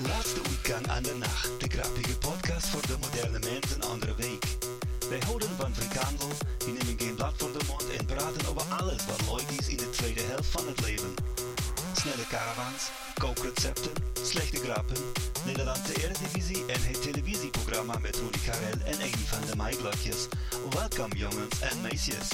Laatste weekend aan de nacht, de grappige podcast voor de moderne mens een andere week. Wij houden van frikandel, die nemen geen blad voor de mond en praten over alles wat leuk is in de tweede helft van het leven. Snelle caravans, kookrecepten, slechte grappen, Nederlandse Eredivisie en het televisieprogramma met Ronnie Karel en Amy van de Maaiblokjes. Welkom jongens en meisjes.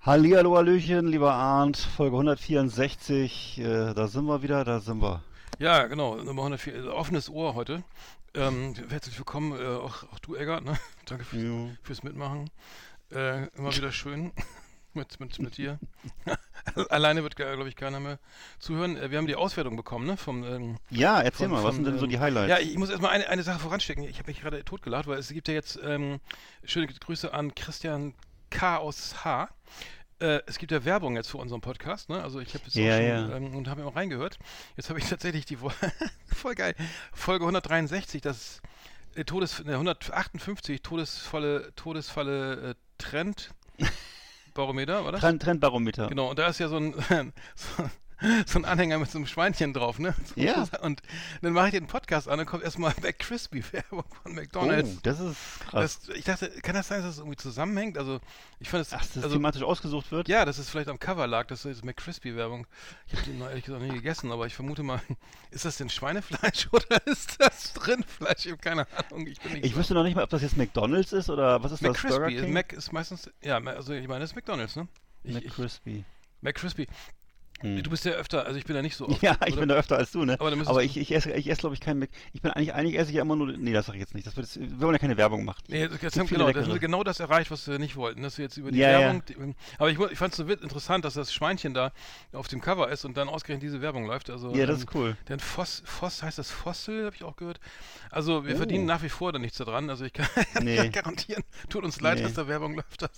Hallihallo, Hallöchen, lieber Arndt, Folge 164, äh, da sind wir wieder, da sind wir. Ja, genau, Nummer 104, also offenes Ohr heute. Ähm, herzlich willkommen, äh, auch, auch du, Eggert, ne? Danke fürs, Jo. fürs Mitmachen. Äh, immer wieder schön mit, mit, mit dir. Alleine wird, glaube ich, keiner mehr zuhören. Äh, wir haben die Auswertung bekommen, ne? Vom, ähm, Ja, erzähl von- mal, was von, sind denn so ähm, die Highlights? Ja, ich muss erstmal eine, eine Sache voranstecken. Ich habe mich gerade totgelacht, weil es gibt ja jetzt ähm, schöne Grüße an Christian K. aus H. Äh, es gibt ja Werbung jetzt für unseren Podcast, ne? Also ich habe jetzt Ja, auch schon ja. ähm, und habe auch reingehört. Jetzt habe ich tatsächlich die voll geil Folge 163, das äh, Todes ne, 158 todesvolle Todesfalle äh, Trend Barometer, war das? Trend, Trendbarometer. Genau, und da ist ja so ein, so, so ein Anhänger mit so einem Schweinchen drauf, ne? So, Ja. Und dann mache ich den Podcast an und kommt erstmal McCrispy-Werbung von Oh, McDonalds. das ist krass. das, ich dachte, kann das sein, dass das irgendwie zusammenhängt? Also, ich fand es. Ach, dass das also, thematisch ausgesucht wird? ja, dass es vielleicht am Cover lag, das ist McCrispy-Werbung. Ich habe den noch ehrlich gesagt nie gegessen, aber ich vermute mal, ist das denn Schweinefleisch oder ist das Rindfleisch? Ich habe keine Ahnung. Ich bin nicht Ich so- wüsste noch nicht mal, ob das jetzt McDonalds ist oder was ist das? Burger McCrispy. Mac ist meistens. Ja, also ich meine, das ist McDonalds, ne? Ich, ich, McCrispy. Hm. Du bist ja öfter, also ich bin ja nicht so oft. Ja, ich oder? bin da öfter als du, ne? Aber Aber ich, ich esse, ich esse glaube ich, kein Mc... Ich bin eigentlich, eigentlich esse ich ja immer nur... Nee, das sag ich jetzt nicht. Das wird jetzt, wir wollen ja keine Werbung machen. Nee, jetzt Gibt haben, genau, das haben wir genau das erreicht, was wir nicht wollten, dass wir jetzt über die Ja, ja. Werbung. Die, aber ich, ich fand es so interessant, dass das Schweinchen da auf dem Cover ist und dann ausgerechnet diese Werbung läuft. Also, Ja, das ähm, ist cool. Denn Foss, Foss heißt das Fossil, habe ich auch gehört. Also wir Oh. verdienen nach wie vor da nichts daran. Also ich kann, Nee. garantieren, tut uns leid, Nee. dass da Werbung läuft. Das,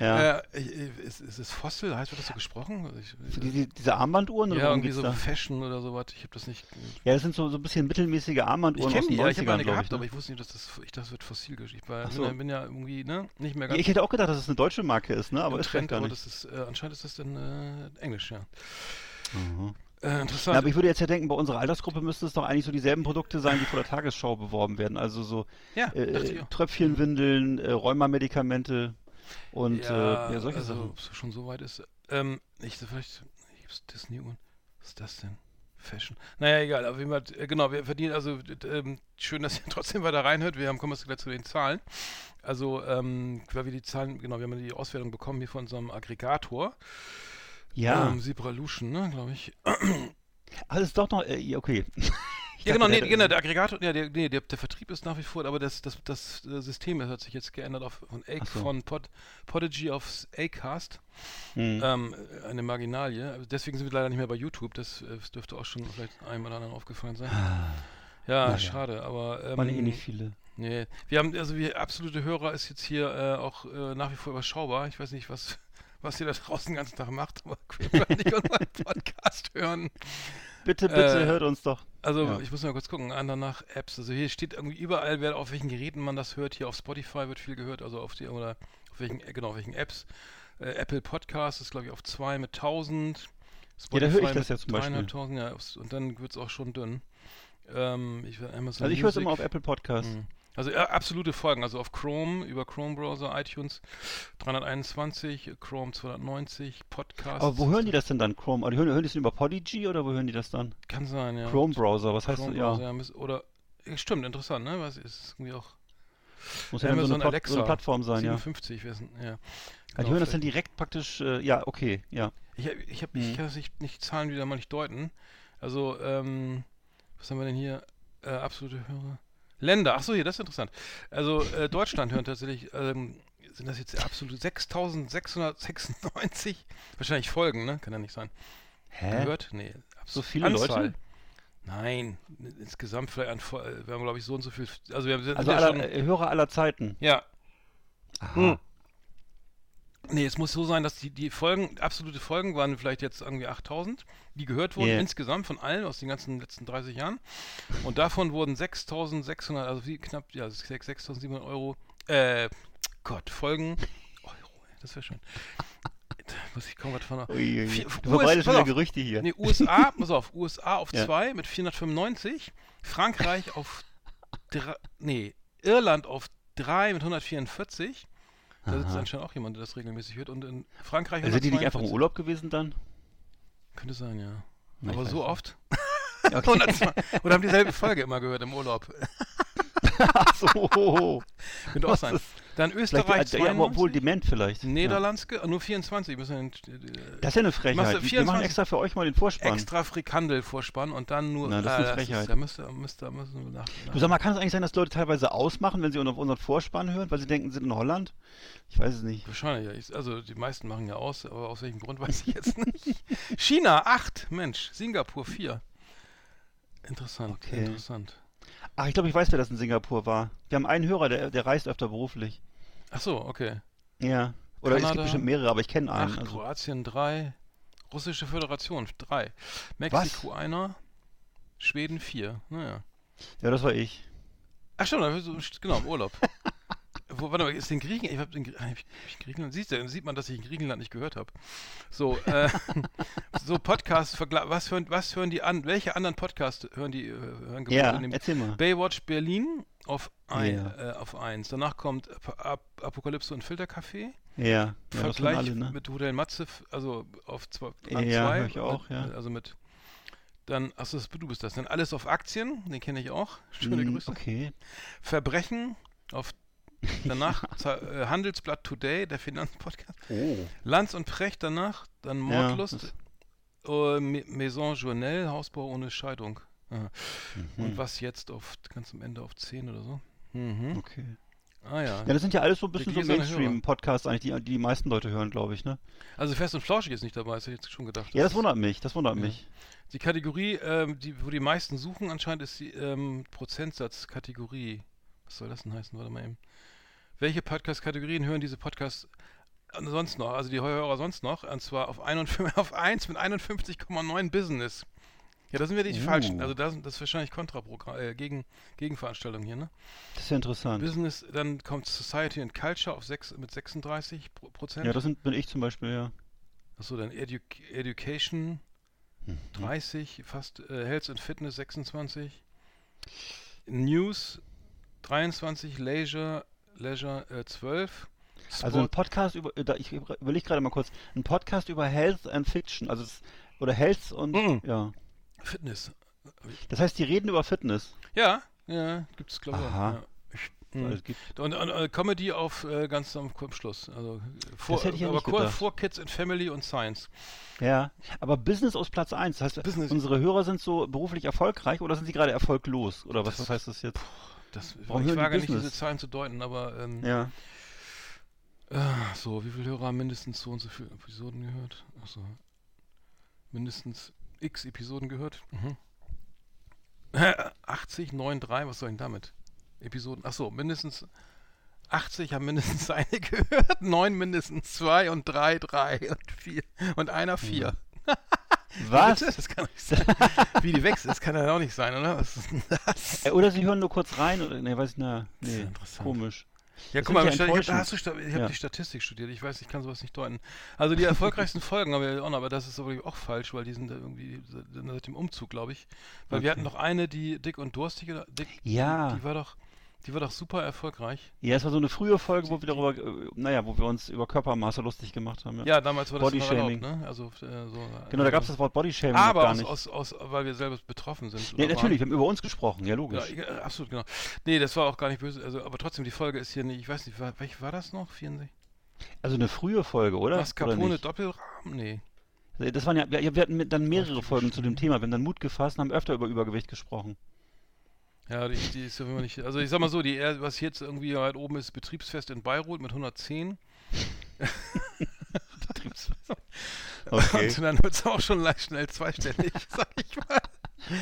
Ja. äh, ich- ich- ist, ist es Fossil? Heißt, wird das so gesprochen? Ich, Für die, die, diese Armbanduhren oder ja, irgendwie so da? Fashion oder sowas. Ich habe das nicht. Ja, das sind so, so ein bisschen mittelmäßige Ich Armbanduhren kenne aus die, ja, ich 90ern, habe eine gehabt, ich. Ne? aber ich wusste nicht, dass das, ich, das wird fossil geschrieben. Ich war, Ach so. bin, ja- bin ja irgendwie ne, nicht mehr Ja, ganz ich hätte auch gedacht, dass es eine deutsche Marke ist, ne? Aber ist Trend, gar aber nicht. das ist, äh, anscheinend ist das dann äh, Englisch, ja. Mhm. Äh, interessant. Ja, aber ich würde jetzt ja denken, bei unserer Altersgruppe müsste es doch eigentlich so dieselben Produkte sein, die vor der Tagesschau beworben werden. Also so ja, dachte ich äh. Tröpfchenwindeln, äh, Rheumamedikamente und ja, äh, ja, solche also, Sachen. ob es schon so weit ist. Ähm, ich vielleicht, gibt's Disney-Uhren? Was ist das denn? Fashion. Naja, egal, aber wie man, äh, genau, wir verdienen, also ähm, schön, dass ihr trotzdem weiter reinhört. Wir haben, kommen jetzt gleich zu den Zahlen. Also, ähm, weil wir die Zahlen, genau, wir haben die Auswertung bekommen hier von unserem Aggregator. Ja, Ähm, Zebralution, ne, glaube ich. alles doch noch, äh, okay. Ja, genau, nee, der- genau, der Aggregator, ja, der, nee, der, der Vertrieb ist nach wie vor, aber das, das, das äh, System hat sich jetzt geändert auf, von, A so. von Pod, Podigy aufs Acast. Hm. Ähm, eine Marginalie. Deswegen sind wir leider nicht mehr bei YouTube. Das, äh, das dürfte auch schon vielleicht einem oder anderen aufgefallen sein. Ja, naja. schade, aber. Ähm, Waren eh nicht viele. Nee. Wir haben, also wir absolute Hörer ist jetzt hier äh, auch äh, nach wie vor überschaubar. Ich weiß nicht, was, was ihr da draußen den ganzen Tag macht, aber wir können nicht unseren Podcast hören. Bitte, bitte, äh, hört uns doch. Also Ja. ich muss mal kurz gucken, an danach Apps. Also hier steht irgendwie überall, wer auf welchen Geräten man das hört. Hier auf Spotify wird viel gehört, also auf die oder auf welchen, genau, auf welchen Apps. Äh, Apple Podcast ist glaube ich auf 2 mit 1000. Ja, da höre ich Spotify das ja zum Beispiel. 300.000, ja, und dann wird es auch schon dünn. Ähm, ich Also ich höre es immer auf Apple Podcast. Mhm. Also ja, absolute Folgen, also auf Chrome, über Chrome Browser, iTunes 321, Chrome 290, Podcast. Aber wo hören die das denn dann, Chrome? Oder hören, hören die das denn über Podigy oder wo hören die das dann? Kann sein, ja. Chrome Browser, was heißt Chrome das? Ja, Oder, ja, stimmt, interessant, ne? Was ist irgendwie auch muss ja dann so eine, Alexa, so eine Plattform sein, ja. 57, wer ist denn, ja. Also die Genau, hören das dann direkt praktisch, äh, ja, okay, ja. Ich, ich, hab, Mhm. ich kann das nicht, nicht Zahlen wieder mal nicht deuten. Also, ähm, was haben wir denn hier? Äh, absolute Hörer. Länder, achso, hier, das ist interessant. Also, äh, Deutschland hören tatsächlich ähm, sind das jetzt absolut 6696? Wahrscheinlich Folgen, ne? Kann ja nicht sein. Hä? Gehört? Nee. So viele Anzahl. Leute? Nein, insgesamt vielleicht an, wir haben glaube ich so und so viel, also wir sind Also ja aller, schon, Hörer aller Zeiten. ja, Aha. Hm. Nee, es muss so sein, dass die, die Folgen, absolute Folgen waren vielleicht jetzt irgendwie 8000, die gehört wurden Yeah. insgesamt von allen aus den ganzen letzten 30 Jahren. Und davon wurden 6600, also wie knapp, ja, 6- 6700 Euro, äh, Gott, Folgen, Euro, das wäre schön. Da muss ich kaum was von. Uiuiui. Vier- Du US auf. Gerüchte hier. Nee, USA, pass auf, USA auf Ja. 2 mit 495, Frankreich auf drei, nee, Irland auf 3 mit 144. Da sitzt anscheinend auch jemand, der das regelmäßig hört. Und in Frankreich Also sind die nicht einfach im 142. Urlaub gewesen dann? Könnte sein, ja. Na, Aber so nicht. oft? Okay. 102. Oder haben dieselbe Folge immer gehört im Urlaub? Ach so. Könnte auch sein. Dann Österreich Vielleicht, ja, aber obwohl 92, dement vielleicht. Ja. Niederlandske, nur 24. Müssen wir den, äh, Das ist ja eine Frechheit. Wir 24? machen extra für euch mal den Vorspann. extra Frikandel-Vorspann und dann nur. Na, das ist eine äh, Frechheit. da müsste, müsste, müssen wir nach, Du sag mal, kann es eigentlich sein, dass Leute teilweise ausmachen, wenn sie auf unseren Vorspann hören, weil sie denken, sie sind in Holland? Ich weiß es nicht. Wahrscheinlich, ja. Also die meisten machen ja aus, aber aus welchem Grund weiß ich jetzt nicht. China 8, Mensch. Singapur 4. Interessant, Okay. interessant. Ach, ich glaube, ich weiß, wer das in Singapur war. Wir haben einen Hörer, der, der reist öfter beruflich. Ach so, okay. Ja. Oder es Kanada, gibt bestimmt mehrere, aber ich kenne einen. 8, Also. Kroatien 3, Russische Föderation 3, Mexiko einer, Schweden 4. Naja. Ja, das war ich. Ach stimmt, genau, im Urlaub. Wo, warte mal, ist in Griechenland, ich habe in, ich in Griechenland, siehst du, dann sieht man, dass ich in Griechenland nicht gehört habe. So, äh, so Podcasts, was hören, was hören die an, welche anderen Podcasts hören die, äh, hören Ja, in dem- erzähl mal. Baywatch Berlin auf, ein, Ja. äh, auf 1. Danach kommt Ap Ap Apokalypse und Filtercafé. Ja, ja Vergleich alle, ne? mit Hotel Matze, also auf zwei, Ja, an zwei, hör ich auch, mit, ja. Also mit, dann, achso, das- du bist das. Dann alles auf Aktien, den kenne ich auch. Schöne Hm, Grüße. Okay. Verbrechen auf danach äh, Handelsblatt Today, der Finanzpodcast. Oh. Lanz und Precht danach, dann Ja, Mordlust, äh, Ma- Maison Journelle, Hausbau ohne Scheidung. Ah. Mhm. Und was jetzt auf ganz am Ende auf 10 oder so? Mhm. Okay. Ah ja. Ja, das sind ja alles so ein bisschen so Mainstream-Podcasts eigentlich, die, die die meisten Leute hören, glaube ich, ne? Also fest und flauschig ist nicht dabei, das hätte ich jetzt schon gedacht. Ja, das wundert mich, das wundert Ja. mich. Die Kategorie, ähm, die, wo die meisten suchen anscheinend, ist die ähm, Prozentsatzkategorie. Was soll das denn heißen? Warte mal eben. Welche Podcast-Kategorien hören diese Podcasts sonst noch? Also die Hörer sonst noch? Und zwar auf, 51, auf 1 mit 51,9 Business. Ja, da sind wir die Uh. falschen. Also das, das ist wahrscheinlich Kontraprogramm, äh, gegen, Gegenveranstaltung hier, ne? Das ist ja interessant. Business, dann kommt Society and Culture auf 6, mit 36 Pro- Prozent. Ja, das sind, bin ich zum Beispiel, ja. Achso, dann Edu Education Mhm. 30, fast äh, Health and Fitness 26, News 23, Leisure, Leisure äh, 12, Sport, Also ein Podcast über, äh, da, ich überlege gerade mal kurz, ein Podcast über Health and Fiction, also es, oder Health und, Mhm. ja. Fitness. Das heißt, die reden über Fitness. Ja, ja, gibt es glaube ich. auch, Aha. Ja. Ich, weil mh. es gibt, und, und äh, Comedy auf äh, ganz am Schluss. Also vor, hätte ich ja aber nicht vor, Kids and Family und Science. ja, aber Business aus Platz 1, das heißt, Business. unsere Hörer sind so beruflich erfolgreich oder sind sie gerade erfolglos? Oder was, Das- was heißt das jetzt? Das, Warum ich wage nicht, diese Zahlen zu deuten, aber ähm, Ja. Ah, so, wie viele Hörer haben mindestens so und so viele Episoden gehört? Achso. Mindestens x Episoden gehört? Mhm. 80, 9, 3, was soll ich denn damit? Episoden, achso, mindestens 80 haben mindestens eine gehört, 9 mindestens 2 und 3, 3 und 4 und einer 4. Was? Das kann doch nicht sein. Wie die wächst, das kann ja auch nicht sein, oder? Was ist denn das? Äh, Oder sie hören nur kurz rein oder, nee, weiß ich, na, ist nee, ja komisch. Ja, Das guck mal, ich ja ich, hab, habe Ja. die Statistik studiert. Ich weiß, ich kann sowas nicht deuten. Also die erfolgreichsten Folgen haben wir auch noch, aber das ist auch falsch, weil die sind da irgendwie seit, dem Umzug, glaube ich. Weil wir Okay. hatten noch eine, die dick und durstig oder dick. Ja. Die war doch, die war doch super erfolgreich. Ja, es war so eine frühe Folge, wo wir darüber, äh, naja, wo wir uns über Körpermaße lustig gemacht haben. Ja. Ja, damals war das noch Bodyshaming. erlaubt, ne? Also äh, so. Genau, da gab es das Wort Bodyshaming noch Aber gar aus, nicht. aus, aus, weil wir selber betroffen sind. ja, oder waren. natürlich, wir haben über uns gesprochen, ja, Ja, logisch. ja, absolut, genau. Nee, das war auch gar nicht böse. Also, aber trotzdem, die Folge ist hier nicht, ich weiß nicht, war, welche war das noch? 64? Also eine frühe Folge, oder? Mascarpone? Doppelrahmen? Nee. Das waren ja, ja, wir hatten dann mehrere Folgen zu dem. Thema. Wir haben dann Mut gefasst und haben öfter über Übergewicht gesprochen. Ja, die, die ist ja immer nicht. Also ich sag mal so, die was jetzt irgendwie halt oben ist, Betriebsfest in Beirut mit 110. Betriebsfest. Okay. Und dann wird es auch schon leicht schnell zweistellig, sag ich mal.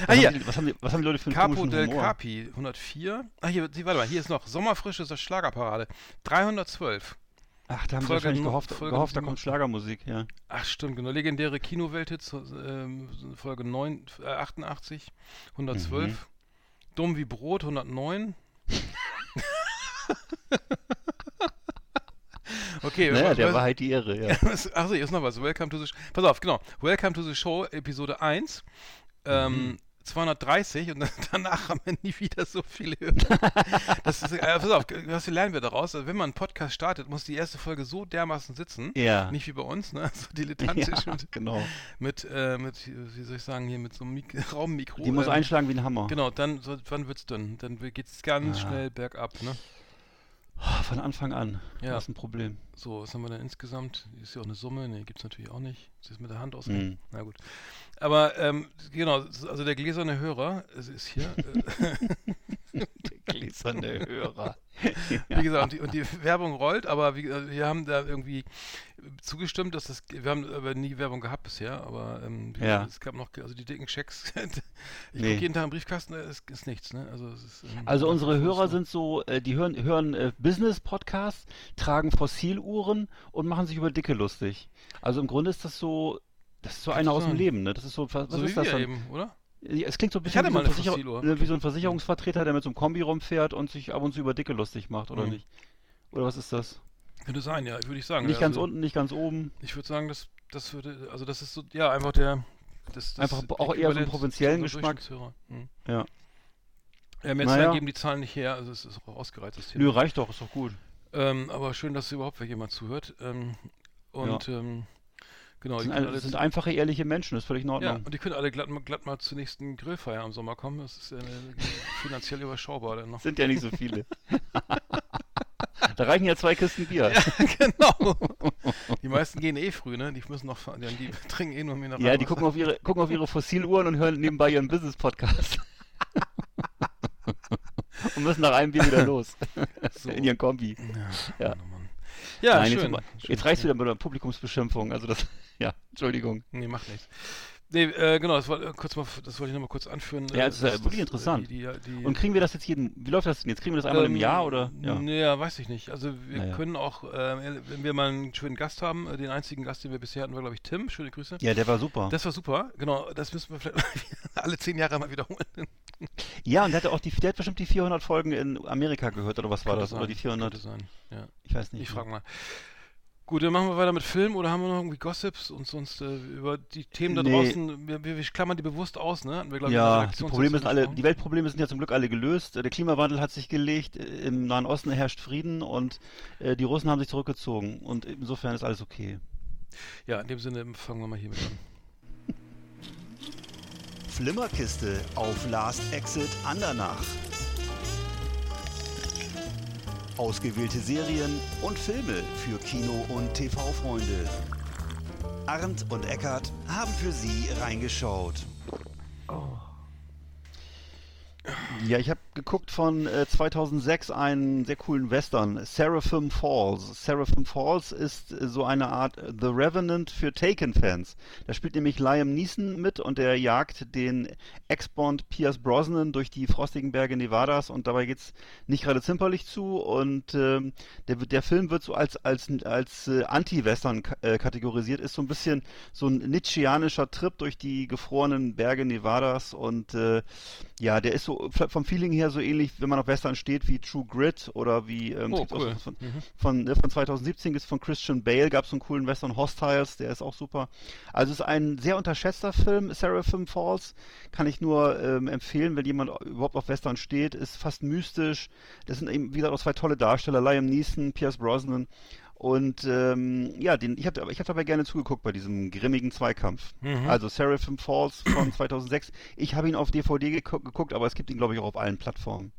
Ah, hier. Was, haben die, was haben die Leute für einen Capo del Humor? Capi, 104. Ah, hier, warte mal, hier ist noch Sommerfrische ist das Schlagerparade. 312. Ach, da haben Folge sie wahrscheinlich gehofft, Folge gehofft da kommt Schlagermusik, ja. Ach, stimmt, genau. Legendäre Kinowelthits, ähm, Folge 9, äh, 88, 112. Mhm. Dumm wie Brot, 109. okay. Naja, der war halt die Irre, ja. Achso, hier ist noch was. Welcome to the Show. Pass auf, genau. Welcome to the Show, Episode 1. Ähm, mhm. 230 und danach haben wir nie wieder so viele Hörer. Das ist, äh, pass auf, was lernen wir daraus? Also wenn man einen Podcast startet, muss die erste Folge so dermaßen sitzen. Ja. Nicht wie bei uns, ne? So dilettantisch ja, mit, genau. mit, äh, mit, wie soll ich sagen, hier mit so einem Mik Raummikro. Die muss ähm, einschlagen wie ein Hammer. Genau, dann, so, wann wird's dünn? Dann geht's ganz ja. schnell bergab, ne? Von Anfang an. Ja. Das ist ein Problem. So, was haben wir denn insgesamt? Ist ja auch eine Summe? Ne, gibt es natürlich auch nicht. Ist das mit der Hand ausgehen? Mm. Na gut. Aber ähm, genau, also der gläserne Hörer ist hier. Äh, der gläserne Hörer. Wie gesagt, und die, und die, Werbung rollt, aber wie, wir haben da irgendwie zugestimmt, dass das, wir haben aber nie Werbung gehabt bisher, aber ähm, ja. es gab noch, also die dicken Schecks, ich nee. gucke jeden Tag im Briefkasten, es ist, ist nichts, ne? Also, ist, ähm, also unsere Hörer sind so, äh, die hören, hören äh, Business-Podcasts, tragen Fossiluhren und machen sich über Dicke lustig. Also im Grunde ist das so, das ist so einer aus dem Leben, ne? Das ist so, was, so ist das dann? Eben, oder? Es klingt so ein bisschen wie so, ein Versicher wie so, ein Versicherungsvertreter, der mit so einem Kombi rumfährt und sich ab und zu über Dicke lustig macht, oder mhm. nicht? Oder was ist das? Könnte sein, ja, würde ich sagen. Nicht ja, ganz also, unten, nicht ganz oben. Ich würde sagen, das, das würde, also das ist so, ja, einfach der, das, das einfach auch eher so einen provinziellen Geschmack. Mhm. Ja. Ja, mehr naja. geben die Zahlen nicht her, also es ist auch ausgereizt. Das Thema. Nö, reicht doch, ist doch gut. Ähm, aber schön, dass überhaupt jemand zuhört. Ähm, und ja. ähm, Genau, das sind, alle, sind einfache, ehrliche Menschen, das ist völlig in Ordnung. Ja, und die können alle glatt, glatt mal zur nächsten Grillfeier im Sommer kommen. Das ist ja finanziell überschaubar dann noch. Sind ja nicht so viele. da reichen ja zwei Kisten Bier. Ja, genau. Die meisten gehen eh früh, ne? Die müssen noch fahren. Die, trinken eh nur Mineral. Ja, die gucken auf ihre, gucken auf ihre Fossiluhren und hören nebenbei ihren Business-Podcast. und müssen nach einem Bier wieder los. So. In ihren Kombi. Ja. ja. Ja, Nein, schön. Jetzt, jetzt reicht wieder mit der Publikumsbeschimpfung. Also das, ja, Entschuldigung. Nee, macht nichts. Nee, äh, genau, das, war, äh, kurz mal, das wollte ich nochmal kurz anführen. Ja, das ist ja wirklich interessant. Die, die, die, Und kriegen wir das jetzt jeden, wie läuft das denn jetzt? Kriegen wir das einmal ähm, im Jahr oder? Ja. Ja, weiß ich nicht. Also wir naja. können auch, äh, wenn wir mal einen schönen Gast haben, äh, den einzigen Gast, den wir bisher hatten, war glaube ich Tim. Schöne Grüße. Ja, der war super. Das war super, genau. Das müssen wir vielleicht alle zehn Jahre mal wiederholen. Ja, und der, hatte auch die, der hat bestimmt die 400 Folgen in Amerika gehört oder was war das? Sein, oder die 400? Könnte sein, ja. Ich weiß nicht. Ich frage mal. Gut, dann machen wir weiter mit Film oder haben wir noch irgendwie Gossips und sonst äh, über die Themen da nee. draußen, wir, wir, klammern die bewusst aus, ne? Wir, glaub, ja, die Probleme sind alle, die Weltprobleme sind ja zum Glück alle gelöst. Der Klimawandel hat sich gelegt, im Nahen Osten herrscht Frieden und äh, die Russen haben sich zurückgezogen und insofern ist alles okay. Ja, in dem Sinne fangen wir mal hier mit an. Flimmerkiste auf Last Exit Andernach. Ausgewählte Serien und Filme für Kino- und TV-Freunde. Arndt und Eckart haben für Sie reingeschaut. Ja, ich habe geguckt von äh, 2006 einen sehr coolen Western, Seraphim Falls. Seraphim Falls ist äh, so eine Art äh, The Revenant für Taken-Fans. Da spielt nämlich Liam Neeson mit und er jagt den Ex-Bond Pierce Brosnan durch die frostigen Berge Nevadas und dabei geht's nicht gerade zimperlich zu und ähm, der, der Film wird so als, als, als äh, Anti-Western äh, kategorisiert, ist so ein bisschen so ein Nietzscheanischer Trip durch die gefrorenen Berge Nevadas und äh, ja, der ist so vom Feeling her so ähnlich, wenn man auf Western steht, wie True Grit oder wie ähm, oh, cool. von, mhm. von, ne, von 2017 ist von Christian Bale, gab es so einen coolen Western Hostiles, der ist auch super. Also es ist ein sehr unterschätzter Film, Seraphim Falls, kann ich nur ähm, empfehlen, wenn jemand überhaupt auf Western steht, ist fast mystisch. Das sind eben, wie gesagt, auch zwei tolle Darsteller, Liam Neeson, Pierce Brosnan und ähm, ja, den, ich habe ich hab dabei gerne zugeguckt bei diesem grimmigen Zweikampf. Mhm. Also Seraphim Falls von 2006. Ich habe ihn auf DVD geguckt, aber es gibt ihn, glaube ich, auch auf allen Plattformen.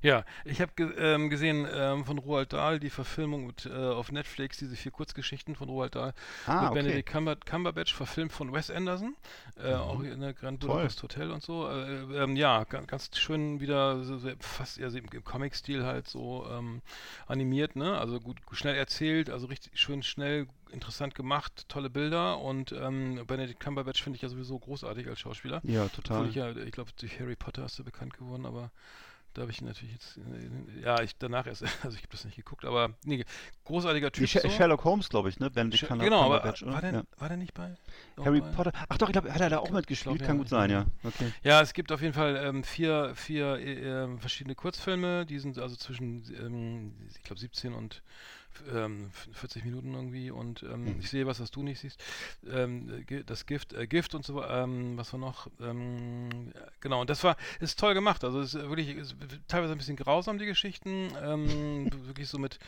Ja, ich habe ge ähm, gesehen ähm, von Roald Dahl die Verfilmung mit, äh, auf Netflix, diese vier Kurzgeschichten von Roald Dahl Ah, mit okay. Benedict Cumber Cumberbatch, verfilmt von Wes Anderson, äh, Mhm. auch in der Grand Budapest Hotel und so. Äh, ähm, ja, ganz, ganz schön wieder so, so, fast eher so im, Comic-Stil halt so ähm, animiert, ne? Also gut, schnell erzählt, also richtig schön schnell, interessant gemacht, tolle Bilder und ähm, Benedict Cumberbatch finde ich ja sowieso großartig als Schauspieler. Ja, total. ich ja, ich glaube, durch Harry Potter ist er bekannt geworden, aber da habe ich ihn natürlich jetzt, äh, ja, ich danach erst, also ich habe das nicht geguckt, aber nee, großartiger Typ. So. Sherlock Holmes, glaube ich, ne? Benedict Cumber- genau, aber oder? war der, ja. war der nicht bei? Harry bei- Potter. Ach doch, ich glaube, hat er da auch mitgespielt? Kann ja, gut sein, ja. ja. Okay. Ja, es gibt auf jeden Fall ähm, vier, vier äh, ähm, verschiedene Kurzfilme, die sind also zwischen, ähm, ich glaube, 17 und ähm, 40 Minuten irgendwie und ähm, Mhm. ich sehe was, was du nicht siehst. Ähm, äh, das Gift, äh, Gift und so, ähm, was war noch? Ähm, ja, genau, und das war, ist toll gemacht. Also es ist wirklich, ist teilweise ein bisschen grausam, die Geschichten, ähm, wirklich so mit,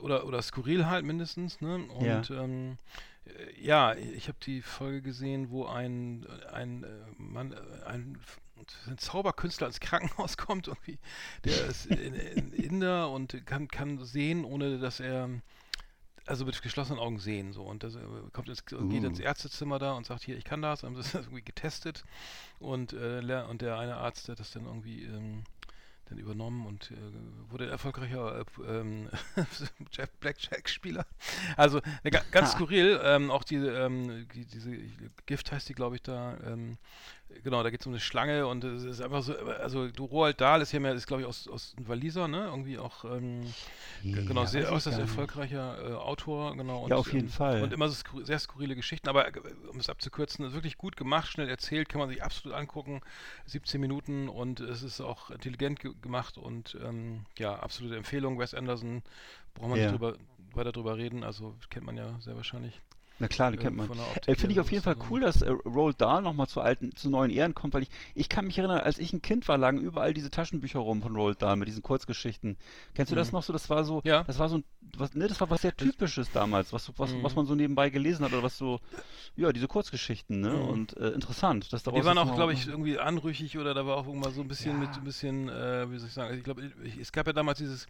oder, oder skurril halt mindestens, ne? Und ähm, äh, ja, ich habe die Folge gesehen, wo ein, ein äh, Mann, äh, ein, ein Zauberkünstler ins Krankenhaus kommt irgendwie. Der ist in, in Inder und kann, kann sehen, ohne dass er also mit geschlossenen Augen sehen so und das, äh, kommt ins, geht Uh. ins Ärztezimmer da und sagt hier ich kann das haben das irgendwie getestet und äh, und der eine Arzt hat das dann irgendwie ähm, dann übernommen und äh, wurde erfolgreicher äh, ähm, Jeff Blackjack Spieler also ne, ga, ganz skurril ähm, auch diese ähm, die, diese Gift heißt die glaube ich da ähm, genau da geht es um eine Schlange und es ist einfach so also du Roald Dahl ist ja mehr ist glaube ich aus aus Waliser ne irgendwie auch ähm, G- Genau, Ja, sehr äußerst erfolgreicher äh, Autor, genau. Und, Ja, auf jeden ähm, Fall. Und immer so skur sehr skurrile Geschichten, aber äh, um es abzukürzen, wirklich gut gemacht, schnell erzählt, kann man sich absolut angucken. 17 Minuten und es ist auch intelligent ge gemacht und ähm, ja, absolute Empfehlung. Wes Anderson, braucht man Ja. nicht drüber, weiter drüber reden, also kennt man ja sehr wahrscheinlich. Na klar, die äh, kennt man. Äh, Finde ich auf jeden Fall cool, dass äh, Roald Dahl nochmal zu alten, zu neuen Ehren kommt, weil ich, ich kann mich erinnern, als ich ein Kind war, lagen überall diese Taschenbücher rum von Roald Dahl mit diesen Kurzgeschichten. Kennst du das Mhm. noch so? Das war so, Ja. das war so ein, was, ne, das war was sehr typisches damals, was, was, Mhm. was man so nebenbei gelesen hat oder was so, ja, diese Kurzgeschichten, ne? Mhm. Und äh, interessant, dass daraus Die waren auch, glaube ich, irgendwie anrüchig oder da war auch irgendwann so ein bisschen Ja. mit ein bisschen, äh, wie soll ich sagen, ich glaube, es gab ja damals dieses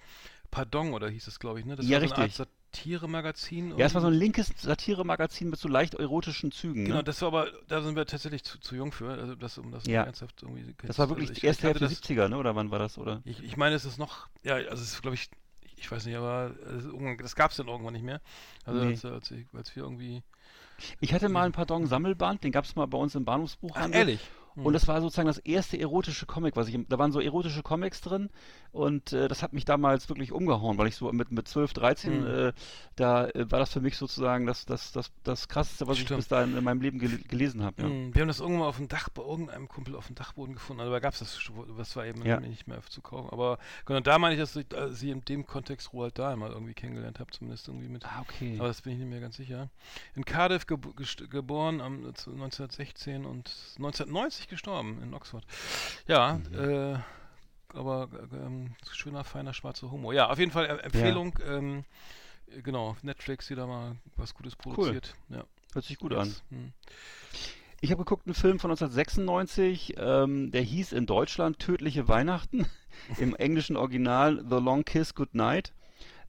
Pardon oder hieß es, glaube ich, ne? Das Ja, war so eine richtig. Art Satire-Magazin. Ja, es war so ein linkes Satiremagazin mit so leicht erotischen Zügen, Genau, ne? das war aber, da sind wir tatsächlich zu, zu jung für, also das, um das Ja. ernsthaft irgendwie. Das war wirklich also die erste Hälfte das, 70er, ne? Oder wann war das, oder? ich, ich meine, es ist noch, ja, also es ist, glaube ich, ich weiß nicht, aber das gab es dann irgendwann nicht mehr. Also Nee. als, als, ich, als wir irgendwie. Ich hatte mal ein Pardon-Sammelband, den gab es mal bei uns im Ach, Bahnhofsbuchhandel. ehrlich? Und das war sozusagen das erste erotische Comic, was ich, da waren so erotische Comics drin und äh, das hat mich damals wirklich umgehauen, weil ich so mit, mit 12, 13, Mhm. äh, da äh, war das für mich sozusagen das, das, das, das krasseste, was ich Stimmt. bis dahin in meinem Leben gel gelesen habe. Ja. Hm, Wir haben das irgendwann mal auf dem Dach, bei irgendeinem Kumpel auf dem Dachboden gefunden. Also da gab es das, das war eben Ja. nicht mehr zu kaufen. Aber genau, da meine ich, dass ich äh, sie in dem Kontext Roald Dahl mal irgendwie kennengelernt habe, zumindest irgendwie mit. Ah, okay. Aber das bin ich nicht mehr ganz sicher. In Cardiff gest- geboren am 1916 und 1990 gestorben in Oxford. Ja, Mhm. äh, aber äh, ähm, schöner, feiner, schwarzer Humor. Ja, auf jeden Fall Empfehlung. Ähm, äh, genau, Netflix wieder mal was Gutes produziert. Ja, Hört sich gut an. jetzt, hm. Ich habe geguckt einen Film von 1996, ähm, der hieß in Deutschland Tödliche Weihnachten, im englischen Original The Long Kiss Goodnight.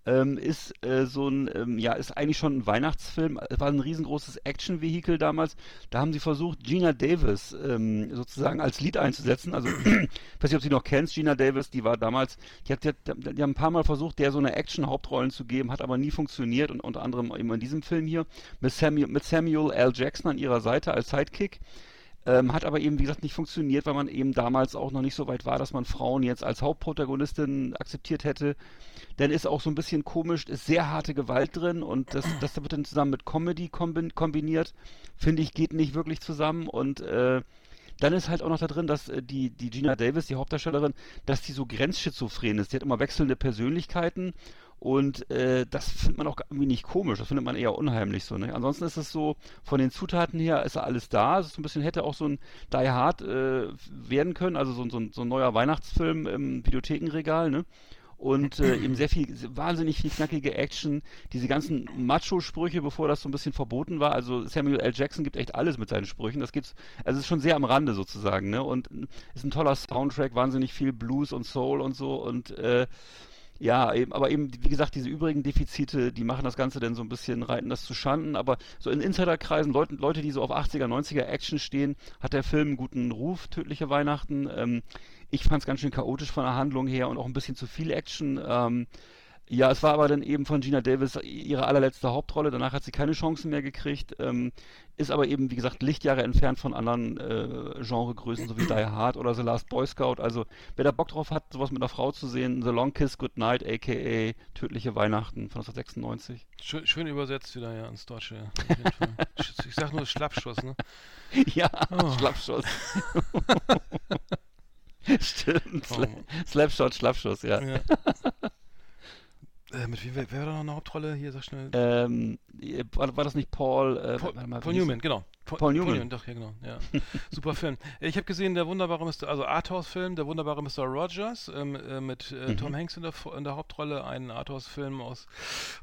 Ähm, ist äh, so ein, ähm, ja, ist eigentlich schon ein Weihnachtsfilm, Es war ein riesengroßes Action-Vehikel damals. Da haben sie versucht, Gina Davis ähm, sozusagen als Lied einzusetzen. Also, ich weiß nicht, ob sie noch kennst, Gina Davis, die war damals, die, hat, die, hat, die haben ein paar Mal versucht, der so eine Action-Hauptrollen zu geben, hat aber nie funktioniert und unter anderem eben in diesem Film hier mit Samuel, mit Samuel L. Jackson an ihrer Seite als Sidekick. Ähm, hat aber eben, wie gesagt, nicht funktioniert, weil man eben damals auch noch nicht so weit war, dass man Frauen jetzt als Hauptprotagonistin akzeptiert hätte. Denn ist auch so ein bisschen komisch, ist sehr harte Gewalt drin und das, das wird dann zusammen mit Comedy kombin kombiniert. Finde ich, geht nicht wirklich zusammen und äh, dann ist halt auch noch da drin, dass äh, die, die Gina Davis, die Hauptdarstellerin, dass die so grenzschizophren ist. Die hat immer wechselnde Persönlichkeiten und äh, das findet man auch irgendwie nicht komisch, das findet man eher unheimlich so. Ne? Ansonsten ist es so, von den Zutaten her ist alles da. Es ist so ein bisschen, hätte auch so ein Die Hard äh, werden können, also so, so, ein- so ein neuer Weihnachtsfilm im Videothekenregal. Ne? und äh, eben sehr viel, wahnsinnig viel knackige Action, diese ganzen Macho-Sprüche, bevor das so ein bisschen verboten war. Also Samuel L. Jackson gibt echt alles mit seinen Sprüchen. Das gibt's, also es ist schon sehr am Rande sozusagen, ne? Und ist ein toller Soundtrack, wahnsinnig viel Blues und Soul und so und äh, ja, eben, aber eben, wie gesagt, diese übrigen Defizite, die machen das Ganze dann so ein bisschen, reiten das zu Schanden, aber so in Insiderkreisen, Leute, Leute, die so auf 80er, 90er Action stehen, hat der Film einen guten Ruf, Tödliche Weihnachten. Ähm, ich fand es ganz schön chaotisch von der Handlung her und auch ein bisschen zu viel Action. Ähm, ja, es war aber dann eben von Gina Davis ihre allerletzte Hauptrolle. Danach hat sie keine Chancen mehr gekriegt. Ähm, ist aber eben, wie gesagt, Lichtjahre entfernt von anderen äh, Genregrößen, so wie Die Hard oder The Last Boy Scout. Also, wer da Bock drauf hat, sowas mit einer Frau zu sehen, The Long Kiss Goodnight, a.k.a. Tödliche Weihnachten von 1996. Schön, schön übersetzt wieder ja ins Deutsche. ich sag nur Schlappschuss, ne? Ja, oh. Schlappschuss. Stimmt. Oh. Slapshot, Schlappschuss, ja. ja. Äh, mit wem, wer, wer war da noch eine Hauptrolle? Hier, sag schnell. Ähm, war, war, das nicht Paul? Äh, Paul, mal, Paul Newman, genau. Paul, Paul Newman. Newman. Doch, ja, genau. Ja. Super Film. Ich habe gesehen, der wunderbare Mr., also Arthouse-Film, der wunderbare Mr. Rogers, ähm, äh, mit äh, mhm. Tom Hanks in der, in der Hauptrolle, ein Arthouse-Film aus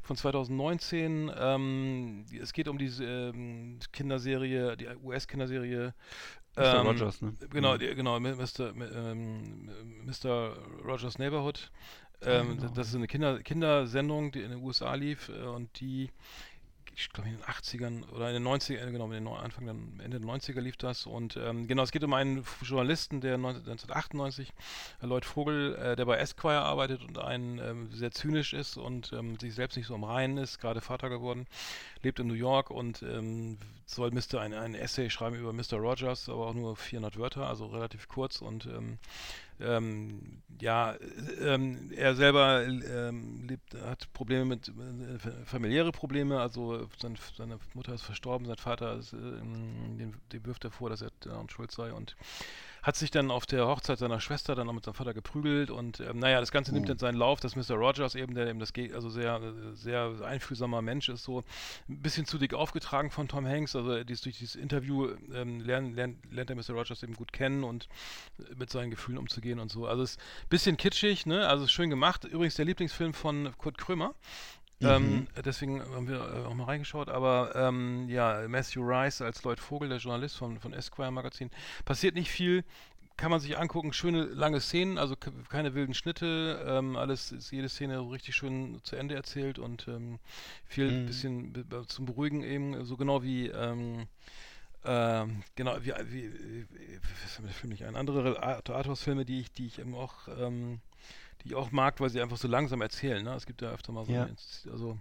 von 2019. Ähm, es geht um diese ähm, Kinderserie, die US-Kinderserie Mr. Ähm, Rogers, ne? Genau, mhm. genau, Mr. Ähm, Mr. Rogers Neighborhood. Ähm, genau. Das ist eine Kinder Kindersendung, die in den USA lief äh, und die ich glaube in den 80ern oder in den 90ern, genau, in den Anfang, dann Ende der 90er lief das. Und ähm, genau, es geht um einen Journalisten, der 1998, Lloyd Vogel, äh, der bei Esquire arbeitet und ein ähm, sehr zynisch ist und ähm, sich selbst nicht so im Reinen ist, gerade Vater geworden, lebt in New York und ähm, soll Mr. Ein, ein Essay schreiben über Mr. Rogers, aber auch nur 400 Wörter, also relativ kurz und ähm, ja, ähm, er selber ähm, lebt, hat Probleme mit äh, familiäre Probleme, also sein, seine Mutter ist verstorben, sein Vater ist, äh, den, den wirft er vor, dass er daran schuld sei. Und hat sich dann auf der Hochzeit seiner Schwester dann auch mit seinem Vater geprügelt und ähm, naja, das Ganze nimmt oh. dann seinen Lauf, dass Mr. Rogers eben, der eben das also sehr, sehr einfühlsamer Mensch ist, so ein bisschen zu dick aufgetragen von Tom Hanks, also dies, durch dieses Interview ähm, lernt, lernt, lernt er Mr. Rogers eben gut kennen und mit seinen Gefühlen umzugehen und so. Also es ist ein bisschen kitschig, ne? Also schön gemacht. Übrigens der Lieblingsfilm von Kurt Krömer. Ähm, mhm. deswegen haben wir äh, auch mal reingeschaut, aber ähm, ja, Matthew Rice als Lloyd Vogel, der Journalist von, von Esquire Magazin, passiert nicht viel, kann man sich angucken, schöne lange Szenen, also keine wilden Schnitte, ähm, alles ist jede Szene so richtig schön zu Ende erzählt und ähm, viel mhm. bisschen zum Beruhigen eben, so genau wie ähm, ähm, genau, wie, wie, wie, wie was mir der Film nicht ein? Andere Arthouse-Filme, die ich, die ich eben auch ähm, die ich auch mag, weil sie einfach so langsam erzählen. Ne? Es gibt ja öfter mal so, ja. Also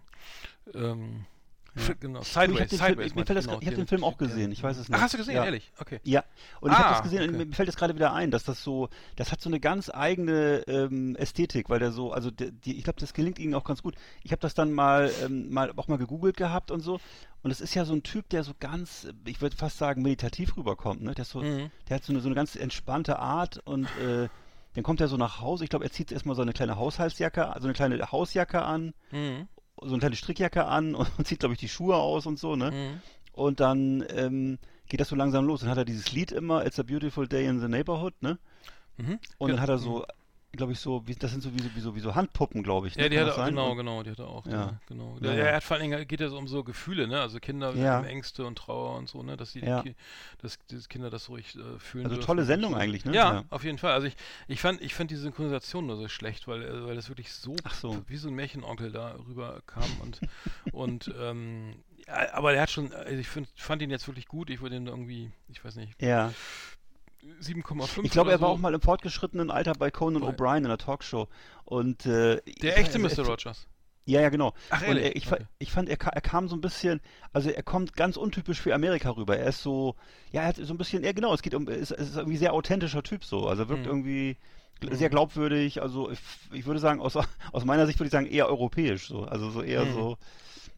ähm, ja. Genau, Sideways. Ich habe den, Film, genau, hab den Film auch gesehen, ich weiß es nicht. Ach, hast du gesehen, ja. ehrlich? Okay. Ja, und ah, ich habe das gesehen okay. und mir fällt jetzt gerade wieder ein, dass das so, das hat so eine ganz eigene ähm, Ästhetik, weil der so, also die, die, ich glaube, das gelingt ihnen auch ganz gut. Ich habe das dann mal, ähm, mal auch mal gegoogelt gehabt und so und es ist ja so ein Typ, der so ganz, ich würde fast sagen, meditativ rüberkommt, ne? Der, so, mhm. der hat so eine, so eine ganz entspannte Art und äh, dann kommt er so nach Hause. Ich glaube, er zieht erstmal so eine kleine Haushaltsjacke, so eine kleine Hausjacke an, mhm. so eine kleine Strickjacke an und zieht, glaube ich, die Schuhe aus und so, ne? Mhm. Und dann ähm, geht das so langsam los. Dann hat er dieses Lied immer, It's a Beautiful Day in the Neighborhood, ne? Mhm. Und dann hat er so mhm glaube ich, so, wie, das sind so wie, wie, so wie so Handpuppen, glaube ich. Ne? Ja, die hat er, genau, genau, die hat er auch. Ja. ja genau. Ja, ja. Er hat vor allen Dingen, geht es um so Gefühle, ne? Also Kinder ja. Ängste und Trauer und so, ne? Dass die, ja. die dass die Kinder das ruhig äh, fühlen. Also tolle Sendung eigentlich, ne? Ja, auf jeden Fall. Also ich, ich fand, ich fand die Synchronisation nur so schlecht, weil, äh, weil das wirklich so, so. wie so ein Märchenonkel da rüber kam und, und ähm, aber er hat schon, also ich find, fand ihn jetzt wirklich gut. Ich würde ihn irgendwie, ich weiß nicht. Ja. 7,5. Ich glaube, er war so. auch mal im fortgeschrittenen Alter bei Conan O'Brien in der Talkshow. Und, äh, der echte Mr. Rogers. Ja, ja, genau. Ach, ehrlich? Und ich, okay. ich fand, er, er, kam so ein bisschen, also er kommt ganz untypisch für Amerika rüber. Er ist so, ja, er hat so ein bisschen, ja genau, es geht um, es ist, ist irgendwie sehr authentischer Typ so. Also wirkt mhm. irgendwie sehr mhm. glaubwürdig. Also ich, ich, würde sagen, aus, aus meiner Sicht würde ich sagen, eher europäisch so. Also so eher mhm. so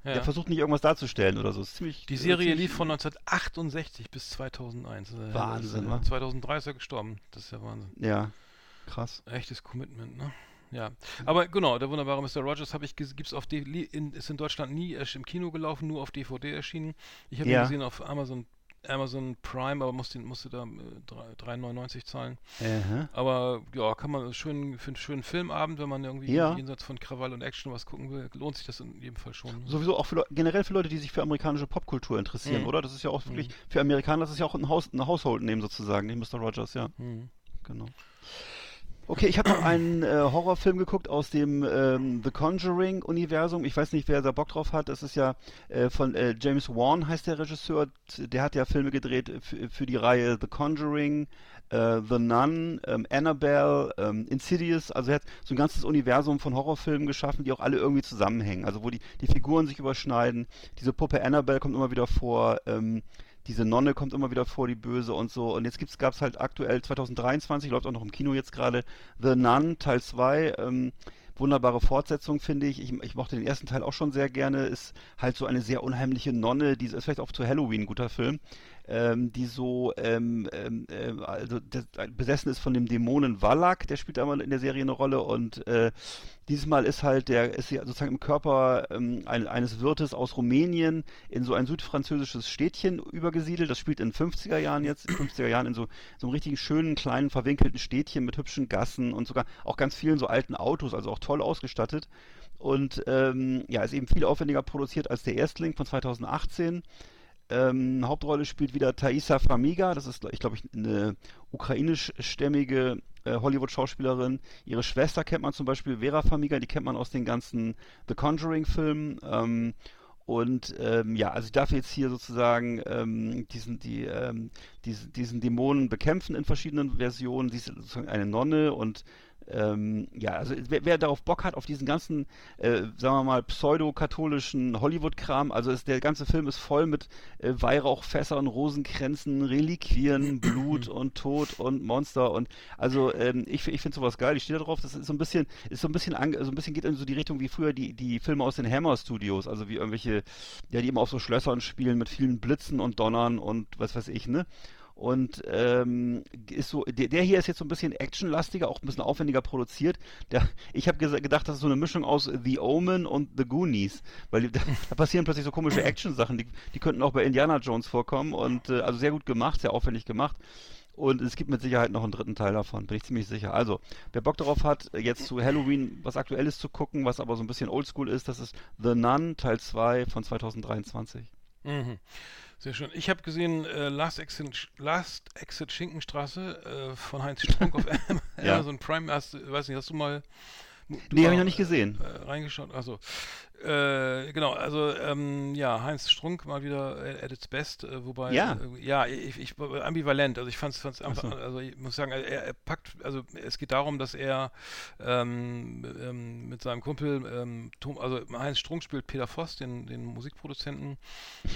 ja. Der versucht nicht irgendwas darzustellen oder so. Ist ziemlich, die Serie ziemlich lief von 1968 bis 2001. Also, Wahnsinn, ne? 2003 ist er gestorben. Das ist ja Wahnsinn. Ja, krass. Echtes Commitment, ne? Ja, aber genau, der wunderbare Mr. Rogers habe ich gibt's auf in, ist in Deutschland nie im Kino gelaufen, nur auf DVD erschienen. Ich habe ja. ihn gesehen auf Amazon Amazon Prime, aber musste, musste da äh, 3,99 zahlen. Aha. Aber ja, kann man schön für einen schönen Filmabend, wenn man irgendwie Ja. jenseits von Krawall und Action was gucken will, lohnt sich das in jedem Fall schon. Sowieso auch für, generell für Leute, die sich für amerikanische Popkultur interessieren, Mhm. oder? Das ist ja auch wirklich, für Amerikaner, das ist ja auch ein, Haus, ein Household Name sozusagen, nicht Mr. Rogers, ja. Mhm. Genau. Okay, ich habe noch einen äh, Horrorfilm geguckt aus dem ähm, The Conjuring-Universum. Ich weiß nicht, wer da Bock drauf hat. Das ist ja äh, von äh, James Wan heißt der Regisseur. Der hat ja Filme gedreht für, für die Reihe The Conjuring, äh, The Nun, ähm, Annabelle, ähm, Insidious. Also er hat so ein ganzes Universum von Horrorfilmen geschaffen, die auch alle irgendwie zusammenhängen. Also wo die, die Figuren sich überschneiden. Diese Puppe Annabelle kommt immer wieder vor. Ähm, diese Nonne kommt immer wieder vor, die Böse und so. Und jetzt gibt's, gab's halt aktuell 2023, läuft auch noch im Kino jetzt gerade, The Nun Teil 2. Ähm, wunderbare Fortsetzung, finde ich. ich. Ich mochte den ersten Teil auch schon sehr gerne. Ist halt so eine sehr unheimliche Nonne, die ist vielleicht auch zu Halloween ein guter Film, ähm, die so ähm, ähm, ähm, also der, besessen ist von dem Dämonen Wallach, der spielt einmal in der Serie eine Rolle und äh, dieses Mal ist halt der, ist ja sozusagen im Körper ähm, ein, eines Wirtes aus Rumänien in so ein südfranzösisches Städtchen übergesiedelt. Das spielt in 50er Jahren jetzt, in 50er Jahren in so, so einem richtigen schönen, kleinen, verwinkelten Städtchen mit hübschen Gassen und sogar auch ganz vielen so alten Autos, also auch toll ausgestattet. Und ähm, ja, ist eben viel aufwendiger produziert als der Erstling von 2018. Ähm, Hauptrolle spielt wieder Thaisa Famiga, das ist, ich glaube, ich, eine ukrainischstämmige äh, Hollywood-Schauspielerin. Ihre Schwester kennt man zum Beispiel, Vera Famiga, die kennt man aus den ganzen The Conjuring-Filmen. Ähm, und ähm, ja, also ich darf jetzt hier sozusagen ähm, diesen, die, ähm, diesen, diesen Dämonen bekämpfen in verschiedenen Versionen. Sie ist sozusagen eine Nonne und ähm, ja, also wer, wer darauf Bock hat, auf diesen ganzen, äh, sagen wir mal, pseudo-katholischen Hollywood-Kram, also ist, der ganze Film ist voll mit äh, Weihrauchfässern, Rosenkränzen, Reliquien, Blut und Tod und Monster und also ähm, ich, ich finde sowas geil, ich stehe da drauf, das ist so ein bisschen, ist so ein bisschen, ange, so ein bisschen geht in so die Richtung wie früher die, die Filme aus den Hammer Studios, also wie irgendwelche, ja, die immer auf so Schlössern spielen mit vielen Blitzen und Donnern und was weiß ich, ne? Und ähm, ist so, der, der hier ist jetzt so ein bisschen actionlastiger, auch ein bisschen aufwendiger produziert. Der, ich habe gedacht, das ist so eine Mischung aus The Omen und The Goonies, weil da, da passieren plötzlich so komische Action-Sachen, die, die könnten auch bei Indiana Jones vorkommen und äh, also sehr gut gemacht, sehr aufwendig gemacht. Und es gibt mit Sicherheit noch einen dritten Teil davon, bin ich ziemlich sicher. Also, wer Bock darauf hat, jetzt zu Halloween was Aktuelles zu gucken, was aber so ein bisschen oldschool ist, das ist The Nun Teil 2 von 2023. Mhm. Sehr schön. Ich habe gesehen äh, Last, Exit, Last Exit Schinkenstraße äh, von Heinz Strunk auf Am- Ja. Amazon Prime. Hast, weiß nicht, hast du mal du Nee, habe ich noch nicht gesehen. Äh, reingeschaut. Also äh, genau, also ähm, ja, Heinz Strunk mal wieder at its best, äh, wobei Ja. äh, ja, ich, ich ambivalent. Also ich fand es so. also ich muss sagen, er, er packt, also es geht darum, dass er ähm, ähm, mit seinem Kumpel, ähm, Tom, also Heinz Strunk spielt Peter Voss, den, den Musikproduzenten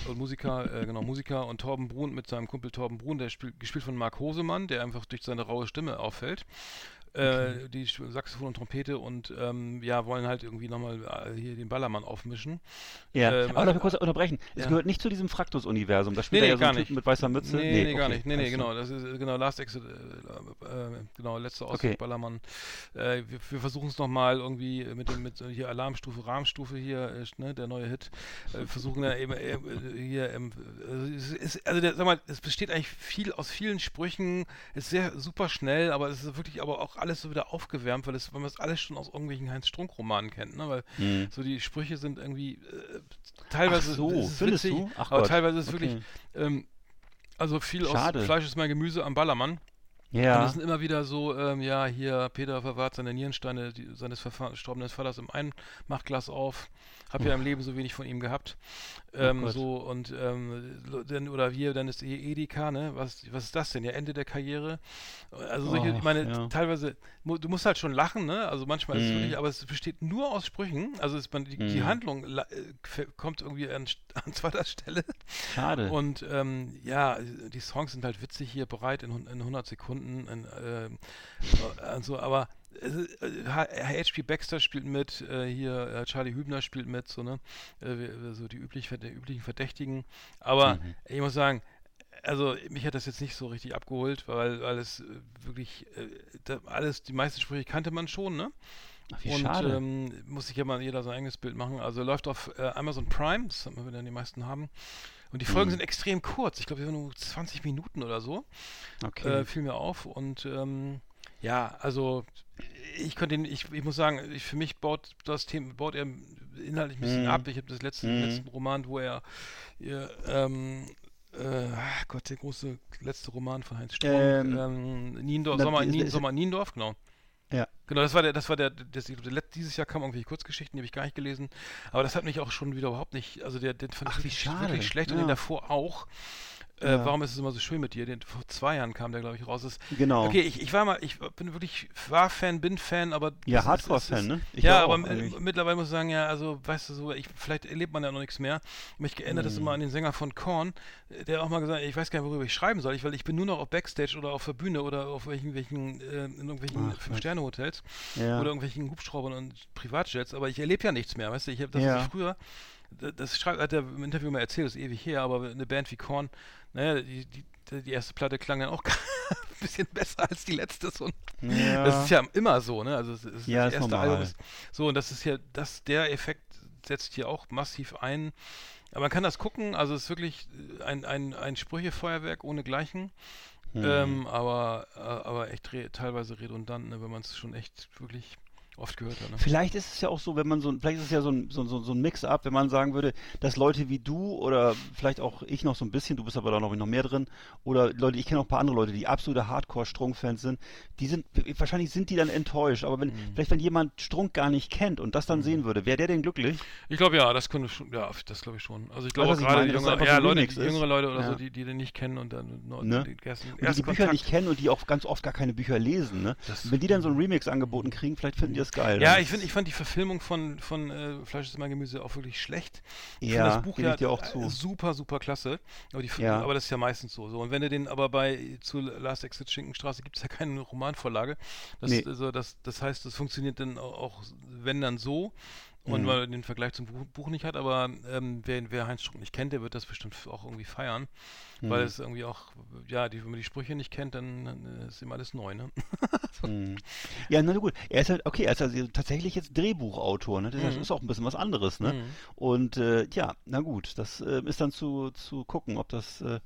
und Musiker, äh, genau, Musiker und Torben Brun mit seinem Kumpel Torben Brun, der spielt, gespielt von Marc Hosemann, der einfach durch seine raue Stimme auffällt. Äh, die Saxophon und Trompete und ähm, ja, wollen halt irgendwie nochmal äh, hier den Ballermann aufmischen. Ja, Ähm, aber darf ich kurz unterbrechen? Es ja. gehört nicht zu diesem Fraktus-Universum. Da spielt Nee, nee, ja so gar Typen nicht. mit weißer Mütze. Nee, nee, gar okay, nicht. Nee, nee, genau. Das ist genau Last Exit, äh, äh, genau, letzter Ausflug Okay. Ballermann. Äh, wir wir versuchen es nochmal irgendwie mit dem mit hier Alarmstufe, Rahmstufe hier, ne, der neue Hit. Versuchen da eben hier, es ist, also der, sag mal, es besteht eigentlich viel aus vielen Sprüchen, ist sehr super schnell, aber es ist wirklich aber auch alles so wieder aufgewärmt, weil es, weil man es alles schon aus irgendwelchen Heinz-Strunk-Romanen kennt, ne? Weil Hm. so die Sprüche sind irgendwie äh, teilweise Ach so, ist es findest witzig, du? Ach aber Gott, teilweise ist es okay. wirklich ähm, also viel Schade. aus Fleisch ist mein Gemüse am Ballermann. Und Ja. es sind immer wieder so, ähm, ja, hier, Peter verwahrt seine Nierensteine die, seines verstorbenen Vaters im Einmachglas auf. Hab ja im Leben so wenig von ihm gehabt. Ähm, Gott. so, und, ähm, dann, oder hier, dann ist hier Edeka, ne? Was, was ist das denn? Ja, Ende der Karriere. Also solche, ich Och, meine, ja. teilweise, du musst halt schon lachen, ne? Also manchmal ist es Mhm. wirklich, aber es besteht nur aus Sprüchen. Also ist man, die, die Mhm. Handlung äh, kommt irgendwie an, an zweiter Stelle. Schade. Und ähm, ja, die Songs sind halt witzig hier bereit in, in 100 Sekunden. In, ähm, äh, so, aber ist, äh, H.P. Baxter spielt mit, äh, hier äh, Charlie Hübner spielt mit, so ne, äh, so die, üblich, die üblichen Verdächtigen. Aber Mhm. ich muss sagen, also mich hat das jetzt nicht so richtig abgeholt, weil, weil es wirklich alles, die meisten Sprüche kannte man schon, ne? Ach, wie und schade. ähm, muss sich ja mal jeder sein eigenes Bild machen. Also läuft auf Amazon Prime, das haben wir dann die meisten haben. Und die Folgen Mhm. sind extrem kurz. Ich glaube, wir haben nur 20 Minuten oder so. Okay. Äh, fiel mir auf. Und ähm, ja, also ich könnte ihn, ich, ich muss sagen, ich, für mich baut das Thema, baut er inhaltlich ein bisschen Mhm. ab. Ich habe das letzte, Mhm. letzten Roman, wo er ihr, ähm, äh, Gott, der große letzte Roman von Heinz Strunk, Ähm, ähm, Niendorf, na, Sommer, ist- Nien, ist- Sommer Niendorf, genau. Ja. Genau, das war der, das war der, das, der dieses Jahr kamen irgendwelche Kurzgeschichten, die habe ich gar nicht gelesen. Aber das hat mich auch schon wieder überhaupt nicht, also der, den fand Ach, ich wirklich, schlecht und Ja. den davor auch. Äh, Ja. Warum ist es immer so schön mit dir? Den, vor zwei Jahren kam der, glaube ich, raus. Das, genau. Okay, ich, ich war mal, ich bin wirklich, war Fan, bin Fan, aber. Ja, Hardcore-Fan, ne? Ich ja, aber mittlerweile muss ich sagen, ja, also, weißt du, so, ich, vielleicht erlebt man ja noch nichts mehr. Mich geändert das Mhm. immer an den Sänger von Korn, der auch mal gesagt hat, ich weiß gar nicht, worüber ich schreiben soll, ich, weil ich bin nur noch auf Backstage oder auf der Bühne oder auf welchen, welchen äh, in irgendwelchen Fünf-Sterne-Hotels ja. oder irgendwelchen Hubschraubern und Privatjets, aber ich erlebe ja nichts mehr, weißt du, ich habe das, Ja. früher, das, schreibt, hat er im Interview mal erzählt, das ist ewig her, aber eine Band wie Korn, naja, die, die, die erste Platte klang dann auch ein bisschen besser als die letzte. So. ja. Das ist ja immer so, ne? Also es ist Ja, das erste normal. Album ist so und das ist ja, das der Effekt setzt hier auch massiv ein. Aber man kann das gucken, also es ist wirklich ein, ein, ein Sprüchefeuerwerk ohne Gleichen. Hm. Ähm, aber, äh, aber echt re teilweise redundant, ne, wenn man es schon echt wirklich oft gehört hat. Ne? Vielleicht ist es ja auch so, wenn man so, ein- vielleicht ist es ja so ein, so, so, so ein Mix-up, wenn man sagen würde, dass Leute wie du oder vielleicht auch ich noch so ein bisschen, du bist aber da noch, noch mehr drin, oder Leute, ich kenne auch ein paar andere Leute, die absolute Hardcore-Strunk-Fans sind, die sind, wahrscheinlich sind die dann enttäuscht, aber wenn, Mhm. vielleicht wenn jemand Strunk gar nicht kennt und das dann sehen würde, wäre der denn glücklich? Ich glaube ja, das könnte schon, ja, das glaube ich schon. Also ich glaube ich gerade jüngere, ja, Leute, jüngere Leute oder Ja. so, die, die den nicht kennen und dann nur Ne? den ersten, Und die die Bücher nicht kennen und die auch ganz oft gar keine Bücher lesen, ne? Das- wenn die dann so ein Remix angeboten kriegen, vielleicht finden die das geil. Ja, Dann ich finde, ich fand die Verfilmung von, von äh, Fleisch ist mein Gemüse auch wirklich schlecht. Ich Ja, finde das Buch ja dir auch äh, zu. super, super klasse. Aber, die, Ja. aber das ist ja meistens so. so. Und wenn du den aber bei zu Last Exit Schinkenstraße gibt es ja keine Romanvorlage. Das, Nee. also, das, das heißt, das funktioniert dann au- auch, wenn dann so. Und Mhm. weil er den Vergleich zum Buch, Buch nicht hat, aber ähm, wer, wer Heinz Strunk nicht kennt, der wird das bestimmt auch irgendwie feiern. Weil Mhm. es irgendwie auch, ja, die, wenn man die Sprüche nicht kennt, dann, dann ist ihm alles neu, ne? Hm. Ja, na gut. Er ist halt, okay, er ist also tatsächlich jetzt Drehbuchautor, ne? Das Mhm. ist auch ein bisschen was anderes, ne? Mhm. Und äh, ja, na gut, das äh, ist dann zu, zu gucken, ob das äh,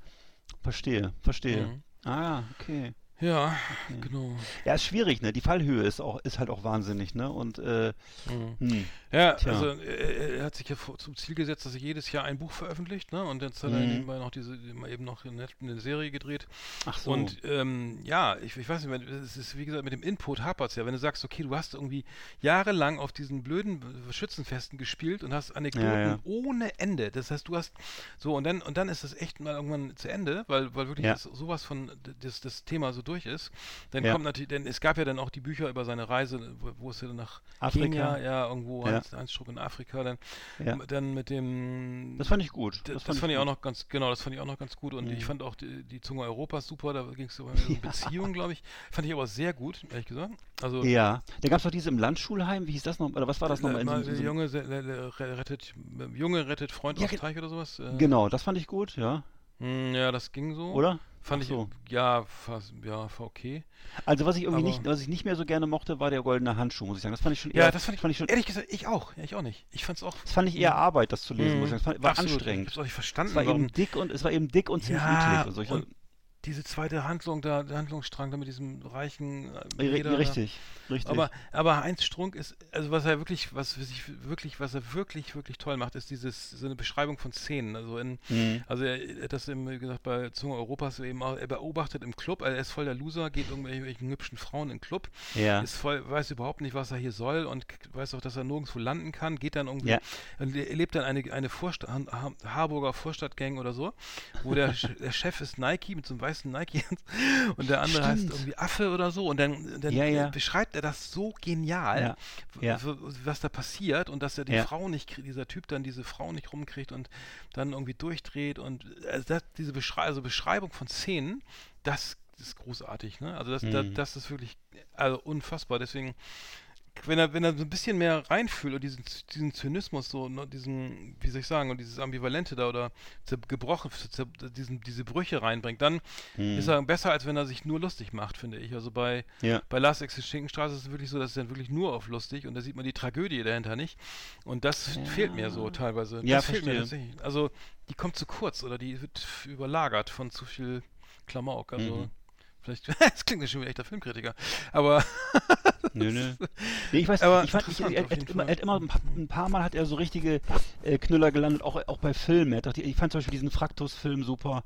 verstehe, verstehe. Mhm. Ah, okay. Ja, genau. Ja, ist schwierig, ne? Die Fallhöhe ist auch, ist halt auch wahnsinnig, ne? Und äh, Mhm. hm. Ja, Tja. also er, er hat sich ja vor, zum Ziel gesetzt, dass er jedes Jahr ein Buch veröffentlicht, ne? Und jetzt hat er Mhm. nebenbei noch diese eben noch eine, eine Serie gedreht. ach so. Und ähm, ja, ich, ich weiß nicht, es ist wie gesagt mit dem Input hapert's ja. Wenn du sagst, okay, du hast irgendwie jahrelang auf diesen blöden Schützenfesten gespielt und hast Anekdoten Ja, ja. ohne Ende. Das heißt, du hast so und dann und dann ist das echt mal irgendwann zu Ende, weil weil wirklich Ja. das, sowas von das, das Thema so durch ist. Dann Ja. kommt natürlich, denn es gab ja dann auch die Bücher über seine Reise, wo, wo es ja dann nach Afrika. Kenia, ja, irgendwo Ja. Struck in Afrika, dann, Ja. dann mit dem Das fand ich gut. D- das, fand ich auch gut. noch ganz, genau, das fand ich auch noch ganz gut und Mhm. ich fand auch die, die Zunge Europas super, da ging es um eine Beziehung, glaube ich. Fand ich aber sehr gut, ehrlich gesagt. Also, Ja, da gab es doch diese im Landschulheim, wie hieß das noch, oder was war das nochmal? äh, so- so- Junge rettet, Junge rettet Freund Ja, ge- Teich oder sowas. Äh, Genau, das fand ich gut, ja. mh, Ja, das ging so. Oder? Fand Ach ich, so. ja, fast, ja, okay. Also was ich irgendwie Aber- nicht, was ich nicht mehr so gerne mochte, war der goldene Handschuh, muss ich sagen. Das fand ich schon Ja, eher, das fand ich, fand ich schon, ehrlich gesagt, ich auch. Ja, ich auch nicht. Ich fand's auch. das fand ich eher Arbeit, das zu lesen, Mhm. muss ich sagen. Das fand, war Absolut. Ich anstrengend. hab's auch nicht Es verstanden, war warum. eben dick und es war eben dick und ziemlich Ja, und so. Ich, und diese zweite Handlung da, der Handlungsstrang da mit diesem reichen äh, Räder da. richtig, richtig. Aber, aber Heinz Strunk ist, also was er wirklich, was was ich wirklich, was er wirklich, wirklich toll macht, ist dieses, so eine Beschreibung von Szenen. Also in, Mhm. also er, er hat das eben, wie gesagt, bei Zunge Europas eben auch, er beobachtet im Club, also er ist voll der Loser, geht irgendwelchen hübschen Frauen in den Club, ja. ist voll, weiß überhaupt nicht, was er hier soll und weiß auch, dass er nirgendwo landen kann, geht dann irgendwie, Ja. er lebt dann eine, eine Vorstadt, Han- Ha- Harburger Vorstadtgang oder so, wo der, der Chef ist Nike mit so einem weißen Nike und der andere heißt Stimmt. irgendwie Affe oder so und dann, dann Ja, ja. beschreibt er das so genial, Ja, was da passiert und dass er die. Frau nicht, krie- dieser Typ dann diese Frau nicht rumkriegt und dann irgendwie durchdreht und also das, diese Beschrei also Beschreibung von Szenen, das ist großartig, ne? Also das, das, Mhm. das ist wirklich also unfassbar. Deswegen wenn er, wenn er so ein bisschen mehr reinfühlt und diesen, diesen Zynismus so, ne, diesen, wie soll ich sagen, und dieses Ambivalente da oder gebrochen, diesen, diese Brüche reinbringt, dann Hm. ist er besser, als wenn er sich nur lustig macht, finde ich. Also bei, Ja. bei Last Exit Schinkenstraße ist es wirklich so, dass es dann wirklich nur auf lustig und da sieht man die Tragödie dahinter nicht. Und das fehlt mir so teilweise. Ja, das fehlt mir tatsächlich. Also die kommt zu kurz oder die wird überlagert von zu viel Klamauk. Also Mhm. vielleicht, das klingt ja schon wie ein echter Filmkritiker. Aber Nö, nö. Nee, ich weiß, Aber ich fand, ich, er, jeden immer, er hat immer ein paar, ein paar Mal hat er so richtige äh, Knüller gelandet, auch, auch bei Filmen. Hat die, ich fand zum Beispiel diesen Fraktus-Film super.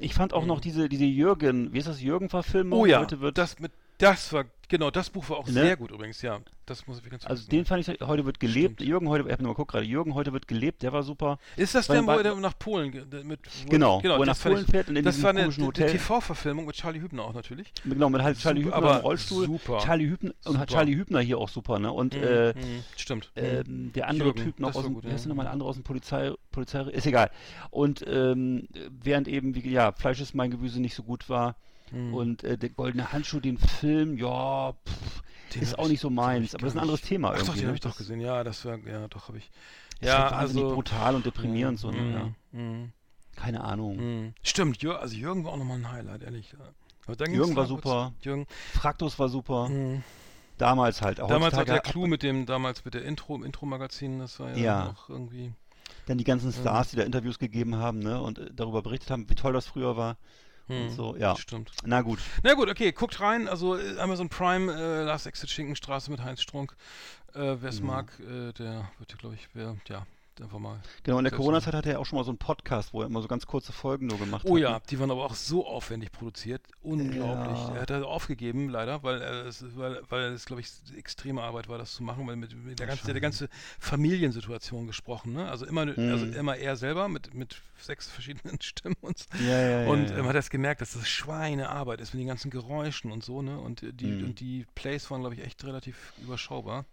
Ich fand auch noch diese, diese Jürgen, wie ist das, Jürgen-Verfilmung? oh ja, Heute wird, das mit das war genau das Buch war auch Ne? sehr gut übrigens. Ja, das muss ich ganz also den fand ich, heute wird gelebt. Stimmt. Jürgen heute, ich hab noch mal geguckt gerade, Jürgen heute wird gelebt, der war super. Ist das denn, wo er nach Polen mit wo, Genau, wo er nach das Polen ich- fährt und in Das diesem war eine, komischen eine Hotel. TV-Verfilmung mit Charlie Hübner auch natürlich. Genau, mit halt Charlie Super, Hübner aber im Rollstuhl. super. Charlie Hübner und hat Super. Charlie Hübner hier auch super, ne? Und äh, Mhm, Stimmt. ähm, der andere Jürgen, Typ noch das aus war dem, gut, ja. nochmal der andere aus dem Polizei, Polizei, ist egal. Und ähm, während eben, wie, ja, Fleisch ist mein Gemüse nicht so gut war Mhm. und äh, der goldene Handschuh, den Film, ja, pff, Den ist auch ich- nicht so den meins, aber das ist ein anderes Thema Ach doch, irgendwie. den ne? habe ich doch Das gesehen. Ja, das war ja doch habe ich. ist Ja, also brutal und deprimierend so, ne? Mhm, Ja. mhm, Keine Ahnung. mhm. Stimmt, Jür also Jürgen war auch nochmal ein Highlight, ehrlich. Aber dann Jürgen war super. Jürgen. Fraktus war super. Mhm. Damals halt. Auch Damals hat der Clou mit dem, damals mit der Intro, im Intro-Magazin, das war ja, Ja. auch irgendwie. Dann die ganzen Stars, die da Interviews gegeben haben, ne? Und äh, darüber berichtet haben, wie toll das früher war. Mhm. so, ja. Stimmt. Na gut. Na gut, okay, guckt rein. Also äh, Amazon Prime, äh, Last Exit Schinkenstraße mit Heinz Strunk. Äh, Wer es Mhm. mag, äh, der wird, glaube ich, wer, ja, einfach mal. Genau, in der Corona-Zeit hatte er auch schon mal so einen Podcast, wo er immer so ganz kurze Folgen nur gemacht Oh hat. ja, ne? die waren aber auch so aufwendig produziert. Unglaublich. Ja. Er hat also aufgegeben, leider, weil, es, weil, weil es, glaube ich, extreme Arbeit war, das zu machen, weil mit, mit der, ganzen, der ganze Familiensituation gesprochen, ne? Also immer, also Mhm. immer er selber mit, mit sechs verschiedenen Stimmen und so. Ja, ja, ja. Und ja. äh, man hat das gemerkt, dass das Schweinearbeit ist mit den ganzen Geräuschen und so, ne? Und äh, die, Mhm. und die Plays waren, glaube ich, echt relativ überschaubar.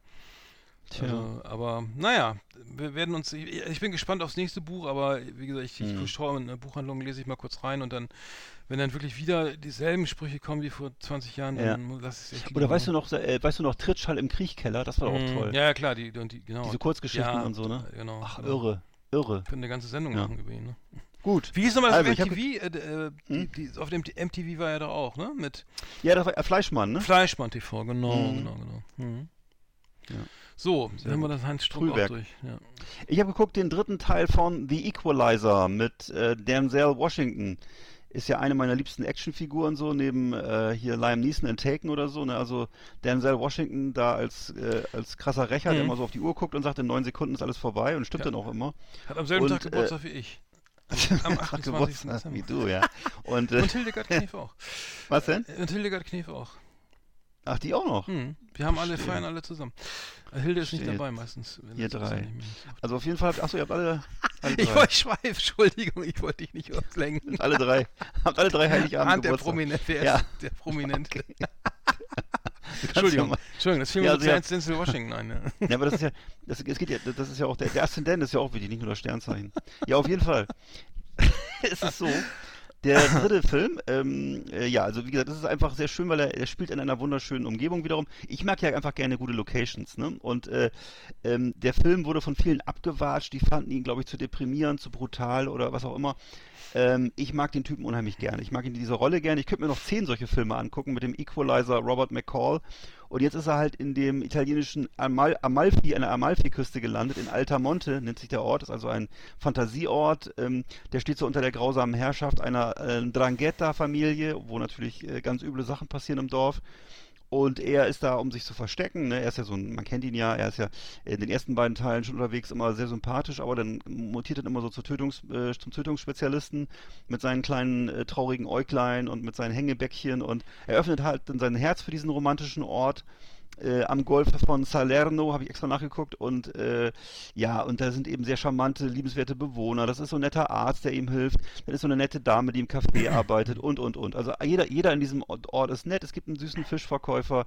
Tja. Also, aber naja, wir werden uns. Ich, ich bin gespannt aufs nächste Buch, aber wie gesagt, ich, Mhm. ich schaue in eine Buchhandlung, lese ich mal kurz rein und dann, wenn dann wirklich wieder dieselben Sprüche kommen wie vor 20 Jahren, Ja. dann lass ich echt Oder weißt du noch, äh, weißt du noch, Trittschall im Kriechkeller, das war auch Mhm. toll. Ja, ja, klar, die, die, genau. Diese Kurzgeschichten ja, und so, ne? Genau. Ach, genau. irre, irre. Können eine ganze Sendung Ja. machen über ihn, ne? Gut. Wie hieß nochmal das Also, MTV? Äh, äh, Hm? die, die, auf dem MTV war er da auch, ne? Mit Ja, das war äh, Fleischmann, ne? Fleischmann TV, genau, Mhm. genau, genau. Mhm. Ja. So, Sehr haben wir das Heinz Frühwerk. durch. Ja. Ich habe geguckt, den dritten Teil von The Equalizer mit äh, Denzel Washington. Ist ja eine meiner liebsten Actionfiguren so, neben äh, hier Liam Neeson in Taken oder so. Ne? Also Denzel Washington da als, äh, als krasser Rächer, der Mhm. immer so auf die Uhr guckt und sagt, in neun Sekunden ist alles vorbei und stimmt Ja. dann auch immer. Hat am selben Und, Tag äh, Geburtstag wie ich. Am Ach, 28. Geburtstag, wie du, ja. Und, äh, Und Hildegard Knef auch. was denn? Und Hildegard Knef auch. Ach, die auch noch. Hm. Wir haben alle, feiern alle zusammen. Äh, Hilde ist nicht Verstehe. dabei meistens. Ihr drei. nicht. Also auf jeden Fall, achso, ihr habt alle, alle Ich wollte schweif, Entschuldigung, ich wollte dich nicht auslenken. alle drei, habt alle drei Heiligabend Hand der Geburtstag. Prominent, wer Ja. ist der Prominente? Kannst Entschuldigung, ja Entschuldigung, das fiel mir Ja, so also ja- Denzel Washington ein. Ne? Ja, aber das ist ja, das, es geht ja, das ist ja auch, der, der Aszendent ist ja auch wichtig, nicht nur das Sternzeichen. Ja, auf jeden Fall. es ist so, der dritte Film, ähm, äh, ja, also wie gesagt, das ist einfach sehr schön, weil er, er spielt in einer wunderschönen Umgebung wiederum. Ich mag ja einfach gerne gute Locations, ne? Und äh, ähm, der Film wurde von vielen abgewatscht, die fanden ihn, glaube ich, zu deprimierend, zu brutal oder was auch immer. Ähm, ich mag den Typen unheimlich gerne. Ich mag ihn in dieser Rolle gerne. Ich könnte mir noch zehn solche Filme angucken mit dem Equalizer Robert McCall. Und jetzt ist er halt in dem italienischen Amal Amalfi, an der Amalfi-Küste gelandet, in Altamonte nennt sich der Ort, ist also ein Fantasieort. Ähm, der steht so unter der grausamen Herrschaft einer äh, Drangheta-Familie, wo natürlich äh, ganz üble Sachen passieren im Dorf. Und er ist da, um sich zu verstecken. Ne? Er ist ja so ein, man kennt ihn ja, er ist ja in den ersten beiden Teilen schon unterwegs, immer sehr sympathisch, aber dann mutiert er immer so Tötungs, äh, zum Tötungsspezialisten mit seinen kleinen äh, traurigen Äuglein und mit seinen Hängebäckchen und er öffnet halt dann sein Herz für diesen romantischen Ort. Äh, am Golf von Salerno, habe ich extra nachgeguckt. Und äh, ja, und da sind eben sehr charmante, liebenswerte Bewohner. Das ist so ein netter Arzt, der ihm hilft. Dann ist so eine nette Dame, die im Café arbeitet und, und, und. Also jeder, jeder in diesem Ort Ort ist nett. Es gibt einen süßen Fischverkäufer.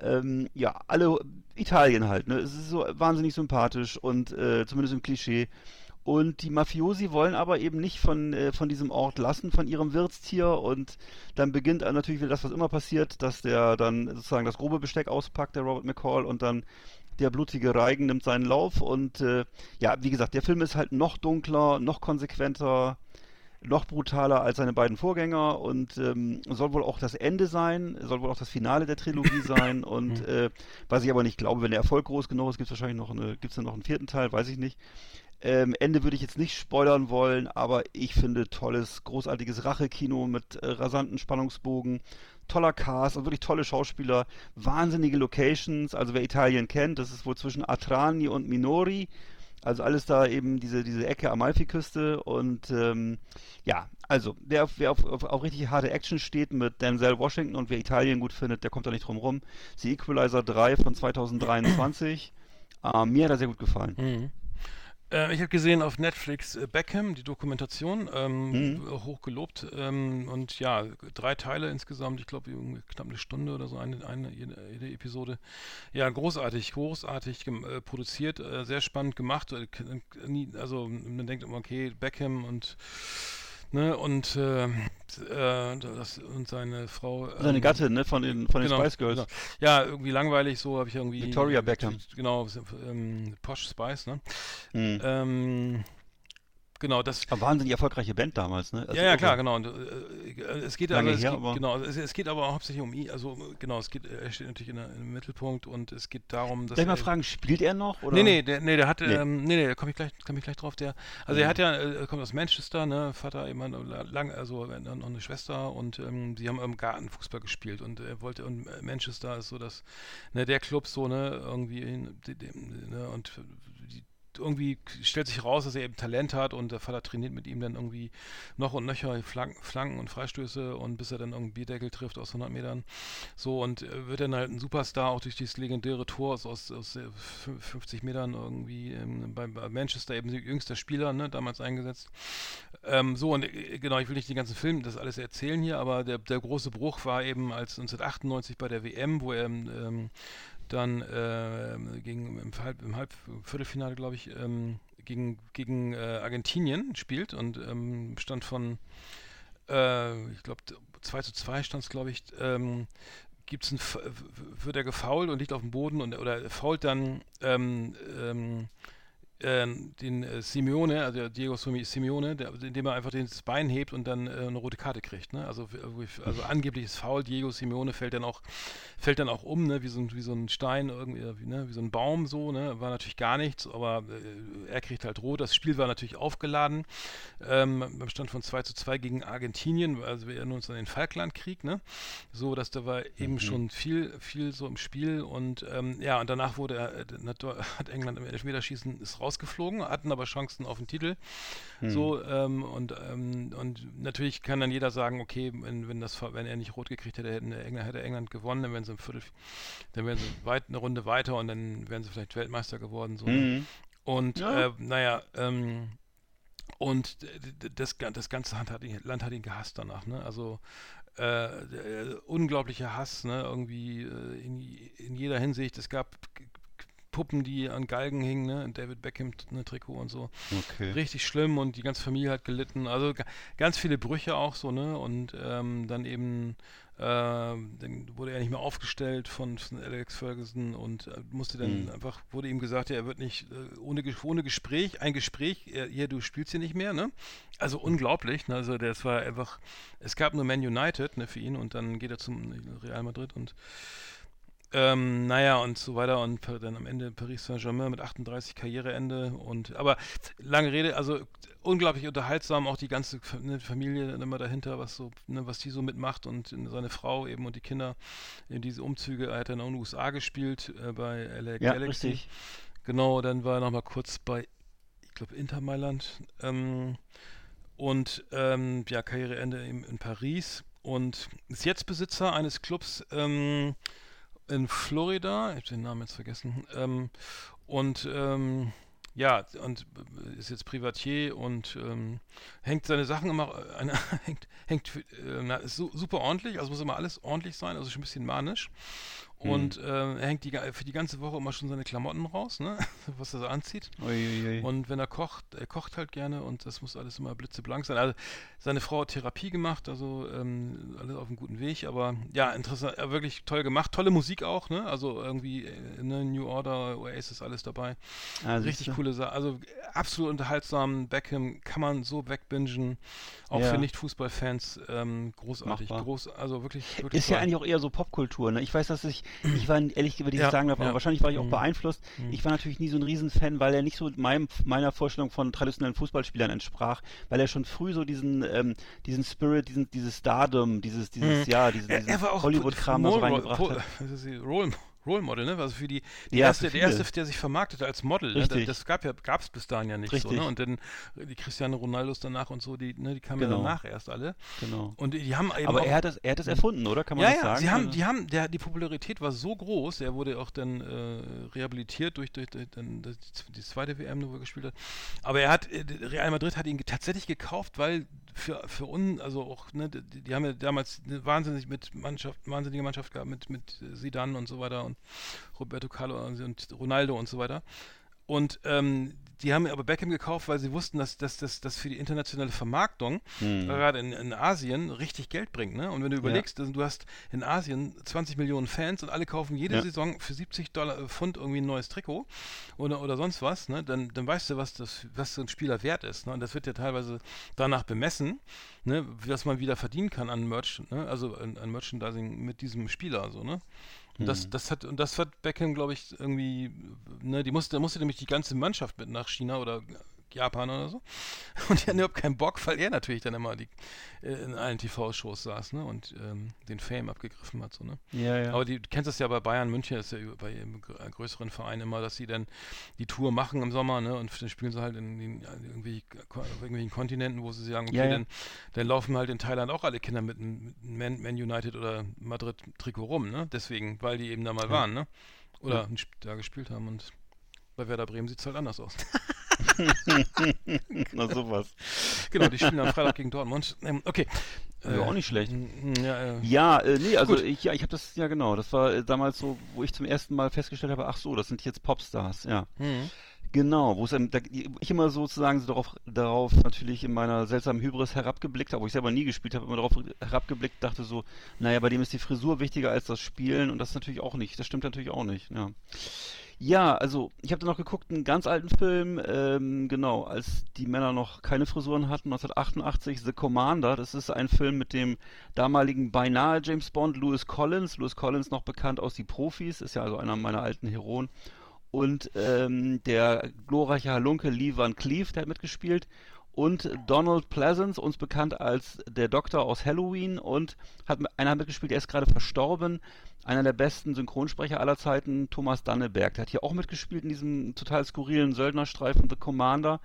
Ähm, ja, alle Italien halt. Ne? Es ist so wahnsinnig sympathisch und äh, zumindest im Klischee. Und die Mafiosi wollen aber eben nicht von, äh, von diesem Ort lassen, von ihrem Wirtstier. Und dann beginnt natürlich wieder das, was immer passiert, dass der dann sozusagen das grobe Besteck auspackt, der Robert McCall, und dann der blutige Reigen nimmt seinen Lauf. Und äh, ja, wie gesagt, der Film ist halt noch dunkler, noch konsequenter, noch brutaler als seine beiden Vorgänger und ähm, soll wohl auch das Ende sein, soll wohl auch das Finale der Trilogie sein. Und äh, was ich aber nicht glaube, wenn der Erfolg groß genug ist, gibt es wahrscheinlich noch eine, gibt's dann noch einen vierten Teil, weiß ich nicht. Ähm, Ende würde ich jetzt nicht spoilern wollen, aber ich finde tolles, großartiges Rachekino mit äh, rasanten Spannungsbogen, toller Cast und wirklich tolle Schauspieler, wahnsinnige Locations. Also wer Italien kennt, das ist wohl zwischen Atrani und Minori. Also alles da eben diese, diese Ecke Amalfiküste und ähm, ja, also wer, auf, wer auf, auf, auf richtig harte Action steht mit Denzel Washington und wer Italien gut findet, der kommt da nicht drum rum. The Equalizer 3 von 2023. äh, mir hat er sehr gut gefallen. Mhm. Äh, ich habe gesehen auf Netflix äh, Beckham, die Dokumentation, ähm, Mhm. hoch gelobt. Ähm, und ja, drei Teile insgesamt, ich glaube knapp eine Stunde oder so, eine, eine jede, jede Episode. Ja, großartig, großartig äh, produziert, äh, sehr spannend gemacht. Äh, äh, Also man denkt immer, okay, Beckham und ne, und äh, äh, das, und seine Frau. Seine ähm, Gattin, ne, von den, von den Genau, Spice Girls. genau. Ja, irgendwie langweilig, so habe ich irgendwie. Victoria Beckham. Genau, ähm, Posh Spice, ne? Mhm. Ähm, genau, das. Aber wahnsinnig erfolgreiche Band damals, ne? Also ja, ja, klar, genau. Und, äh, es geht Lange aber, es her, geht, aber- genau, es, es geht aber hauptsächlich um ihn. Also genau, es geht, er steht natürlich in der, im Mittelpunkt und es geht darum, dass Darf ich mal er, fragen, spielt er noch? Oder? Nee, nee, der, nee, der hat, Nee. ähm, nee, nee, da komme ich gleich, komme ich gleich drauf. Der, also Mhm. er hat ja, äh, kommt aus Manchester, ne, Vater immer lang, also äh, noch eine Schwester und ähm, die haben im Garten Fußball gespielt und er wollte und äh, Manchester ist so das, ne, der Club so, ne, irgendwie, in, de- de- ne, und irgendwie stellt sich raus, dass er eben Talent hat und der Vater trainiert mit ihm dann irgendwie noch und nöcher Flanken, Flanken und Freistöße und bis er dann irgendeinen Bierdeckel trifft aus 100 Metern. So und äh, wird dann halt ein Superstar auch durch dieses legendäre Tor aus, aus, aus äh, fün- 50 Metern irgendwie ähm, bei, bei Manchester eben jüngster Spieler, ne, damals eingesetzt. Ähm, so und äh, genau, ich will nicht den ganzen Film das alles erzählen hier, aber der, der große Bruch war eben als 1998 bei der WM, wo er ähm, dann äh, gegen im, Halb, im Halb Viertelfinale, glaube ich, ähm, gegen, gegen äh, Argentinien spielt und ähm, stand von, äh, ich glaube, 2 zu 2 stand es, glaube ich, ähm, gibt's ein, wird er gefault und liegt auf dem Boden und oder fault dann ähm, ähm, den äh, Simeone, also Diego Simeone, der, indem er einfach das Bein hebt und dann äh, eine rote Karte kriegt. Ne? Also, also angebliches Foul, Diego Simeone fällt dann auch, fällt dann auch um, ne? wie, so ein, wie so ein Stein, irgendwie, wie, ne? wie so ein Baum so, ne? war natürlich gar nichts, aber äh, er kriegt halt rot. Das Spiel war natürlich aufgeladen, ähm, beim Stand von 2 zu 2 gegen Argentinien, also wir erinnern uns an den Falklandkrieg, ne? so dass da war eben schon viel, viel so im Spiel und ähm, ja, und danach wurde er, äh, hat England im Elfmeterschießen ist rausgeflogen, hatten aber Chancen auf den Titel. So, ähm, und, ähm, und natürlich kann dann jeder sagen, okay, wenn, wenn, das, wenn er nicht rot gekriegt hätte, hätten England, hätte England gewonnen, dann wären sie im Viertel, dann wären sie weit eine Runde weiter und dann wären sie vielleicht Weltmeister geworden. So. Mhm. Und Ja. äh, naja, ähm, und das, das ganze Land hat, ihn, Land hat ihn gehasst danach, ne? Also äh, der, unglaublicher Hass, ne? Irgendwie äh, in, in jeder Hinsicht. Es gab Puppen, die an Galgen hingen, ne? David Beckham, ne, Trikot und so. Okay. Richtig schlimm und die ganze Familie hat gelitten. Also ga- ganz viele Brüche auch so, ne? Und ähm, dann eben äh, dann wurde er nicht mehr aufgestellt von, von Alex Ferguson und äh, musste dann Mhm. einfach, wurde ihm gesagt, ja, er wird nicht äh, ohne, ohne Gespräch, ein Gespräch, er, hier, du spielst hier nicht mehr, ne? Also unglaublich, ne? Also das war einfach, es gab nur Man United, ne, für ihn und dann geht er zum Real Madrid und ähm, naja, und so weiter und dann am Ende Paris Saint-Germain mit 38 Karriereende und aber lange Rede, also unglaublich unterhaltsam, auch die ganze ne, Familie immer dahinter, was so, ne, was die so mitmacht und seine Frau eben und die Kinder in diese Umzüge, er hat dann auch in den USA gespielt, äh, bei LA Ja, Galaxy. richtig. Genau, dann war er nochmal kurz bei, ich glaube, Inter Mailand. Ähm, und ähm, ja, Karriereende in, in Paris. Und ist jetzt Besitzer eines Clubs ähm, in Florida. Ich habe den Namen jetzt vergessen. Ähm, und ähm, ja, und ist jetzt Privatier und ähm, hängt seine Sachen immer, äh, hängt, hängt äh, na, ist su super ordentlich, also muss immer alles ordentlich sein, also schon ein bisschen manisch. Und äh, er hängt die, für die ganze Woche immer schon seine Klamotten raus, ne? was er so anzieht. Uiuiui. Und wenn er kocht, er kocht halt gerne und das muss alles immer blitzeblank sein. Also seine Frau hat Therapie gemacht, also ähm, alles auf einem guten Weg, aber ja, interessant, wirklich toll gemacht. Tolle Musik auch, ne? Also irgendwie äh, ne, New Order, Oasis, alles dabei. Ah, Richtig coole Sache. Also absolut unterhaltsam. Beckham kann man so wegbingen. Auch Ja. für Nicht-Fußballfans ähm, großartig. Machbar. Groß, also wirklich, wirklich Ist ja toll. eigentlich auch eher so Popkultur. Ne? Ich weiß, dass ich, ich war ehrlich, wenn ich Ja, sagen darf, aber ja. wahrscheinlich war ich auch Mhm. beeinflusst. Ich war natürlich nie so ein Riesenfan, weil er nicht so meinem, meiner Vorstellung von traditionellen Fußballspielern entsprach, weil er schon früh so diesen, ähm, diesen Spirit, diesen, dieses Stardom, dieses, dieses, Mhm. ja, diesen, auch Hollywood-Kram da so reingebracht hat. Role, Role Model, ne? Also für die, die Ja, erste, der erste, der sich vermarktete als Model. Ne? Das, das gab ja, gab es bis dahin ja nicht so, Richtig. ne? Und dann die Cristiano Ronaldos danach und so, die, ne, die kamen Genau. ja danach erst alle. Genau. Und die, die haben eben Aber auch, er hat das, er hat das erfunden, oder? Kann man ja, das ja, sagen? sie haben, die haben, der, die Popularität war so groß, er wurde auch dann äh, rehabilitiert durch, durch, durch dann die zweite WM, wo er gespielt hat. Aber er hat, äh, Real Madrid hat ihn tatsächlich gekauft, weil für, für uns, also auch, ne, die, die haben ja damals eine wahnsinnig mit Mannschaft, wahnsinnige Mannschaft gehabt mit, mit Zidane und so weiter und Roberto Carlos und Ronaldo und so weiter. Und ähm, die haben aber Beckham gekauft, weil sie wussten, dass das für die internationale Vermarktung, Hm. gerade in, in Asien, richtig Geld bringt. Ne? Und wenn du überlegst, also du hast in Asien 20 Millionen Fans und alle kaufen jede Ja. Saison für 70 Dollar, äh, Pfund irgendwie ein neues Trikot oder, oder sonst was, ne? dann, dann weißt du, was, das, was so ein Spieler wert ist. Ne? Und das wird ja teilweise danach bemessen, ne? was man wieder verdienen kann an Merch, ne? also an, an Merchandising mit diesem Spieler. So, ne? Und das, Mhm. das hat und das hat Beckham, glaube ich, irgendwie, ne, die musste, da musste nämlich die ganze Mannschaft mit nach China oder Japan oder so. Und die hatten überhaupt keinen Bock, weil er natürlich dann immer die, äh, in allen TV-Shows saß, ne? Und ähm, den Fame abgegriffen hat, so, ne? Ja, ja. Aber die, du kennst das ja bei Bayern München, ist ja bei äh, größeren Verein immer, dass sie dann die Tour machen im Sommer, ne? Und dann spielen sie halt in, den ja, irgendwie, auf irgendwelchen Kontinenten, wo sie sagen, okay, Ja, ja. Dann, dann laufen halt in Thailand auch alle Kinder mit einem Man, Man United oder Madrid Trikot rum, ne? Deswegen, weil die eben da mal waren, ne? Oder da gespielt haben und bei Werder Bremen sieht es halt anders aus. Na sowas. genau, die spielen am Freitag gegen Dortmund. Ähm, okay. Ja, auch nicht schlecht. Ja, äh, Ja, äh, nee, also Gut. ich, ja, ich habe das, ja genau, das war äh, damals so, wo ich zum ersten Mal festgestellt habe, ach so, das sind jetzt Popstars, ja. mhm. Genau, wo es da, ich immer sozusagen so darauf, darauf natürlich in meiner seltsamen Hybris herabgeblickt habe, wo ich selber nie gespielt habe, immer darauf herabgeblickt, dachte so, naja, bei dem ist die Frisur wichtiger als das Spielen und das ist natürlich auch nicht, das stimmt natürlich auch nicht, ja. Ja, also ich habe dann noch geguckt, einen ganz alten Film, ähm, genau, als die Männer noch keine Frisuren hatten, 1988, The Commander. Das ist ein Film mit dem damaligen beinahe James Bond, Lewis Collins. Lewis Collins noch bekannt aus Die Profis, ist ja also einer meiner alten Heroen. Und ähm, der glorreiche Halunke Lee Van Cleef, der hat mitgespielt. Und Donald Pleasance, uns bekannt als der Doktor aus Halloween. Und hat einer hat mitgespielt, der ist gerade verstorben. Einer der besten Synchronsprecher aller Zeiten, Thomas Danneberg. Der hat hier auch mitgespielt in diesem total skurrilen Söldnerstreifen The Commander.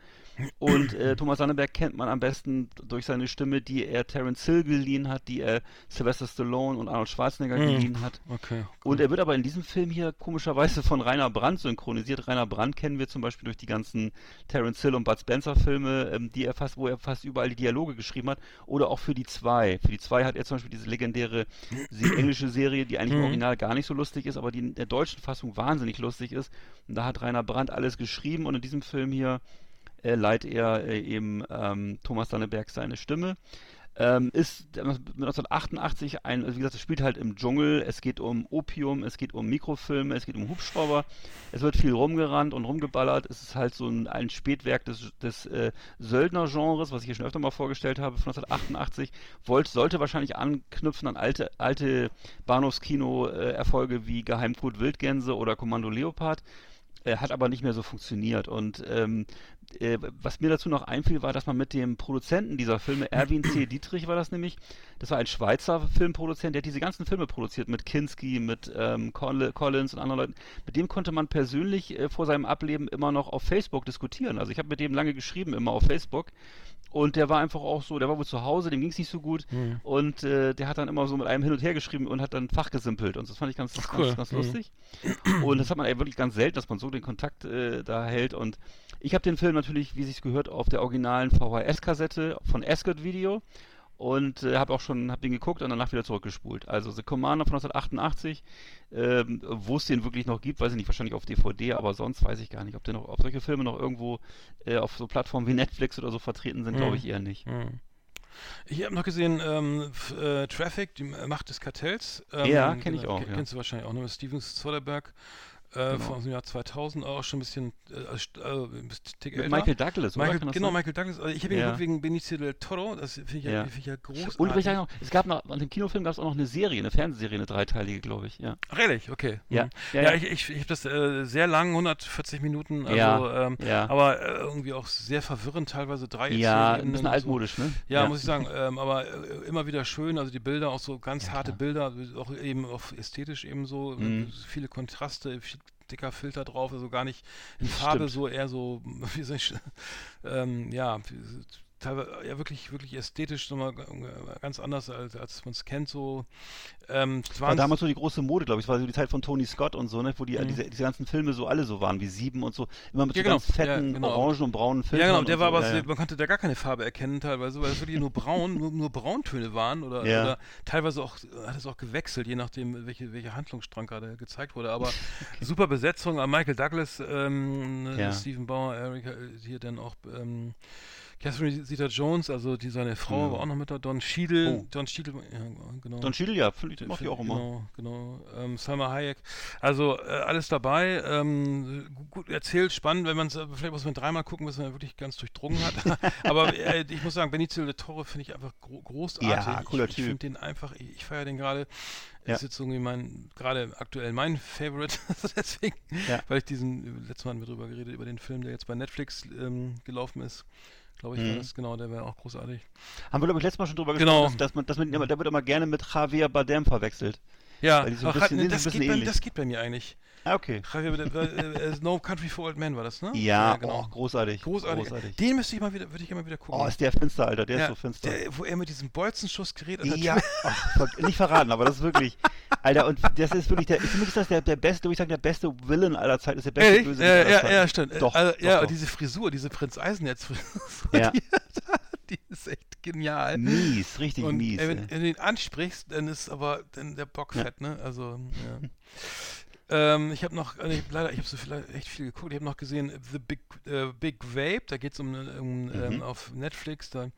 Und äh, Thomas Danneberg kennt man am besten durch seine Stimme, die er Terence Hill geliehen hat, die er Sylvester Stallone und Arnold Schwarzenegger Mhm. geliehen hat. Okay. Und er wird aber in diesem Film hier komischerweise von Rainer Brandt synchronisiert. Rainer Brandt kennen wir zum Beispiel durch die ganzen Terence Hill und Bud Spencer Filme, ähm, die er fast, wo er fast überall die Dialoge geschrieben hat. Oder auch für die zwei. Für die zwei hat er zum Beispiel diese legendäre englische Serie, die eigentlich im Mhm. Original gar nicht so lustig ist, aber die in der deutschen Fassung wahnsinnig lustig ist. Und da hat Rainer Brandt alles geschrieben und in diesem Film hier äh, leiht er äh, eben ähm, Thomas Danneberg seine Stimme. Ähm, ist äh, 1988 ein, also wie gesagt, es spielt halt im Dschungel, es geht um Opium, es geht um Mikrofilme, es geht um Hubschrauber, es wird viel rumgerannt und rumgeballert, es ist halt so ein, ein Spätwerk des, des äh, Söldner-Genres, was ich hier schon öfter mal vorgestellt habe, von 1988, wollte, sollte wahrscheinlich anknüpfen an alte, alte Bahnhofskino-Erfolge wie Geheimcode Wildgänse oder Kommando Leopard, äh, hat aber nicht mehr so funktioniert und ähm, äh, was mir dazu noch einfiel, war, dass man mit dem Produzenten dieser Filme, Erwin C. Dietrich war das nämlich, das war ein Schweizer Filmproduzent, der hat diese ganzen Filme produziert, mit Kinski, mit ähm, Coll- Collins und anderen Leuten. Mit dem konnte man persönlich äh, vor seinem Ableben immer noch auf Facebook diskutieren. Also ich habe mit dem lange geschrieben, immer auf Facebook. Und der war einfach auch so, der war wohl zu Hause, dem ging es nicht so gut. Mhm. Und äh, der hat dann immer so mit einem hin und her geschrieben und hat dann fachgesimpelt. Und das fand ich ganz, Ach, cool. ganz, ganz Mhm. lustig. Und das hat man wirklich ganz selten, dass man so den Kontakt äh, da hält. Und ich habe den Film natürlich, wie sich's gehört, auf der originalen VHS-Kassette von Ascot Video. Und äh, habe auch schon, habe den geguckt und danach wieder zurückgespult. Also The Commander von 1988, ähm, wo es den wirklich noch gibt, weiß ich nicht, wahrscheinlich auf DVD, aber sonst weiß ich gar nicht, ob der noch, ob solche Filme noch irgendwo äh, auf so Plattformen wie Netflix oder so vertreten sind, glaube ich eher nicht. Hm. Ich habe noch gesehen, ähm, äh, Traffic, die Macht des Kartells. Ähm, Ja, kenn ich auch, ke- ja. Kennst du wahrscheinlich auch, ne? Mit Steven Soderbergh äh, Genau. von dem Jahr 2000, auch schon ein bisschen, äh, also äh, Tick Mit älter. Michael Douglas, oder? Michael, das genau, sein? Michael Douglas. Also ich habe ihn Ja. wegen Benicio del Toro. Das finde ich, ja. Ja. find ich ja großartig. Und ich noch, es gab noch, an dem Kinofilm gab es auch noch eine Serie, eine Fernsehserie, eine dreiteilige, glaube ich, ja. Ach, Ehrlich, okay. Ja, Hm. ja, Ja, ich, ich, ich habe das äh, sehr lang, 140 Minuten, also, Ja, ähm, ja. aber äh, irgendwie auch sehr verwirrend, teilweise drei Ja, ein bisschen und so. altmodisch, ne? Ja, muss ich sagen, ähm, aber äh, immer wieder schön, also die Bilder auch so ganz harte Bilder, auch eben auch ästhetisch eben so, Mhm. viele Kontraste, viel dicker Filter drauf, also gar nicht in Farbe, Stimmt. so eher so, wie soll ich, ähm, ja, teilweise ja wirklich, wirklich ästhetisch nochmal ganz anders, als, als man es kennt, so. Ähm, es War damals so die große Mode, glaube ich. Es war so die Zeit von Tony Scott und so, ne? Wo die, Mhm. diese, diese ganzen Filme so alle so waren, wie Sieben und so. Immer mit Ja, so genau. ganz fetten, Ja, genau. orangen und braunen Filmen. Ja, genau, der war aber, so. ja, ja. man konnte da gar keine Farbe erkennen teilweise, weil es wirklich nur braun, nur, nur Brauntöne waren oder, oder teilweise auch, hat es auch gewechselt, je nachdem, welche, welcher Handlungsstrang gerade gezeigt wurde. Aber super Besetzung, äh, Michael Douglas, ähm. Stephen Bauer, Erika, äh, hier dann auch, ähm, Catherine Zeta-Jones, also die seine Frau Mhm. war auch noch mit da, Don Cheadle, Oh. Don Cheadle, ja, genau. Don Cheadle, ja, finde ich, mach ich auch immer. Genau, genau. Ähm, Salma Hayek. Also äh, alles dabei. Ähm, gu- gut erzählt, spannend. Wenn man es, vielleicht muss man dreimal gucken, bis man wirklich ganz durchdrungen hat. Aber äh, ich muss sagen, Benicio del Toro finde ich einfach gro großartig. Ja, cooler ich ich Typ. finde den einfach, ich, ich feiere den gerade. Ja. Ist jetzt irgendwie mein, gerade aktuell mein Favorite. Deswegen, Ja. weil ich diesen, letztes Mal haben wir drüber geredet, über den Film, der jetzt bei Netflix ähm, gelaufen ist. Glaube ich, war Mhm. das genau, der wäre auch großartig. Haben wir, glaube ich, letztes Mal schon drüber Genau. gesprochen, dass, dass man, dass man, der wird immer gerne mit Javier Bardem verwechselt. Ja, ach, bisschen- nee, das, geht bei, das geht bei mir eigentlich. Ah, okay. Äh, äh, No Country for Old Men war das, ne? Ja, genau. oh, großartig. großartig. großartig. Den müsste ich mal wieder, würde ich immer wieder gucken. Oh, ist der finster, Alter. Der ja, ist so finster. Der, wo er mit diesem Bolzenschussgerät Ja, ver- nicht verraten, aber das ist wirklich, Alter, und das ist wirklich der, für mich ist das der, der beste, würde ich sagen, der beste Villain aller Zeiten, ist der beste Ehrlich? Bösewicht Ja, aller ja, ja, stimmt. Doch, also, doch, ja, doch. diese Frisur, diese Prinz Eisenherz-Frisur, Ja. die, die ist echt genial. Mies, richtig und mies. wenn, ey. wenn du ihn ansprichst, dann ist aber dann der Bock fett, ne? Also, ja. Ähm, ich habe noch, also ich hab leider, ich habe so viel, echt viel geguckt. Ich habe noch gesehen The Big, äh, Big Vape. Da geht es um, um ähm, auf Netflix. Da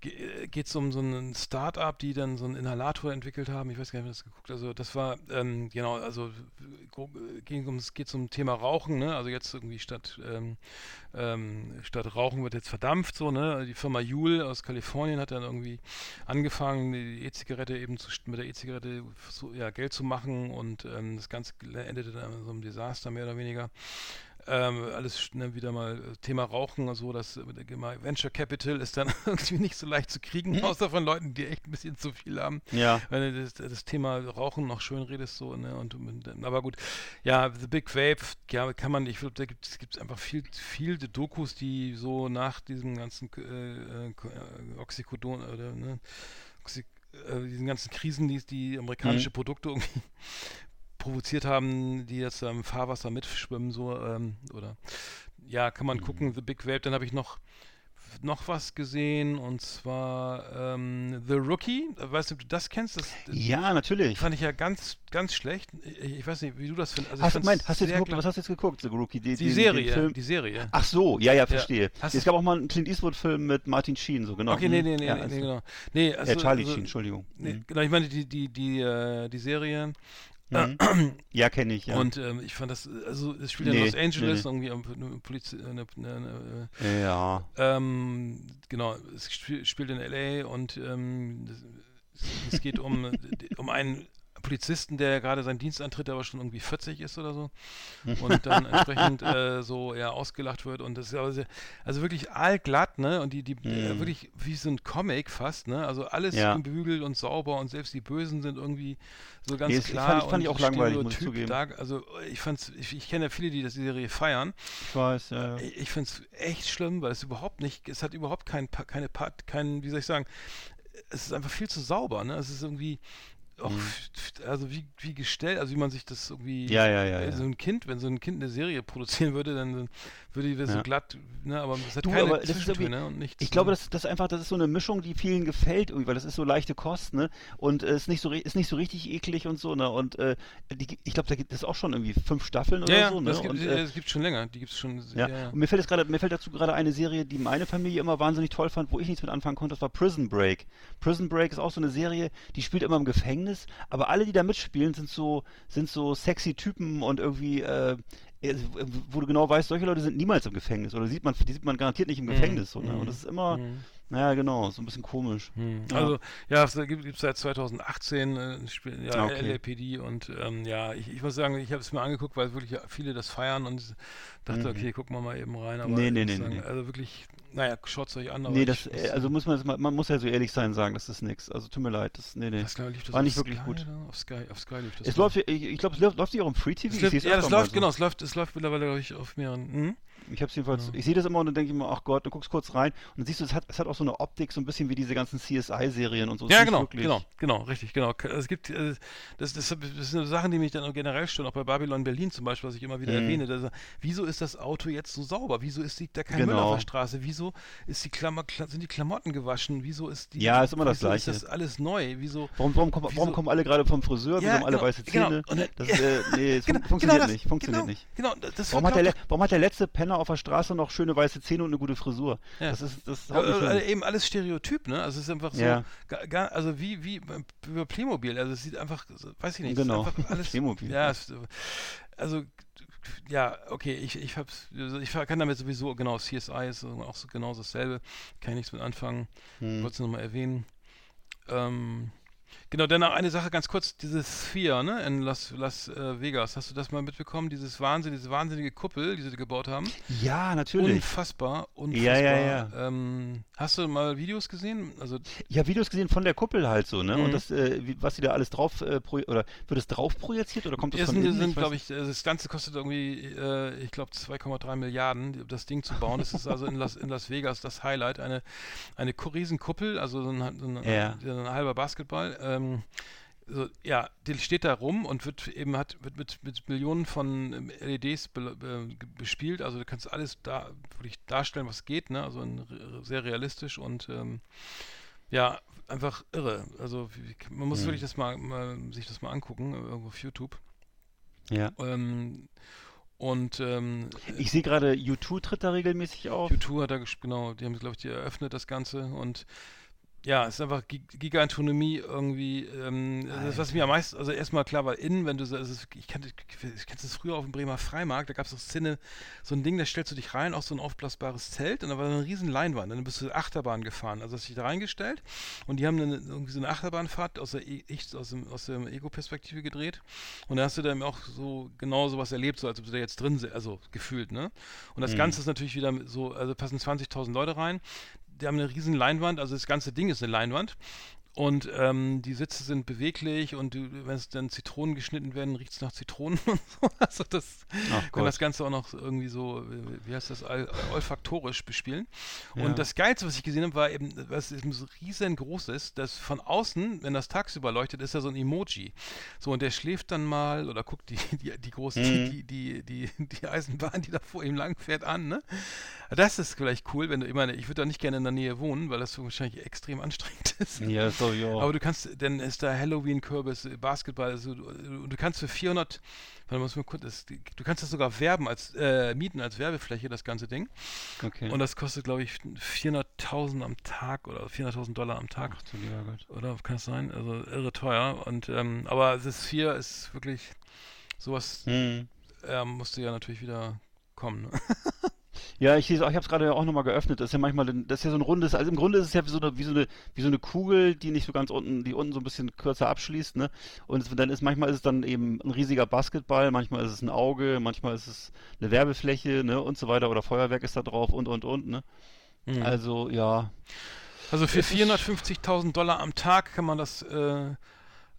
geht es um so ein Start-up, die dann so einen Inhalator entwickelt haben. Ich weiß gar nicht, ob ihr das geguckt. Also das war ähm, genau, also ging ums, geht zum Thema Rauchen. Ne? Also jetzt irgendwie statt ähm, ähm, statt Rauchen wird jetzt verdampft so. Ne? Die Firma Juul aus Kalifornien hat dann irgendwie angefangen, die E-Zigarette eben zu, mit der E-Zigarette ja, Geld zu machen und ähm, das Ganze endete dann in so einem Desaster mehr oder weniger. Ähm, alles schnell wieder mal äh, Thema Rauchen und so, das äh, Venture Capital ist dann irgendwie nicht so leicht zu kriegen, außer von Leuten, die echt ein bisschen zu viel haben. Ja, Wenn du das, das Thema Rauchen noch schön redest, so, ne, und, und aber gut, ja, The Big Vape, ja, kann man, ich glaube, da gibt es einfach viel, viel Dokus, die so nach diesem ganzen äh, äh, Oxycodon oder, ne, Oxy, äh, diesen ganzen Krisen, die die amerikanische Mhm. Produkte irgendwie provoziert haben, die jetzt im Fahrwasser mitschwimmen, so, ähm, oder ja, kann man gucken, The Big Vape, dann habe ich noch noch was gesehen und zwar ähm, The Rookie. Weißt du, ob du das kennst? Das, ja, natürlich. fand ich ja ganz, ganz schlecht. Ich, ich weiß nicht, wie du das findest. Also Hast Moment, hast du jetzt geguckt, was hast du jetzt geguckt, The Rookie? Die, Die den- Serie, die Serie. Ach so, ja, ja, verstehe. Hast es gab auch mal einen Clint Eastwood-Film mit Martin Sheen, so genau. Okay, nee, nee, nee, ja, nee, also- nee, genau. Nee, also, äh, Charlie also, Sheen, Entschuldigung. Nee, Mhm. genau, ich meine die, die, die, äh, die Serie. Mhm. ja, kenne ich, ja. Und ähm, ich fand das, also es spielt Nee, in Los Angeles, nee, irgendwie am- eine Poliz eine, eine, eine, ja. Ähm, genau, es spiel, spielt in LA und ähm, es, es geht um, um einen Polizisten, der gerade seinen Dienst antritt, der aber schon irgendwie 40 ist oder so und dann entsprechend äh, so ja ausgelacht wird und das ist aber sehr, also wirklich allglatt, ne? Und die, die äh, Mhm. wirklich wie so ein Comic fast, ne? Also alles Ja. gebügelt und sauber und selbst die Bösen sind irgendwie so ganz Nee, klar fand ich- fand und ich auch langweilig, muss ich zugeben. dar- also ich fand's, ich, ich kenne ja viele, die das die Serie feiern. Ich weiß, ja. Ich, ich finde es echt schlimm, weil es überhaupt nicht, es hat überhaupt kein, keine Part, kein, wie soll ich sagen, es ist einfach viel zu sauber, ne? Es ist irgendwie, auch, also wie, wie gestellt, also wie man sich das irgendwie, Ja, ja, ja. so ein Kind, wenn so ein Kind eine Serie produzieren würde, dann würde die das so Ja. glatt, ne, aber es hat Du, keine das Zwischentöne und nichts. Ich glaube, ne? das, das ist einfach, das ist so eine Mischung, die vielen gefällt irgendwie, weil das ist so leichte Kost, ne? Und äh, ist nicht so ist nicht so richtig eklig und so, ne? Und äh, die, ich glaube, da gibt es auch schon irgendwie fünf Staffeln oder ja, so, ne? das gibt und, es äh, gibt schon länger, die gibt es schon, ja. ja. Und mir fällt jetzt gerade, mir fällt dazu gerade eine Serie, die meine Familie immer wahnsinnig toll fand, wo ich nichts mit anfangen konnte, das war Prison Break. Prison Break ist auch so eine Serie, die spielt immer im Gefängnis, aber alle, die da mitspielen, sind so, sind so sexy Typen und irgendwie, äh, äh, wo du genau weißt, solche Leute sind niemals im Gefängnis oder sieht man, die sieht man garantiert nicht im Gefängnis, so, ne? Und das ist immer, Mhm. Naja, genau, so ein bisschen komisch. Hm. Ja. Also, ja, es gibt es seit 2018, äh, Spiel, ja, okay. LAPD und ähm, ja, ich, ich muss sagen, ich habe es mir angeguckt, weil wirklich ja viele das feiern und dachte, Mhm. okay, gucken wir mal eben rein. Aber Nee, nee, ich nee, sagen, nee. Also wirklich, naja, schaut es euch an. Aber Nee, ich das, muss äh, also muss man, das mal- man muss ja so ehrlich sein, sagen, das ist nix. Also tut mir leid, das, nee, nee. was, glaub, das war nicht wirklich Sky gut. Oder? Auf Sky, auf Sky lief das. Es läuft, ich, ich glaube, es läuft, läuft nicht auch im Free TV? Es Ich läuft, ja, das läuft, so. genau, es läuft, es läuft mittlerweile, glaube ich, auf mehreren. Hm? Ich hab's jedenfalls, Genau. ich sehe das immer und dann denke ich mir, ach Gott, du guckst kurz rein und dann siehst du, es hat, es hat auch so eine Optik, so ein bisschen wie diese ganzen CSI-Serien und so. Ja, genau, wirklich- genau, genau, richtig, genau. Es gibt, äh, das, das, das sind Sachen, die mich dann generell stören, auch bei Babylon Berlin zum Beispiel, was ich immer wieder Mhm. erwähne. Dass, wieso ist das Auto jetzt so sauber? Wieso ist die, da kein Müll Genau. auf der Straße? Wieso ist die Klammer, kla- sind die Klamotten gewaschen? Wieso ist die, Ja, ist immer das Gleiche. Ist das alles neu? Wieso? Warum, warum, kommen, Wieso- warum kommen alle gerade vom Friseur? Ja, Wieso haben alle genau, weiße genau. Zähne? Und dann- das, äh, nee, es fun Genau, funktioniert genau das, nicht. Funktioniert genau, nicht. Genau, das Warum hat, der, warum hat der letzte Penner auf der Straße noch schöne weiße Zähne und eine gute Frisur? Ja. Das ist, das hin. eben alles Stereotyp, ne? Also es ist einfach so, Ja. ga, ga, also wie, wie über Playmobil, also es sieht einfach, weiß ich nicht, es Genau. ist einfach alles, Playmobil. ja, es, also, ja, okay, ich, ich hab's, also ich kann damit sowieso, genau, CSI ist auch so genau dasselbe, kann ich nichts mit anfangen, Hm. wollte es nochmal erwähnen, ähm, Genau, dann noch eine Sache ganz kurz, dieses Sphere, ne, in Las, Las äh, Vegas. Hast du das mal mitbekommen? Dieses Wahnsinn, diese wahnsinnige Kuppel, die sie gebaut haben? Ja, natürlich. Unfassbar, unfassbar. Ja, ja, ja. Ähm, hast du mal Videos gesehen? Also habe Videos gesehen von der Kuppel halt so, ne? Mhm. Und das, äh, wie, was sie da alles drauf äh, oder wird es drauf projiziert oder kommt das Es von innen? sind glaube ich, äh, das Ganze kostet irgendwie, äh, ich glaube, 2,3 Milliarden, das Ding zu bauen. Das ist also in Las, in Las Vegas das Highlight. Eine, eine Riesenkuppel, also so ein, so ein, Ja. so ein halber Basketball. Ähm, so, ja, die steht da rum und wird eben hat wird mit, mit Millionen von ähm, LEDs be, be, bespielt. Also du kannst alles da wirklich darstellen, was geht, ne? Also in, sehr realistisch und ähm, ja, einfach irre. Also wie, man muss Mhm. wirklich das mal, mal sich das mal angucken, irgendwo auf YouTube. Ja. Ähm, und ähm, Ich sehe gerade, U2 tritt da regelmäßig auf. U2 hat da, genau, die haben, glaube ich, die eröffnet das Ganze und ja, es ist einfach Gi- Gigantonomie irgendwie. Ähm, das, was mir am meisten, also erstmal klar war, innen, wenn du so, also ich kannte, ich das früher auf dem Bremer Freimarkt, da gab es so Szene, so ein Ding, da stellst du dich rein, auch so ein aufblasbares Zelt und da war so eine riesen Leinwand, dann bist du Achterbahn gefahren, also hast dich da reingestellt und die haben eine, irgendwie so eine Achterbahnfahrt aus der, E- ich, aus dem, aus der Ego-Perspektive gedreht und da hast du dann auch so genau sowas erlebt, so als ob du da jetzt drin, also gefühlt, ne? Und das Mhm. Ganze ist natürlich wieder so, also passen 20.000 Leute rein, die haben eine riesen Leinwand, also das ganze Ding ist eine Leinwand. Und ähm, die Sitze sind beweglich und wenn es dann Zitronen geschnitten werden, riecht es nach Zitronen und so. Also das kann das Ganze auch noch irgendwie so, wie- wie heißt das, olfaktorisch bespielen. Ja. Und das Geilste, was ich gesehen habe, war eben, was eben so riesengroß ist, dass von außen, wenn das tagsüber leuchtet, ist da so ein Emoji. So, und der schläft dann mal oder guckt die, die, die große, Mhm. die, die, die, die Eisenbahn, die da vor ihm lang fährt, an, ne? Das ist vielleicht cool, wenn du, ich meine, ich würde da nicht gerne in der Nähe wohnen, weil das so wahrscheinlich extrem anstrengend ist. Ja, so, ja. Aber du kannst, dann ist da Halloween-Kürbis, äh, Basketball, also du, du du kannst für 400, warte, muss mal kurz, das, du kannst das sogar werben als, äh, mieten als Werbefläche, das ganze Ding. okay. Und das kostet, glaube ich, 400.000 am Tag oder 400.000 Dollar am Tag. Ach du lieber Gott. Oder kann es sein? Also irre teuer. Und, ähm, aber das 4 ist wirklich, sowas Hm. ähm, musste ja natürlich wieder kommen. Ne? Ja, ich, ich habe es gerade auch nochmal geöffnet. Das ist ja manchmal, das ist ja so ein rundes, also im Grunde ist es ja wie so eine, wie so eine, wie so eine Kugel, die nicht so ganz unten, die unten so ein bisschen kürzer abschließt, ne? Und es, dann ist manchmal ist es dann eben ein riesiger Basketball, manchmal ist es ein Auge, manchmal ist es eine Werbefläche, ne? Und so weiter oder Feuerwerk ist da drauf und und und, ne? Mhm. Also ja, Also für Es ist- 450.000 Dollar am Tag kann man das äh,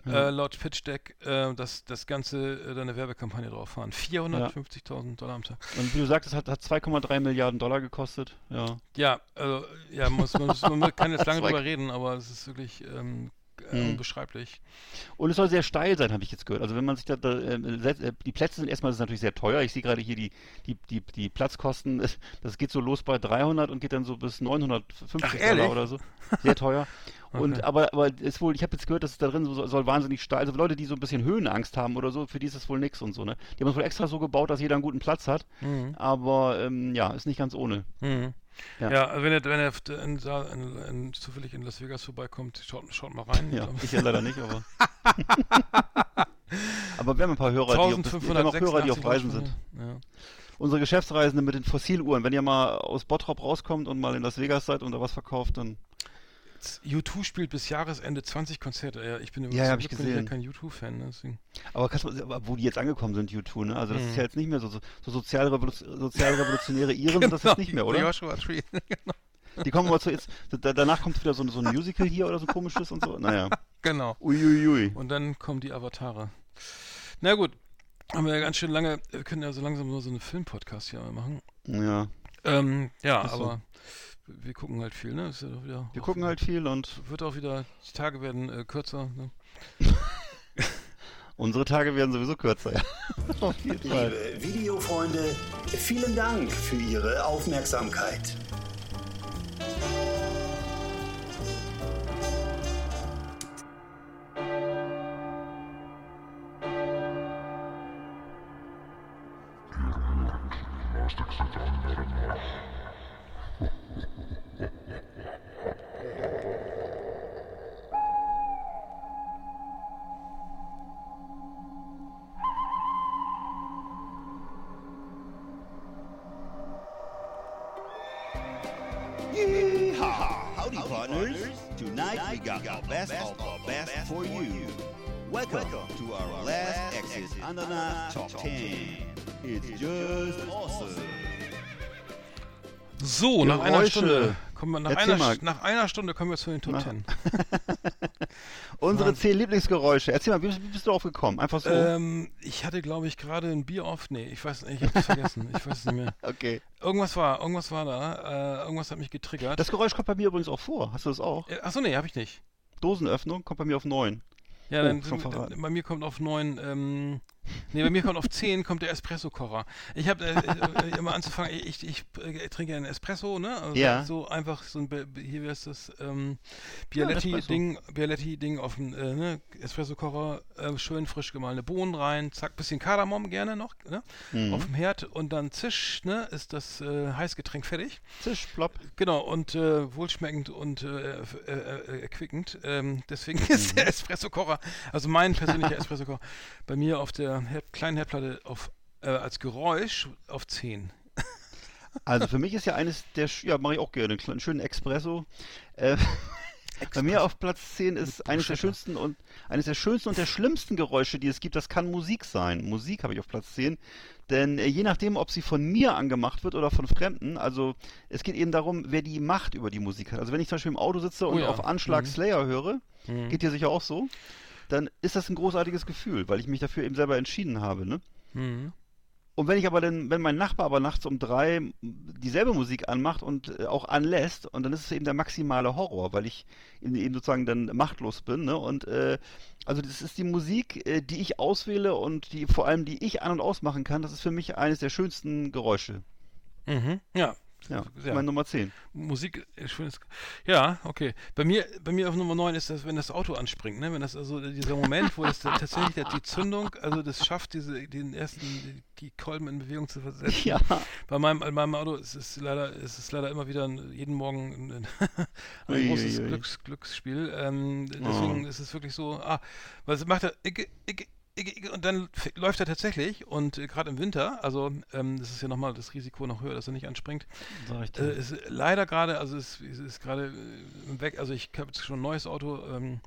Ja. äh, laut Pitch Deck äh, das, das ganze äh, da eine Werbekampagne drauf fahren. 450.000 Dollar am Tag. und wie du sagst, es hat, hat 2,3 Milliarden Dollar gekostet. Ja. Ja, also ja, muss man, man kann jetzt lange drüber reden, aber es ist wirklich ähm, äh, Mhm. unbeschreiblich. Und es soll sehr steil sein, habe ich jetzt gehört. Also wenn man sich da, da äh, setzt, äh, die Plätze sind erstmal ist natürlich sehr teuer. Ich sehe gerade hier die, die, die, die Platzkosten, das geht so los bei 300 und geht dann so bis 950 Ach? Dollar oder so. Sehr teuer. Und Okay. aber, aber ist wohl, ich habe jetzt gehört, dass es da drin so, soll wahnsinnig steil, also Leute, die so ein bisschen Höhenangst haben oder so, für die ist es wohl nix und so, ne? Die haben es wohl extra so gebaut, dass jeder einen guten Platz hat. Mhm. Aber ähm, ja, ist nicht ganz ohne. Mhm. Ja. Ja, wenn er, wenn er in, in, in, zufällig in Las Vegas vorbeikommt, schaut, schaut mal rein. Ja, ich ja leider nicht, aber. aber wir haben ein paar Hörer, die auf, wir haben auch Hörer, die auf 1586 Reisen sind. Ja. Unsere Geschäftsreisenden mit den Fossiluhren, wenn ihr mal aus Bottrop rauskommt und mal in Las Vegas seid und da was verkauft, dann. U2 spielt bis Jahresende 20 Konzerte. Ja, ich bin Ja, übrigens hab ich gesehen. ja kein U2-Fan. Ne? Deswegen. Aber, kannst du, aber wo die jetzt angekommen sind, U2, ne? Also das Mhm. ist ja jetzt nicht mehr so, so, so sozialrevolution, sozialrevolutionäre Iren sind das jetzt nicht mehr, oder? Joshua Tree. Die kommen mal zu jetzt, da, danach kommt wieder so, so ein Musical hier oder so ein komisches und so. Naja. genau. Uiuiui. Und dann kommen die Avatare. Na gut, haben wir ja ganz schön lange, wir können ja so langsam nur so einen Film-Podcast hier machen. Ja. Ähm, ja, Ist so. aber wir gucken halt viel, ne? Ist ja doch wieder, Wir gucken wieder, halt viel und Wird auch wieder, die Tage werden äh, kürzer. Ne? unsere Tage werden sowieso kürzer, ja. Auf jeden Fall. Liebe Videofreunde, vielen Dank für Ihre Aufmerksamkeit. Yeehaw! Howdy, Howdy partners. partners. Tonight we got the best of the best for you. Welcome to our last Exit Ananas Top 10. It's just awesome. So, nach einer Stunde kommen wir nach, einer, nach einer Stunde kommen wir zu den Top 10. Unsere zehn Lieblingsgeräusche. Erzähl mal, wie, wie bist du drauf gekommen? Einfach so. Ähm, ich hatte, glaube ich, gerade ein Bier auf. Nee, ich weiß nicht, ich hab's vergessen. Ich weiß es nicht mehr. Okay. Irgendwas war, irgendwas war da. Äh, irgendwas hat mich getriggert. Das Geräusch kommt bei mir übrigens auch vor. Hast du das auch? Äh, Achso, nee, habe ich nicht. Dosenöffnung kommt bei mir auf 9. Ja, Oh, dann, dann, bei mir kommt auf 9, ähm, nee, bei mir kommt auf 10 kommt der Espresso-Kocher. Ich habe äh, äh, immer anzufangen, ich, ich äh, trinke einen Espresso, ne? Also Ja. So einfach so ein, hier wäre es das, ähm, Ja, Bialetti-Ding, Bialetti-Ding auf dem, äh, ne? Espresso-Kocher, äh, schön frisch gemahlene Bohnen rein, zack, bisschen Kardamom gerne noch, ne? Mhm. Auf dem Herd und dann zisch, ne? Ist das äh, Heißgetränk fertig. Zisch, plopp. Genau, und wohlschmeckend und erquickend. Ähm, deswegen ist Mhm. der Espresso-Kocher, also mein persönlicher Espresso-Kocher, bei mir auf der Herd, kleinen Herdplatte auf, äh, als Geräusch auf 10. Also für mich ist ja eines der, ja, mache ich auch gerne, einen kleinen- schönen Espresso. Äh, bei mir auf Platz 10 ist eines der schönsten und eines der schönsten und der schlimmsten Geräusche, die es gibt, das kann Musik sein. Musik habe ich auf Platz 10. Denn äh, je nachdem, ob sie von mir angemacht wird oder von Fremden, also es geht eben darum, wer die Macht über die Musik hat. Also wenn ich zum Beispiel im Auto sitze und Oh ja. auf Anschlag Mhm. Slayer höre, Mhm. geht dir sicher auch so, dann ist das ein großartiges Gefühl, weil ich mich dafür eben selber entschieden habe. Ne? Mhm. Und wenn ich aber dann, wenn mein Nachbar aber nachts um drei dieselbe Musik anmacht und äh, auch anlässt, und dann ist es eben der maximale Horror, weil ich eben, sozusagen dann machtlos bin, ne? Und äh, also das ist die Musik, äh, die ich auswähle und die vor allem die ich an und ausmachen kann, das ist für mich eines der schönsten Geräusche. Mhm. Ja. Ja, das ist Ja. meine Nummer 10. Musik, äh, schönes. Ja, okay. Bei mir, bei mir auf Nummer 9 ist das, wenn das Auto anspringt, ne? Wenn das also dieser Moment, wo es tatsächlich die Zündung, also das schafft, diese, den ersten, die, die Kolben in Bewegung zu versetzen. Ja. Bei meinem, bei meinem Auto ist es leider, ist es leider immer wieder ein, jeden Morgen ein, ein Ui, großes ui, ui. Glücks, Glücksspiel. Ähm, deswegen ist es wirklich so, ah, es macht er, icke, icke, und dann läuft er tatsächlich und äh, gerade im Winter, also ähm, das ist ja nochmal das Risiko noch höher, dass er nicht anspringt, äh, ist leider gerade, also es, es ist gerade äh, weg, also ich habe jetzt schon ein neues Auto, ähm,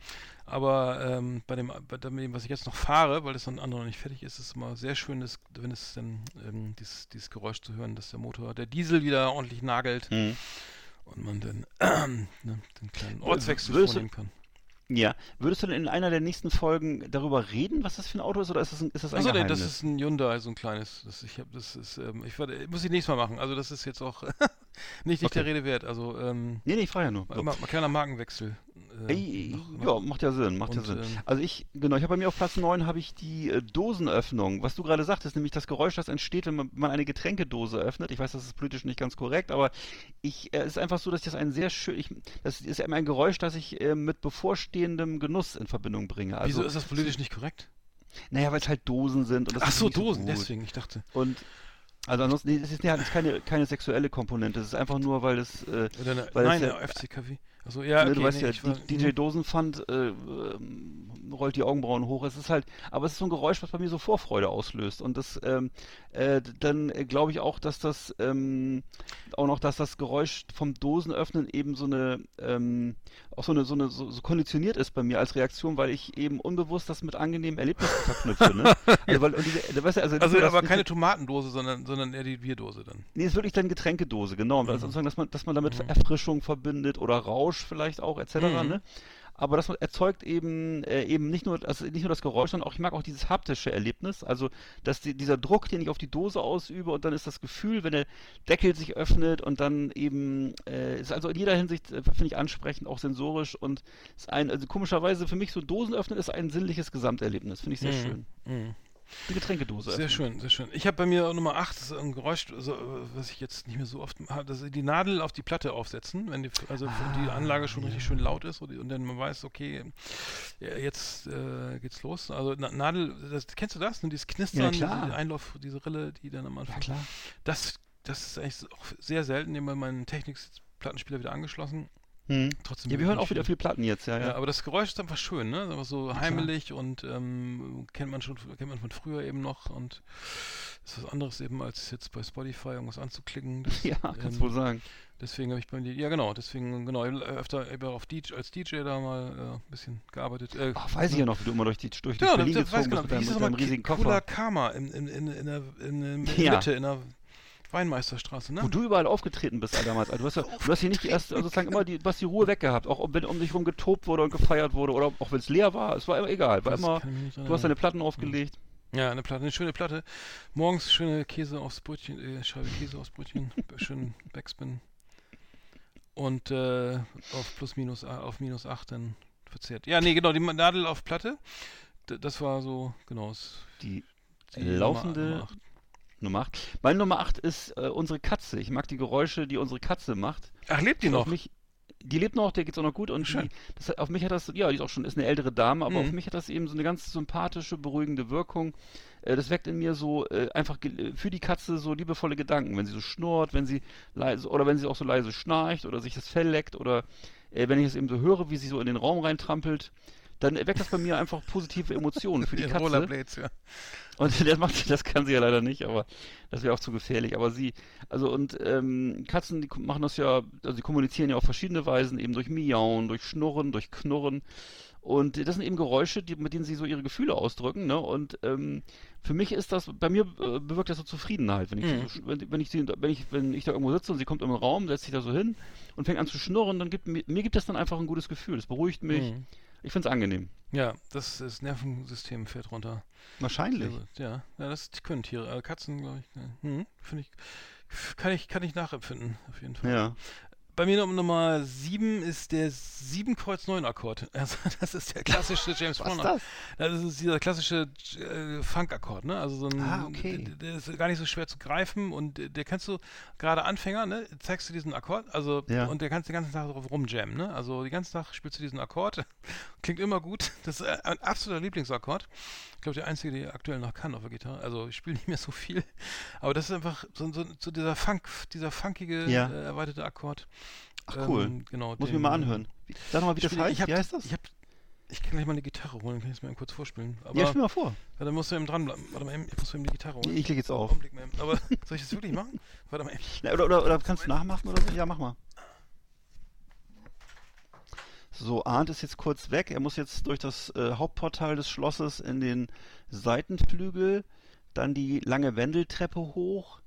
aber ähm, bei, dem, bei dem, was ich jetzt noch fahre, weil das dann andere noch nicht fertig ist, ist es immer sehr schön, dass, wenn es dann ähm, dieses, dieses Geräusch zu hören, dass der Motor, der Diesel wieder ordentlich nagelt Hm. und man dann äh, ne, den kleinen Ortswechsel vornehmen kann. Ja. Würdest du denn in einer der nächsten Folgen darüber reden, was das für ein Auto ist, oder ist das ein, ist das ein Achso, nee, Geheimnis? das ist ein Hyundai, so ein kleines. Das, ich habe, das ist, ähm, ich werde, muss ich nächstes Mal machen. Also das ist jetzt auch nicht, nicht der Okay. Rede wert. Also ähm, nee, nee, ich frage ja nur. So. Mal, mal kleiner Markenwechsel. Äh, Ey, noch- ja, macht ja Sinn, macht ja Und, Sinn. ähm, Also ich, genau, ich habe bei mir auf Platz 9 habe ich die äh, Dosenöffnung, was du gerade sagtest, nämlich das Geräusch, das entsteht, wenn man, man eine Getränkedose öffnet. Ich weiß, das ist politisch nicht ganz korrekt, aber ich, äh, es ist einfach so, dass ich das ein sehr schön, ich, das ist eben ein Geräusch, das ich äh, mit bevorstehendem Genuss in Verbindung bringe. Also, Wieso ist das politisch nicht korrekt? Naja, weil es halt Dosen sind. Und das Ach so, Dosen, gut. deswegen, ich dachte. Und also ansonsten, es ist, es ist keine, keine sexuelle Komponente, es ist einfach nur, weil es äh, Oder eine, Weil nein, es eine FCKW. Achso, ja, ne, okay, du weißt nee, ja, ich war- DJ Dosenpfand äh, ähm, rollt die Augenbrauen hoch. Es ist halt, aber es ist so ein Geräusch, was bei mir so Vorfreude auslöst. Und das, ähm, äh, dann äh, glaube ich auch, dass das ähm, auch noch, dass das Geräusch vom Dosenöffnen eben so eine, ähm, auch so eine, so eine, so, so konditioniert ist bei mir als Reaktion, weil ich eben unbewusst das mit angenehmen Erlebnissen verknüpfe. Ne? Also, weil, diese, weißt du, also, Also aber keine Tomatendose, sondern, sondern eher die Bierdose dann. Nee, ist wirklich dann Getränkedose, genau. Mhm. Also dass man, dass man damit Erfrischung verbindet oder Rausch vielleicht auch, etc. Mhm. Ne? Aber das erzeugt eben äh, eben nicht nur, also nicht nur das Geräusch, sondern auch, ich mag auch dieses haptische Erlebnis. Also, dass die, dieser Druck, den ich auf die Dose ausübe und dann ist das Gefühl, wenn der Deckel sich öffnet und dann eben, äh, ist also in jeder Hinsicht, äh, finde ich ansprechend, auch sensorisch und ist ein, also komischerweise für mich so Dosen öffnen ist ein sinnliches Gesamterlebnis. Finde ich sehr schön. Mhm. Die Getränkedose. Sehr öffnen. schön, sehr schön. Ich habe bei mir Nummer 8, das ist ein Geräusch, so, äh, was ich jetzt nicht mehr so oft mache, dass sie die Nadel auf die Platte aufsetzen, wenn die, also die Ah, Anlage schon richtig schön laut ist und, die, und dann man weiß, okay, ja, jetzt äh, geht's los. Also Na Nadel, das, kennst du das? Ne? Dieses Knistern, klar. diese Einlauf, diese Rille, die dann am Anfang. Ja, klar. Das, das ist eigentlich auch sehr selten, nehmen wir meinen Technik-Plattenspieler wieder angeschlossen. Hm. Trotzdem Ja, wir hören auch wieder viel Platten jetzt, ja, ja, ja. aber das Geräusch ist einfach schön, ne? Ist einfach so heimelig und ähm, kennt man schon, kennt man von früher eben noch und ist was anderes eben als jetzt bei Spotify irgendwas anzuklicken. Das, Ja, kannst ähm, wohl sagen. Deswegen habe ich bei mir, ja genau, deswegen genau öfter eben auf DJ, als DJ da mal äh, ein bisschen gearbeitet. Äh, Ach, weiß ich ja noch, wie du immer durch, die, durch ja, Berlin das, das weiß gezogen genau. bist Wie mit deinem, mit deinem riesigen Cooler Koffer. Karma in, in, in, in, der, in, in der Ja. Mitte, in der Weinmeisterstraße, ne? Wo du überall aufgetreten bist Alter, damals. Also du hast ja, du hast hier nicht die erste, also sozusagen immer die, du hast die Ruhe weggehabt, auch wenn um dich rum getobt wurde und gefeiert wurde oder auch wenn es leer war, es war immer egal, war Das immer, du hast deine Platten aufgelegt. Ja, eine Platte, eine schöne Platte. Morgens schöne Käse aufs Brötchen, äh, Scheibe Käse aufs Brötchen, schön Backspin. Und äh, auf plus minus, auf minus 8 dann verzehrt. Ja, nee, genau, die Nadel auf Platte. D das war so, genau. Die die laufende Nummer acht. Nummer 8. Meine Nummer 8 ist äh, unsere Katze. Ich mag die Geräusche, die unsere Katze macht. Ach, lebt die noch? mich, die lebt noch, der geht's auch noch gut und Schön. die, das, auf mich hat das, ja, die ist auch schon, ist eine ältere Dame, aber Mhm. auf mich hat das eben so eine ganz sympathische, beruhigende Wirkung. Äh, das weckt in mir so äh, einfach für die Katze so liebevolle Gedanken, wenn sie so schnurrt, wenn sie leise oder wenn sie auch so leise schnarcht oder sich das Fell leckt oder äh, wenn ich es eben so höre, wie sie so in den Raum reintrampelt. Dann weckt das bei mir einfach positive Emotionen für die Katze. Rollerblades, ja. Und das macht, das kann sie ja leider nicht, aber das wäre auch zu gefährlich. Aber sie, also und ähm, Katzen, die machen das ja, also sie kommunizieren ja auf verschiedene Weisen, eben durch Miauen, durch Schnurren, durch Knurren. Und das sind eben Geräusche, die, mit denen sie so ihre Gefühle ausdrücken, ne? Und ähm, für mich ist das, bei mir äh, bewirkt das so Zufriedenheit, wenn ich, Mhm. so, wenn, wenn ich sie, wenn ich, wenn ich da irgendwo sitze und sie kommt im Raum, setzt sich da so hin und fängt an zu schnurren, dann gibt mir, mir gibt das dann einfach ein gutes Gefühl. Das beruhigt mich. Mhm. Ich finde es angenehm. Ja, das, das Nervensystem fährt runter. Wahrscheinlich. Ja, ja das können Tiere. Äh, Katzen, glaube ich. ne. Hm, Finde ich, kann ich, kann ich nachempfinden, auf jeden Fall. Ja. Bei mir Num- Nummer 7 ist der 7 Kreuz 9 Akkord. Also das ist der klassische James Was Brown. ist das? Das ist dieser klassische äh, Funk-Akkord, ne? Also so ein, Ah, okay. der, ist gar nicht so schwer zu greifen und der kannst du gerade Anfänger, ne? Zeigst du diesen Akkord, also Ja. und der kannst den ganzen Tag drauf rumjammen, ne? Also den ganzen Tag spielst du diesen Akkord. Klingt immer gut. Das ist äh, ein absoluter Lieblingsakkord. Ich glaube, der einzige, der aktuell noch kann auf der Gitarre. Also ich spiele nicht mehr so viel, aber das ist einfach so, so, so dieser Funk, dieser funkige Ja. äh, erweiterte Akkord. Ach cool. Ähm, genau. Muss ich mir mal äh, anhören. Wie, sag doch mal, wie das heißt. Ich hab, wie heißt das? Ich, hab, ich kann gleich mal eine Gitarre holen, kann ich es eben kurz vorspielen. Aber ja, spiel mal vor. ja, dann musst du eben dranbleiben. Warte mal, ich muss eben die Gitarre holen. Ich leg jetzt auf. Augenblick. Aber soll ich das wirklich machen? Warte mal. Na, oder, oder, oder kannst du nachmachen oder so? Ja, mach mal. So, Arndt ist jetzt kurz weg. Er muss jetzt durch das äh, Hauptportal des Schlosses in den Seitenflügel, dann die lange Wendeltreppe hoch,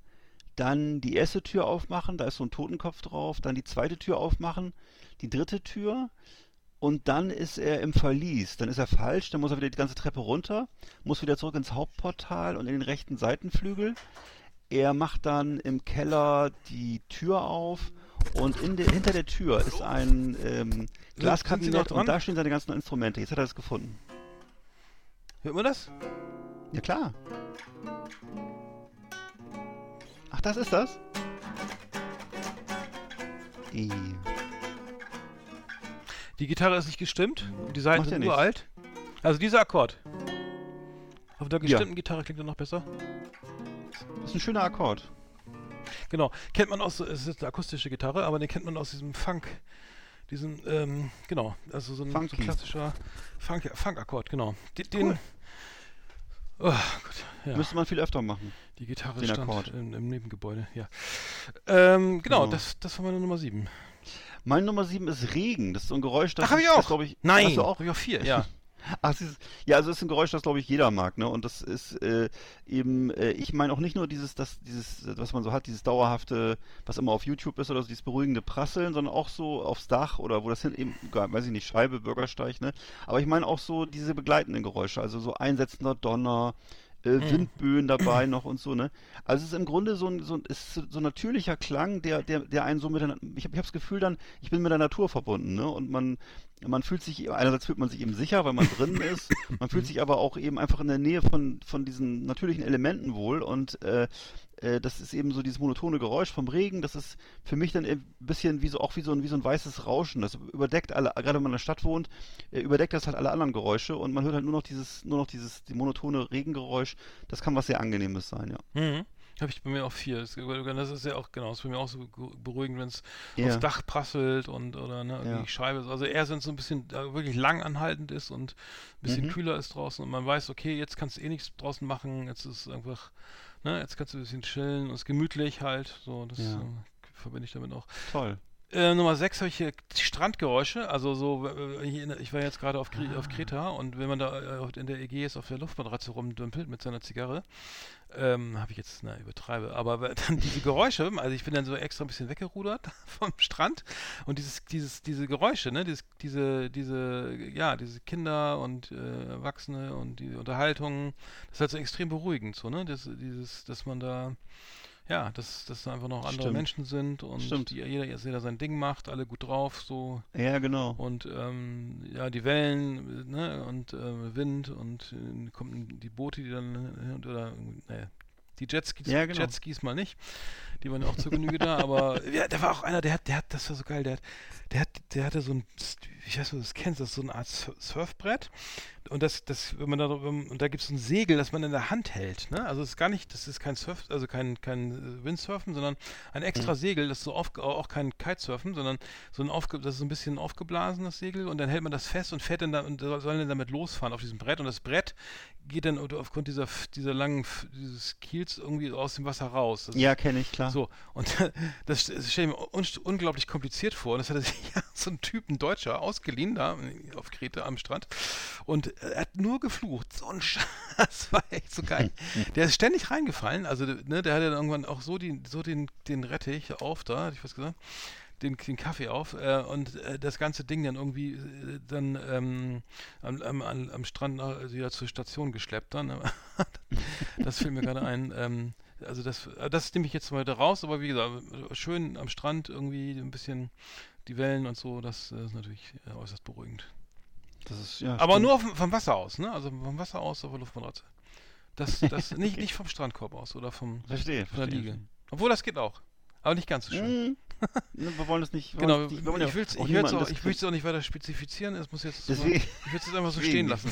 dann die erste Tür aufmachen, da ist so ein Totenkopf drauf, dann die zweite Tür aufmachen, die dritte Tür und dann ist er im Verlies. Dann ist er falsch, dann muss er wieder die ganze Treppe runter, muss wieder zurück ins Hauptportal und in den rechten Seitenflügel. Er macht dann im Keller die Tür auf Und in der, hinter der Tür ist ein ähm, Glaskabinett und da stehen seine ganzen Instrumente. Jetzt hat er es gefunden. Hört man das? Ja klar. Ach, das ist das? I. Die Gitarre ist nicht gestimmt. Die Seiten Macht ja sind nichts. uralt. Also dieser Akkord. Auf der Ja. gestimmten Gitarre klingt er noch besser. Das ist ein schöner Akkord. Genau. Kennt man aus, es ist eine akustische Gitarre, aber den kennt man aus diesem Funk. Diesen, ähm, genau. Also so ein, so ein klassischer Funk- Funk-Akkord, genau. Den, Cool. Oh Gott, ja. Müsste man viel öfter machen. Die Gitarre den stand Akkord. im, im Nebengebäude, ja. Ähm, genau, Genau. Das, das war meine Nummer 7. Meine Nummer 7 ist Regen. Das ist so ein Geräusch, das Ach, hab ich das auch. glaub ich, Nein, Hast du auch? hab ich auch vier, ja. Ach, es ist, ja, also es ist ein Geräusch, das glaube ich jeder mag, ne? Und das ist äh, eben, äh, ich meine auch nicht nur dieses, das, dieses, was man so hat, dieses dauerhafte, was immer auf YouTube ist oder so, dieses beruhigende Prasseln, sondern auch so aufs Dach oder wo das hin eben, weiß ich nicht, Scheibe, Bürgersteig, ne? Aber ich meine auch so diese begleitenden Geräusche, also so einsetzender Donner, äh, Windböen dabei noch und so, ne? Also es ist im Grunde so ein, so ein, ist so ein natürlicher Klang, der, der, der einen so mit der, ich habe ich hab das Gefühl dann, ich bin mit der Natur verbunden, ne? Und man, man fühlt sich, einerseits fühlt man sich eben sicher, weil man drin ist, man fühlt sich aber auch eben einfach in der Nähe von, von diesen natürlichen Elementen wohl. Und äh, äh, das ist eben so dieses monotone Geräusch vom Regen, das ist für mich dann ein bisschen wie so, auch wie so ein, wie so ein weißes Rauschen, das überdeckt alle, gerade wenn man in der Stadt wohnt, äh, überdeckt das halt alle anderen Geräusche. Und man hört halt nur noch dieses, nur noch dieses, die monotone Regengeräusch, das kann was sehr Angenehmes sein, ja. Mhm. Habe ich bei mir auch vier. Das, ist ja auch, genau, das ist bei mir auch so ge- beruhigend, wenn es Ja. aufs Dach prasselt und oder ne, irgendwie Ja. Scheibe ist. Also eher, wenn es so ein bisschen äh, wirklich lang anhaltend ist und ein bisschen Mhm. kühler ist draußen und man weiß, okay, jetzt kannst du eh nichts draußen machen, jetzt ist es einfach, ne, jetzt kannst du ein bisschen chillen und es ist gemütlich halt. So, das Ja. äh, verbinde ich damit auch. Toll. Äh, Nummer 6 habe ich hier Strandgeräusche, also so, äh, ich war jetzt gerade auf, Kre- auf Kreta und wenn man da äh, in der Ägäis auf der Luftmatratze rumdümpelt mit seiner Zigarre, ähm, habe ich jetzt, na, übertreibe, aber dann diese Geräusche, also ich bin dann so extra ein bisschen weggerudert vom Strand und dieses, dieses, diese Geräusche, ne, dieses, diese, diese, ja, diese Kinder und äh, Erwachsene und die Unterhaltung, das ist halt so extrem beruhigend, so, ne, das, dieses, dass man da, ja, dass, dass da einfach noch andere Stimmt. Menschen sind und Stimmt. die, jeder, jeder sein Ding macht, alle gut drauf, so Ja, genau. und ähm, ja, die Wellen, äh, ne, und äh, Wind und äh, kommen die Boote, die dann äh, oder naja, die Jetskis, Ja, genau. Jetskis mal nicht. Die waren ja auch zur Genüge da, aber ja, der war auch einer, der hat, der hat, das war so geil, der hat, der hat, der hatte so ein, ich weiß nicht, ob du das kennst, das ist so eine Art Sur- Surfbrett. Und das, das, wenn man da, und da gibt es ein Segel, das man in der Hand hält, ne? Also es ist gar nicht, das ist kein Surf, also kein, kein äh, Windsurfen, sondern ein extra Mhm. Segel, das ist so auf, auch kein Kitesurfen, sondern so ein aufge, das ist so ein bisschen aufgeblasenes Segel und dann hält man das fest und fährt dann da und soll dann damit losfahren auf diesem Brett und das Brett geht dann aufgrund dieser, dieser langen, dieses Kiels irgendwie aus dem Wasser raus. Das Ja, kenne ich, klar. So, und das, das stelle ich mir un unglaublich kompliziert vor. Und das hatte sich ja so ein Typ, ein Deutscher, ausgeliehen da auf Kreta am Strand. Und er hat nur geflucht. So ein Scheiß. Das war echt so geil. Der ist ständig reingefallen. Also, ne, der hatte dann irgendwann auch so, die, so den, den Rettich auf da, hatte ich was gesagt, den, den Kaffee auf äh, und äh, das ganze Ding dann irgendwie äh, dann ähm, am, am, am Strand nach- wieder zur Station geschleppt dann. das fiel mir gerade ein. Ähm, also das, äh, das nehme ich jetzt mal da raus, aber wie gesagt, schön am Strand irgendwie ein bisschen die Wellen und so, das äh, ist natürlich äh, äußerst beruhigend. Das ist, ja, Aber stimmt. nur vom, vom Wasser aus, ne? Also vom Wasser aus auf der Luftmatratze. Das, das nicht, nicht vom Strandkorb aus oder vom, Verstehe, von der verstehe. Liege. Obwohl das geht auch. Aber nicht ganz so schön. Ne, Wir wollen das nicht. Genau, wollen nicht- wir wollen ja ich, auch will's niemanden auch, das- ich es auch nicht weiter spezifizieren, es muss jetzt Deswegen- ich will es jetzt einfach so stehen lassen.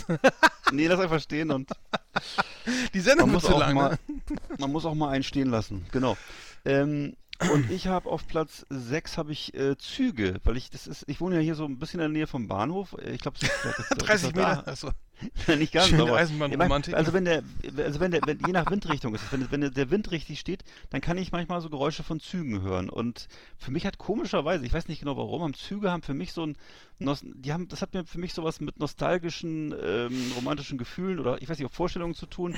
Nee, lass einfach stehen und Die Sendung man muss, zu auch lang, mal, ne? man muss auch mal einen stehen lassen. Genau. Ähm, und ich habe auf Platz 6 habe ich äh, Züge, weil ich das ist, ich wohne ja hier so ein bisschen in der Nähe vom Bahnhof. Ich glaube, 30 Meter. Achso. nicht ganz, Schöne aber Eisenbahnromantik. Also wenn der, also wenn der, wenn, je nach Windrichtung ist, es, wenn, wenn der, Wind richtig steht, dann kann ich manchmal so Geräusche von Zügen hören. Und für mich hat komischerweise, ich weiß nicht genau warum, haben Züge haben für mich so ein, die haben, das hat mir für mich sowas mit nostalgischen, ähm, romantischen Gefühlen oder ich weiß nicht, auch Vorstellungen zu tun.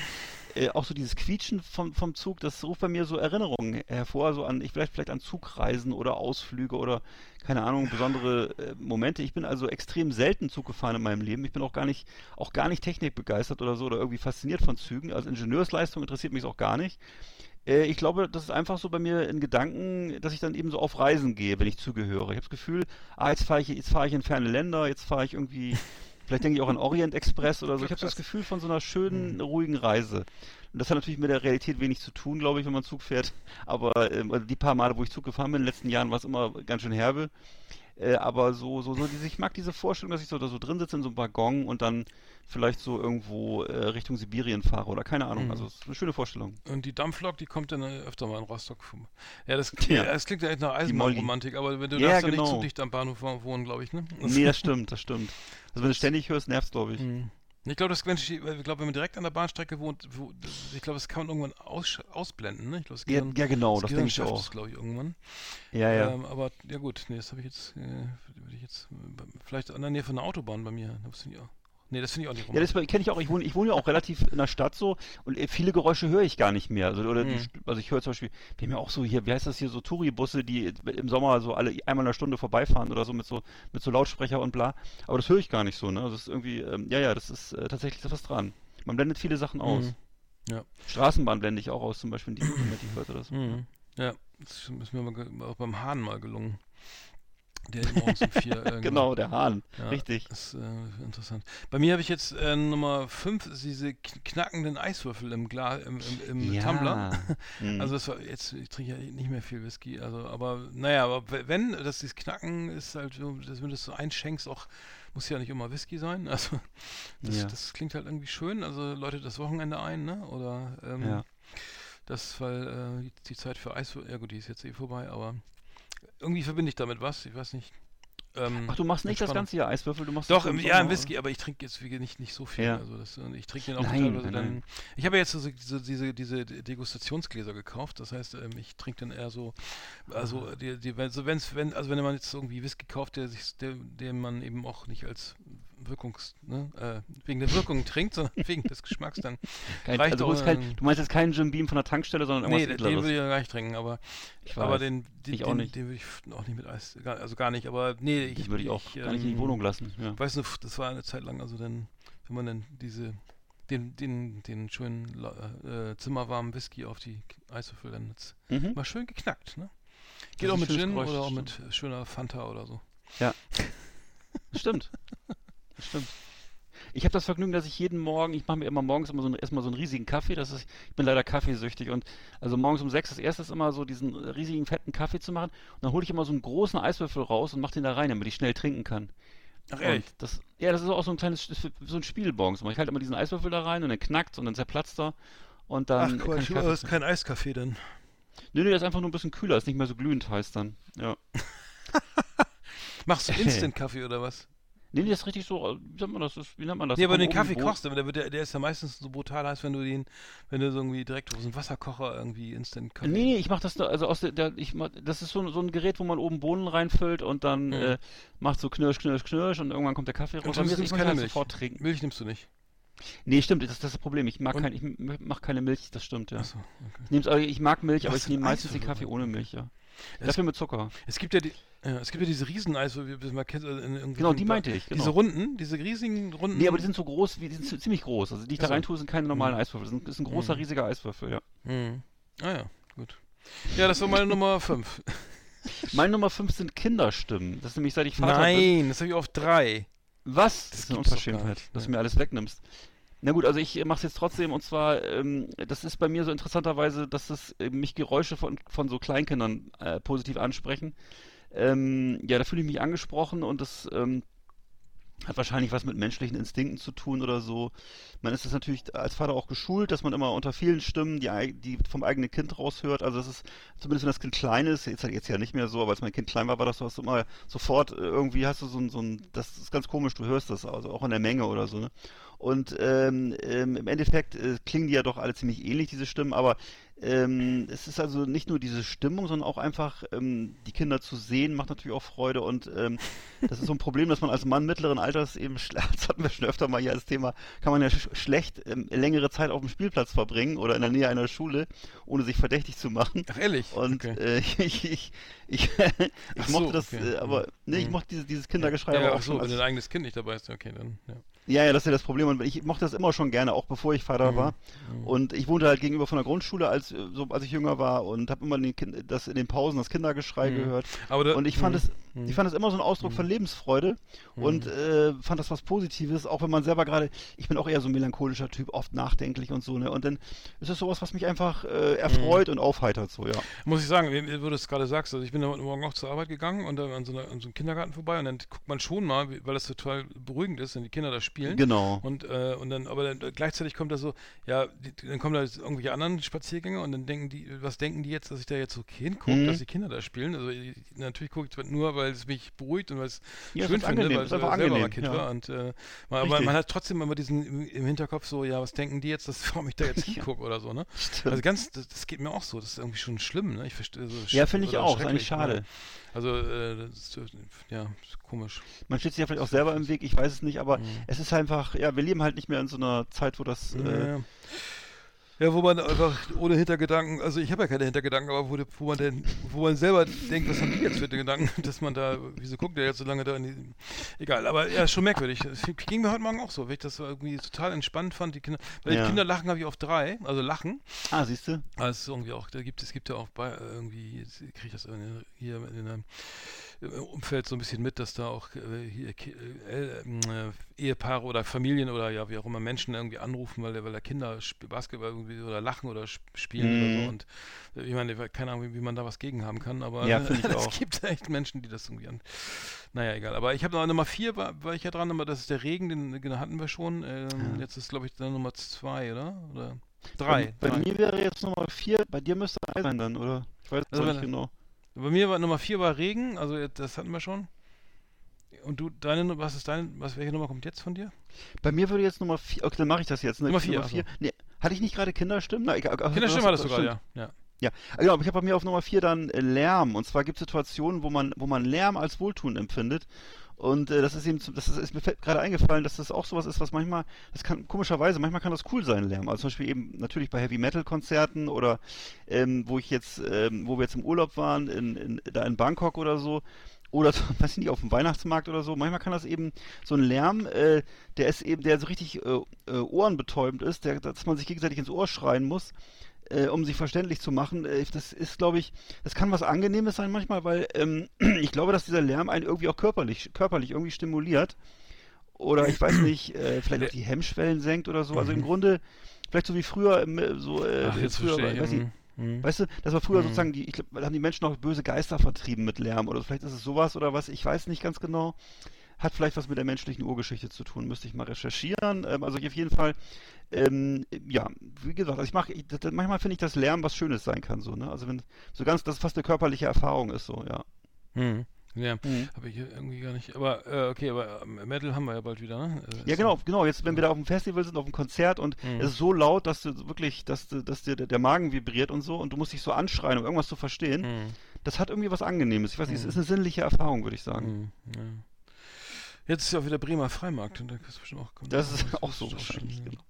Äh, auch so dieses Quietschen vom, vom Zug, das ruft bei mir so Erinnerungen hervor, so an, ich vielleicht, vielleicht an Zugreisen oder Ausflüge oder keine Ahnung, besondere äh, Momente. Ich bin also extrem selten Zug gefahren in meinem Leben. Ich bin auch gar nicht, auch gar nicht technikbegeistert oder so oder irgendwie fasziniert von Zügen. Also Ingenieursleistung interessiert mich auch gar nicht. Äh, ich glaube, das ist einfach so bei mir in Gedanken, dass ich dann eben so auf Reisen gehe, wenn ich zugehöre. Ich habe das Gefühl, ah, jetzt fahre ich, jetzt fahre ich in ferne Länder, jetzt fahre ich irgendwie, vielleicht denke ich auch an Orient Express oder so. Ich habe so das Gefühl von so einer schönen, ruhigen Reise. Und das hat natürlich mit der Realität wenig zu tun, glaube ich, wenn man Zug fährt. Aber ähm, also die paar Male, wo ich Zug gefahren bin in den letzten Jahren, war es immer ganz schön herbe. Äh, aber so, so, so, diese, ich mag diese Vorstellung, dass ich so da so drin sitze in so einem Waggon und dann vielleicht so irgendwo äh, Richtung Sibirien fahre oder keine Ahnung. Mhm. Also es ist eine schöne Vorstellung. Und die Dampflok, die kommt dann öfter mal in Rostock. Ja, das, Ja. das klingt ja echt nach. Eisenbahnromantik, aber wenn du Ja, darfst ja nicht genau. zu dicht am Bahnhof wohnen, glaube ich, ne? Nee, das stimmt, das stimmt. Also wenn du ständig hörst, nervst glaube ich. Mhm. Ich glaube, das wenn ich, ich glaube, wenn man direkt an der Bahnstrecke wohnt, wo, ich glaube, das kann man irgendwann aus, ausblenden, ne? Ich glaube, das Ja, Gehirn, ja, genau, das Gehirn denke ich auch. es, glaube ich, irgendwann. Ja, ja. Ähm, aber ja gut, nee, das habe ich jetzt, äh, ich jetzt, äh, vielleicht an der Nähe von einer Autobahn bei mir. Das finde ich auch. Nee, das finde ich auch nicht Ja, das kenne ich auch. Ich wohne, ich wohne ja auch relativ in der Stadt so und äh, viele Geräusche höre ich gar nicht mehr. Also, oder Mhm. St- also ich höre zum Beispiel, wir haben ja auch so hier, wie heißt das hier, so Touribusse, die im Sommer so alle einmal in einer Stunde vorbeifahren oder so mit so mit so Lautsprecher und bla. Aber das höre ich gar nicht so, ne? Also das ist irgendwie, ähm, ja, ja, das ist äh, tatsächlich was dran. Man blendet viele Sachen aus. Mhm. Ja. Straßenbahn blende ich auch aus, zum Beispiel, die, die hört oder so. Mhm. Ja, das ist mir auch beim Hahn mal gelungen. Der morgens um vier. Äh, Genau, der Hahn. Ja, Richtig. Das ist äh, interessant. Bei mir habe ich jetzt äh, Nummer 5, diese kn- knackenden Eiswürfel im, Gla im, im, im Tumbler. Mhm. Also das war jetzt, ich trinke ja nicht mehr viel Whisky, also aber naja, aber wenn, das dieses Knacken ist halt dass wenn du es so einschenkst, auch muss ja nicht immer Whisky sein. Also das, Ja. das klingt halt irgendwie schön. Also läutet das Wochenende ein, ne? Oder ähm, Ja. das, weil äh, die, die Zeit für Eiswürfel, ja gut, die ist jetzt eh vorbei, aber irgendwie verbinde ich damit was, ich weiß nicht. Ähm, Ach, du machst nicht das ganze Jahr Eiswürfel, du machst Doch, im, ja, im Whisky, aber ich trinke jetzt nicht, nicht so viel. Ja. Also das, ich trinke den auch Nein, teilweise nein, dann. Ich habe ja jetzt so, so, diese, diese Degustationsgläser gekauft. Das heißt, ähm, ich trinke dann eher so, also Ah. die, die, wenn, so wenn's, wenn, also wenn man jetzt irgendwie Whisky kauft, der sich, der, den man eben auch nicht als Wirkungs, ne, äh, wegen der Wirkung trinkt, sondern wegen des Geschmacks, dann Kein, reicht also du, auch, kein, du meinst jetzt keinen Jim Beam von der Tankstelle, sondern Nee, irgendwas den, den Edleres. würde ich ja gar nicht trinken, aber, Ich aber weiß. den, den, Ich auch den, den würde ich auch nicht mit Eis, gar, also gar nicht, aber nee, Die würde ich auch gar nicht in die ähm, Wohnung lassen. Ja. Ich weiß noch, das war eine Zeit lang, also dann, wenn man dann diese, den, den, den schönen la- äh, zimmerwarmen Whisky auf die Eiswürfel dann jetzt Mhm. mal schön geknackt, ne? Das Geht ist auch ein mit Gin Geräusch, oder auch das mit schöner Fanta oder so. Das stimmt. Das stimmt. Ich habe das Vergnügen, dass ich jeden Morgen, ich mache mir immer morgens immer so einen, erstmal so einen riesigen Kaffee. Das ist, ich bin leider kaffeesüchtig und also morgens um sechs das erste ist immer so diesen riesigen fetten Kaffee zu machen und dann hole ich immer so einen großen Eiswürfel raus und mache den da rein, damit ich schnell trinken kann. Ach Und das, ja, das ist auch so ein kleines, so ein Spiel morgens. Ich halte immer diesen Eiswürfel da rein und dann knackt und dann zerplatzt er und dann kann ich Kaffee ist kein Eiskaffee dann. Nee, nee, das ist einfach nur ein bisschen kühler, ist nicht mehr so glühend heiß dann. Ja. Machst du Instant-Kaffee oder was? Nee, nee, das ist richtig so, wie nennt man das? das wie nennt man das? Nee, aber den Kaffee die kochst du, der, wird der ist ja meistens so brutal heiß, wenn du den, wenn du so irgendwie direkt aus dem Wasserkocher irgendwie Instant-Kaffee. Nee, nee, ich mach das da, also aus der, der ich mach, das ist so, so ein Gerät, wo man oben Bohnen reinfüllt und dann Mhm. äh, macht so knirsch, knirsch, knirsch und irgendwann kommt der Kaffee raus. Und Bei mir du ist- nimmst ich keine halt Milch. sofort trinken. Milch nimmst du nicht. Nee, stimmt, das ist das Problem. Ich mag kein, ich mach keine Milch, das stimmt, ja. Achso, Ich, nehm's, aber ich mag Milch, aber Was ich für nehme meistens den? Kaffee ohne Milch, ja. Es- Dafür mit Zucker. Es gibt ja die, ja, es gibt ja diese Rieseneis, wie wie man kennt, äh, Genau, die meinte ich, genau. Diese runden, diese riesigen runden. Nee, aber die sind so groß, wie, die sind ziemlich groß. Also die ich da Ach so. rein tue, sind keine normalen Mhm. Eiswürfel. Das ist ein, großer, Mhm. riesiger Eiswürfel, ja. Mhm. Ah ja, gut. Ja, das war meine Nummer 5. Meine Nummer 5 sind Kinderstimmen. Das ist nämlich seit ich Vater bin. Nein, das habe ich auf 3. Was? Das, Das ist eine Unverschämtheit, dass Ja. du mir alles wegnimmst. Na gut, also ich mache es jetzt trotzdem und zwar, ähm, das ist bei mir so interessanterweise, dass das äh, mich Geräusche von, von so Kleinkindern äh, positiv ansprechen. Ähm, ja, da fühle ich mich angesprochen und das ähm, hat wahrscheinlich was mit menschlichen Instinkten zu tun oder so. Man ist es natürlich als Vater auch geschult, dass man immer unter vielen Stimmen die, die vom eigenen Kind raushört. Also das ist, zumindest wenn das Kind klein ist, jetzt, jetzt ja nicht mehr so, aber als mein Kind klein war, war das so, hast du immer sofort äh, irgendwie hast du so ein, so ein, das ist ganz komisch, du hörst das, also auch in der Menge oder so, ne? Und ähm, ähm, im Endeffekt äh, klingen die ja doch alle ziemlich ähnlich, diese Stimmen, aber ähm, es ist also nicht nur diese Stimmung, sondern auch einfach ähm, die Kinder zu sehen, macht natürlich auch Freude und ähm, das ist so ein Problem, dass man als Mann mittleren Alters eben, das hatten wir schon öfter mal hier als Thema, kann man ja sch schlecht ähm, längere Zeit auf dem Spielplatz verbringen oder in der Nähe einer Schule, ohne sich verdächtig zu machen. Ach, ehrlich? Und okay. äh, ich, ich, ich, ich so, mochte das, okay. äh, aber nee, ich Mhm. mochte dieses, dieses Kindergeschrei ja, aber auch so, schon. wenn dein eigenes Kind nicht dabei ist, okay, dann, ja. Ja, ja, das ist ja das Problem. Und ich mochte das immer schon gerne, auch bevor ich Vater Mhm. war. Und ich wohnte halt gegenüber von der Grundschule, als, so, als ich jünger war und habe immer den kind, das in den Pausen das Kindergeschrei Mhm. gehört. Aber da- und ich fand Mhm. Es, ich fand es immer so ein Ausdruck von Lebensfreude und äh, fand das was Positives, auch wenn man selber gerade, ich bin auch eher so ein melancholischer Typ, oft nachdenklich und so, ne? Und dann ist es sowas, was mich einfach äh, erfreut und aufheitert, so, ja. Muss ich sagen, wie, du es gerade sagst, also ich bin heute Morgen auch zur Arbeit gegangen und da an so, einer, an so einem Kindergarten vorbei und dann guckt man schon mal, weil das total beruhigend ist, wenn die Kinder da spielen. Genau. Und, äh, und dann, aber dann gleichzeitig kommt da so, ja, die, dann kommen da irgendwelche anderen Spaziergänger und dann denken die, was denken die jetzt, dass ich da jetzt so hingucke, Mhm. dass die Kinder da spielen? Also ich, natürlich gucke ich nur, weil es mich beruhigt und weil es Ja, schön finde, angenehm, weil es einfach selber mal angenehm, Kind ja. war. Und, äh, man, man hat trotzdem immer diesen im, im Hinterkopf so, ja, was denken die jetzt, dass warum ich da jetzt hingucke oder so, ne? Also ganz, das, das geht mir auch so, das ist irgendwie schon schlimm, ne? Ich verstehe so Ja, finde ich auch, ist eigentlich schrecklich, schade. ne? Also, äh, das ist, ja, komisch. Man steht sich ja vielleicht auch selber im Weg, ich weiß es nicht, aber Mhm. es ist einfach, ja, wir leben halt nicht mehr in so einer Zeit, wo das, äh, Ja. Ja, wo man einfach ohne Hintergedanken, also ich habe ja keine Hintergedanken, aber wo, wo man denn, wo man selber denkt, was haben die jetzt für Gedanken, dass man da, wieso guckt der jetzt so lange da in die, egal, aber ja, schon merkwürdig. Es ging mir heute Morgen auch so, weil ich das irgendwie total entspannt fand, die Kinder, weil Ja. die Kinder lachen habe ich auf drei, also lachen, ah, siehst du? ist irgendwie auch, da gibt es gibt ja auch bei äh, irgendwie, jetzt kriege ich das in- hier in im Umfeld so ein bisschen mit, dass da auch äh, hier Ki- äh, äh, Ehepaare oder Familien oder ja wie auch immer Menschen irgendwie anrufen, weil weil der Kinder Basketball irgendwie oder lachen oder sp- spielen oder Mhm. so und äh, ich meine, keine Ahnung, wie, wie man da was gegen haben kann, aber Ja, es gibt echt Menschen, die das irgendwie an. Naja, egal. Aber ich habe noch Nummer vier war, war ich ja dran, aber das ist der Regen, den, den hatten wir schon. Ähm, Ja. Jetzt ist glaube ich dann Nummer zwei, oder? Oder drei. Bei, bei drei. mir wäre jetzt Nummer vier, bei dir müsste drei sein dann, oder? Ich weiß Also also nicht genau. Bei mir war Nummer 4 war Regen, also jetzt- das hatten wir schon. Und du, deine, was ist deine, was, welche Nummer kommt jetzt von dir? Bei mir würde jetzt Nummer vier, okay, dann mache ich das jetzt, ne? Nummer vier, Nummer also. vier. Nee, hatte ich nicht gerade Kinderstimmen? Na, egal. Kinderstimmen hattest du gerade, ja. ja. Ja, genau, ich habe bei mir auf Nummer vier dann äh, Lärm. Und zwar gibt es Situationen, wo man, wo man Lärm als Wohltun empfindet. Und äh, das ist eben, das ist, ist mir gerade eingefallen, dass das auch sowas ist, was manchmal, das kann komischerweise, manchmal kann das cool sein, Lärm. Also zum Beispiel eben natürlich bei Heavy Metal Konzerten oder ähm, wo ich jetzt, ähm, wo wir jetzt im Urlaub waren, in, in, da in Bangkok oder so. Oder weiß ich nicht, auf dem Weihnachtsmarkt oder so. Manchmal kann das eben so ein Lärm, äh, der ist eben, der so richtig äh, äh, ohrenbetäubend ist, der, dass man sich gegenseitig ins Ohr schreien muss äh, um sich verständlich zu machen. Äh, das ist, glaube ich, das kann was Angenehmes sein manchmal, weil ähm, ich glaube, dass dieser Lärm einen irgendwie auch körperlich, körperlich irgendwie stimuliert. Oder ich weiß nicht, äh, vielleicht auch die Hemmschwellen senkt oder so. Also im Grunde, vielleicht so wie früher, im, so, äh, Mhm. Ach, jetzt früher, ich. weiß ich, mhm, mhm. Weißt du, das war früher Mhm. sozusagen, die, ich glaub, da haben die Menschen auch böse Geister vertrieben mit Lärm oder vielleicht ist es sowas oder was, ich weiß nicht ganz genau. Hat vielleicht was mit der menschlichen Urgeschichte zu tun, müsste ich mal recherchieren. Ähm, also auf jeden Fall, ähm, ja, wie gesagt, also ich mache, ich, das- manchmal finde ich, dass Lärm was Schönes sein kann, so, ne? Also wenn, so ganz, das fast eine körperliche Erfahrung ist, so, ja. Mhm. Ja, Mhm. habe ich hier irgendwie gar nicht. Aber, äh, okay, aber ähm, Metal haben wir ja bald wieder, ne? Äh, Ja, genau, genau. Jetzt, wenn wir da auf dem Festival sind, auf dem Konzert und Mhm. es ist so laut, dass du wirklich, dass, du, dass dir der, Magen vibriert und so und du musst dich so anschreien, um irgendwas zu verstehen. Mhm. Das hat irgendwie was Angenehmes. Ich weiß nicht, Mhm. es ist eine sinnliche Erfahrung, würde ich sagen. Mhm. Ja. Jetzt ist ja auch wieder Bremer Freimarkt und da kannst du bestimmt auch kommen. Das ist auch so wahrscheinlich, schön, ja. genau.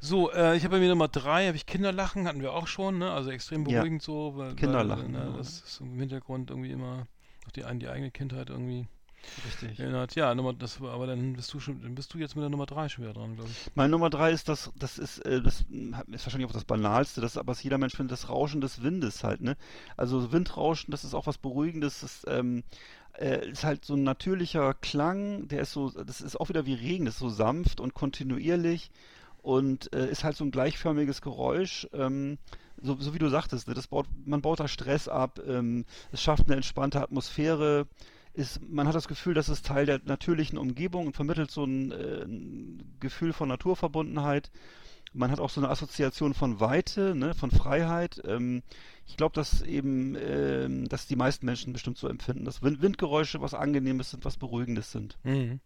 So, äh, ich habe bei mir Nummer drei, habe ich Kinderlachen, hatten wir auch schon, ne? Also extrem Ja. beruhigend so, weil, Kinderlachen, weil, ne, ja. das ist im Hintergrund irgendwie immer auf die, die eigene Kindheit irgendwie Richtig. erinnert. Ja, Nummer, das war, aber dann bist du schon, dann bist du jetzt mit der Nummer drei schon wieder dran, glaube ich. Meine Nummer drei ist das, das ist, äh, das ist wahrscheinlich auch das Banalste, das, aber was jeder Mensch findet, das Rauschen des Windes halt, ne? Also Windrauschen, das ist auch was Beruhigendes, das ähm, äh, ist halt so ein natürlicher Klang, der ist so, das ist auch wieder wie Regen, das ist so sanft und kontinuierlich und äh, ist halt so ein gleichförmiges Geräusch, ähm, so, so wie du sagtest, ne? das baut, man baut da Stress ab, ähm, es schafft eine entspannte Atmosphäre, ist, man hat das Gefühl, das ist Teil der natürlichen Umgebung und vermittelt so ein, äh, ein Gefühl von Naturverbundenheit. Man hat auch so eine Assoziation von Weite, ne, von Freiheit. Ähm, ich glaube, dass eben, ähm, dass die meisten Menschen bestimmt so empfinden, dass Wind Windgeräusche was Angenehmes sind, was Beruhigendes sind. Mhm.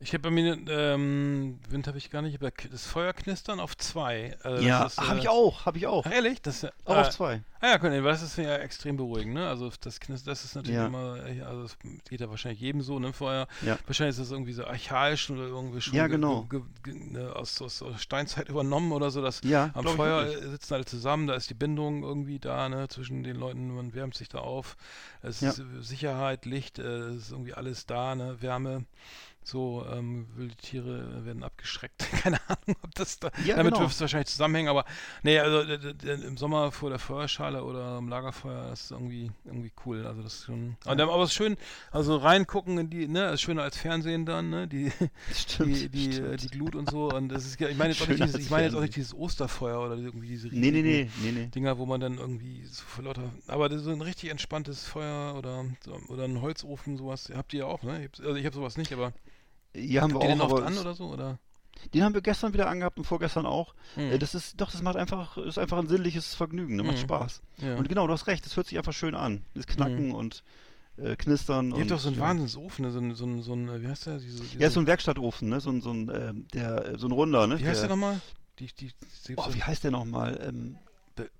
Ich habe bei mir, ähm, Wind habe ich gar nicht, aber das Feuerknistern auf zwei. Also das ist, habe äh, ich auch, habe ich auch. Ehrlich? Das, äh, Auch auf zwei. Ah ja, können, weil das ist ja extrem beruhigend, ne? Also das Knistern, das ist natürlich Ja. immer, äh, also es geht ja wahrscheinlich jedem so, ne? Feuer. Ja. Wahrscheinlich ist das irgendwie so archaisch oder irgendwie schon Ja, ge- genau. ge ge ne, aus, aus, aus Steinzeit übernommen oder so, dass Ja, am Feuer äh, sitzen alle zusammen, da ist die Bindung irgendwie da, ne? Zwischen den Leuten, man wärmt sich da auf. Es Ja. ist äh, Sicherheit, Licht, äh, es ist irgendwie alles da, ne? Wärme. So ähm, wilde Tiere werden abgeschreckt. Keine Ahnung, ob das da, Ja, damit genau. es wahrscheinlich zusammenhängen, aber nee, also im Sommer vor der Feuerschale oder im Lagerfeuer das ist irgendwie irgendwie cool. Also das ist schon. Und dann, aber es ist schön, also reingucken in die, ne, ist schöner als Fernsehen dann, ne? Die, Stimmt, die, die, äh, stimmt. die Glut und so. Und das ist ja, ich meine jetzt auch nicht dieses, ich meine jetzt auch nicht dieses Osterfeuer oder irgendwie diese riesigen nee, nee, nee. Dinger, wo man dann irgendwie so vor lauter. Aber das ist so ein richtig entspanntes Feuer oder oder ein Holzofen, sowas. Habt ihr ja auch, ne? Also ich habe sowas nicht, aber Hier haben wir habt den auch, oft aber an oder so? Oder? den haben wir gestern wieder angehabt und vorgestern auch. Hm. Äh, Das ist, doch, das macht einfach, ist einfach ein sinnliches Vergnügen, ne? macht Mhm. Spaß. Ja. Und genau, du hast recht, das hört sich einfach schön an. Das Knacken und äh, Knistern. Ihr und, habt doch so einen ja. Wahnsinnsofen, ne? so ein, so ein, so ein, äh, wie heißt der? Diese, diese, Ja, so ein Werkstattofen, ne? So ein, so ein, ähm, der, so ein runder, ne? wie heißt der der, nochmal? Die, die, die, Oh, wie heißt der nochmal? Ähm,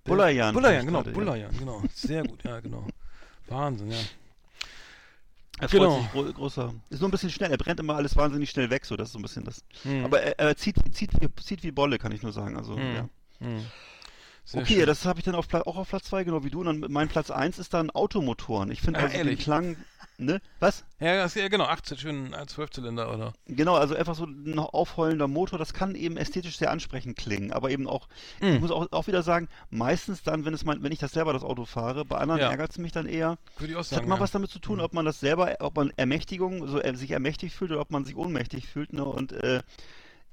Bullerjan, Bullerjan, genau. Bullerjan, genau. Sehr gut, ja, genau. Wahnsinn, ja. Er Genau. freut sich gro großer. Ist nur ein bisschen schnell, er brennt immer alles wahnsinnig schnell weg, so das ist so ein bisschen das. Hm. Aber er, er zieht, zieht, wie, zieht wie Bolle, kann ich nur sagen. Also, Hm. ja. Hm. Okay, schön. das habe ich dann auf auch auf Platz 2, genau wie du. Und dann mein Platz 1 ist dann Automotoren. Ich finde Ah, also den? Klang, ne? Was? Ja, das, ja, genau, 18, schön ein Zwölfzylinder, oder? Genau, also einfach so ein aufheulender Motor, das kann eben ästhetisch sehr ansprechend klingen, aber eben auch, Mhm. ich muss auch, auch wieder sagen, meistens dann, wenn es mein, wenn ich das selber das Auto fahre, bei anderen Ja. ärgert es mich dann eher. Würde ich auch Das sagen. hat mal ja. was damit zu tun, ob man das selber, ob man Ermächtigung, so äh, sich ermächtigt fühlt oder ob man sich ohnmächtig fühlt, ne? Und äh,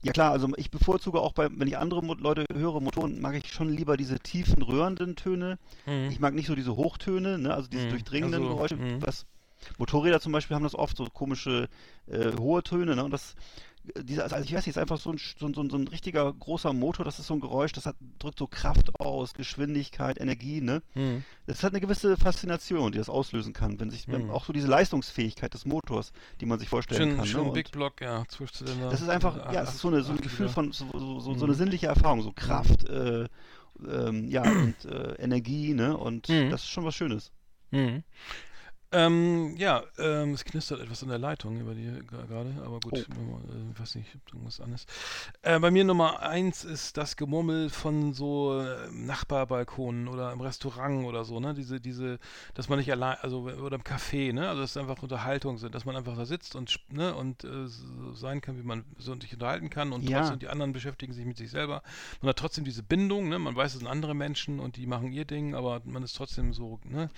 ja klar, also ich bevorzuge auch bei, wenn ich andere Mo Leute höre, Motoren, mag ich schon lieber diese tiefen, rührenden Töne. Hm. Ich mag nicht so diese Hochtöne, ne? also diese Mhm. durchdringenden Also, Geräusche. mhm. Was, Motorräder zum Beispiel haben das oft, so komische äh, hohe Töne. Ne? Und das, dieser, also ich weiß nicht, ist einfach so ein, so, ein- so, ein- so ein richtiger großer Motor, das ist so ein Geräusch, das hat, drückt so Kraft aus, Geschwindigkeit, Energie. Ne? Hm. Das hat eine gewisse Faszination, die das auslösen kann, wenn sich, wenn Mhm. auch so diese Leistungsfähigkeit des Motors, die man sich vorstellen Schön, kann. schön ne? Big Block, ja, Zwölfzylinder. das ist einfach, ja, es ist so, eine, so ein Gefühl von, so, so, so, so Mhm. eine sinnliche Erfahrung, so Kraft, äh, ähm, ja, und äh, Energie, ne? Und Mhm. das ist schon was Schönes. Mhm. Ähm, ja, ähm, es knistert etwas in der Leitung über die gerade, aber gut, Oh. äh, ich weiß nicht, ob irgendwas anderes. Äh, bei mir Nummer eins ist das Gemurmel von so äh, Nachbarbalkonen oder im Restaurant oder so, ne? Diese, diese, dass man nicht allein, also oder im Café, ne? Also dass es einfach Unterhaltung sind, dass man einfach da sitzt und ne und äh, so sein kann, wie man so sich unterhalten kann und Ja. trotzdem die anderen beschäftigen sich mit sich selber. Man hat trotzdem diese Bindung, ne? Man weiß, es sind andere Menschen und die machen ihr Ding, aber man ist trotzdem so, ne?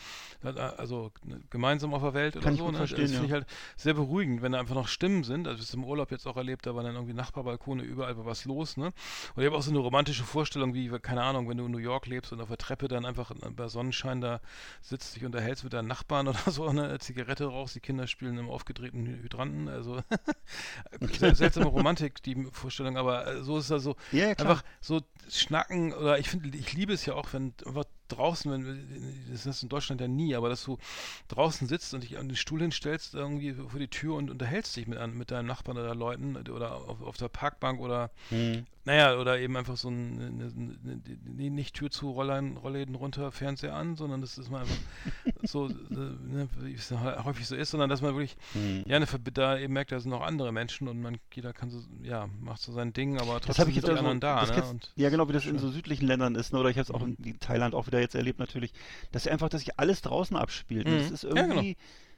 Also ne, gemeinsam auf der Welt oder Kann ich so. gut Ne? verstehen, das finde ja. ich halt sehr beruhigend, wenn da einfach noch Stimmen sind. Also ich im Urlaub jetzt auch erlebt, da waren dann irgendwie Nachbarbalkone, überall war was los, ne? Und ich habe auch so eine romantische Vorstellung, wie, keine Ahnung, wenn du in New York lebst und auf der Treppe dann einfach bei Sonnenschein da sitzt, dich unterhältst mit deinen Nachbarn oder so, ne? Zigarette rauchst, die Kinder spielen im aufgedrehten Hy- Hydranten, also sel- seltsame Romantik, die Vorstellung, aber äh, so ist das so, Ja, ja, einfach so schnacken oder ich finde, ich liebe es ja auch, wenn einfach draußen, wenn das ist in Deutschland ja nie, aber dass du draußen sitzt und dich an den Stuhl hinstellst irgendwie vor die Tür und unterhältst dich mit, mit deinem Nachbarn oder Leuten oder auf, auf der Parkbank oder Mhm. Naja, oder eben einfach so ein, eine, eine, eine, nicht Tür zu, Rollläden, Rollläden runter, Fernseher an, sondern das ist mal einfach so, äh, ne, wie es häufig so ist, sondern dass man wirklich, Mhm. ja, eine, da eben merkt, da sind noch andere Menschen und man, jeder kann so, ja, macht so sein Ding, aber Das trotzdem habe ich jetzt die also, anderen da, das ne? Und, ja genau, wie das in so südlichen Ländern ist, ne? oder ich habe es auch Mhm. in Thailand auch wieder jetzt erlebt natürlich, dass einfach, dass sich alles draußen abspielt. Ne? Das Mhm. ist Ja, genau.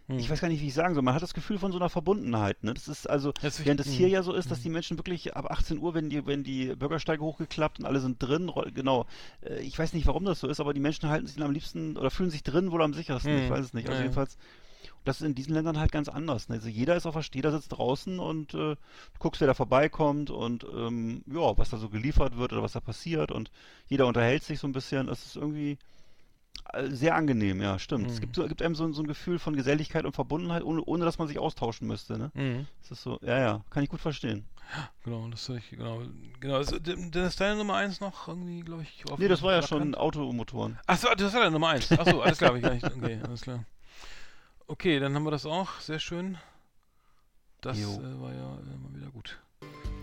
Mhm. ich weiß gar nicht, wie ich sagen soll, man hat das Gefühl von so einer Verbundenheit. Ne? Das ist also, Das während es hier Mhm. ja so ist, dass die Menschen wirklich ab 18 Uhr, wenn die, wenn die Bürgersteige hochgeklappt und alle sind drin, genau, äh, ich weiß nicht, warum das so ist, aber die Menschen halten sich am liebsten oder fühlen sich drin wohl am sichersten, ich Mhm. weiß es nicht. Also Ja, jedenfalls, das ist in diesen Ländern halt ganz anders. Ne? Also jeder ist auf der Steh, der sitzt draußen und äh, guckst, wer da vorbeikommt und ähm, ja, was da so geliefert wird oder was da passiert und jeder unterhält sich so ein bisschen. Das ist irgendwie sehr angenehm, ja, stimmt. Es Mhm. gibt, so, gibt einem so, so ein Gefühl von Geselligkeit und Verbundenheit, ohne, ohne dass man sich austauschen müsste. Ne? Mhm. Das ist so, ja, ja, kann ich gut verstehen. Genau, das habe ich, genau, genau. Also, dann ist deine Nummer eins noch irgendwie, glaube ich, auf Nee, das war ja schon Automotoren. Achso, das war deine Nummer eins. Achso, alles klar, ich gar nicht. Okay, alles klar. Okay, dann haben wir das auch. Sehr schön. Das äh, war ja äh, mal wieder gut.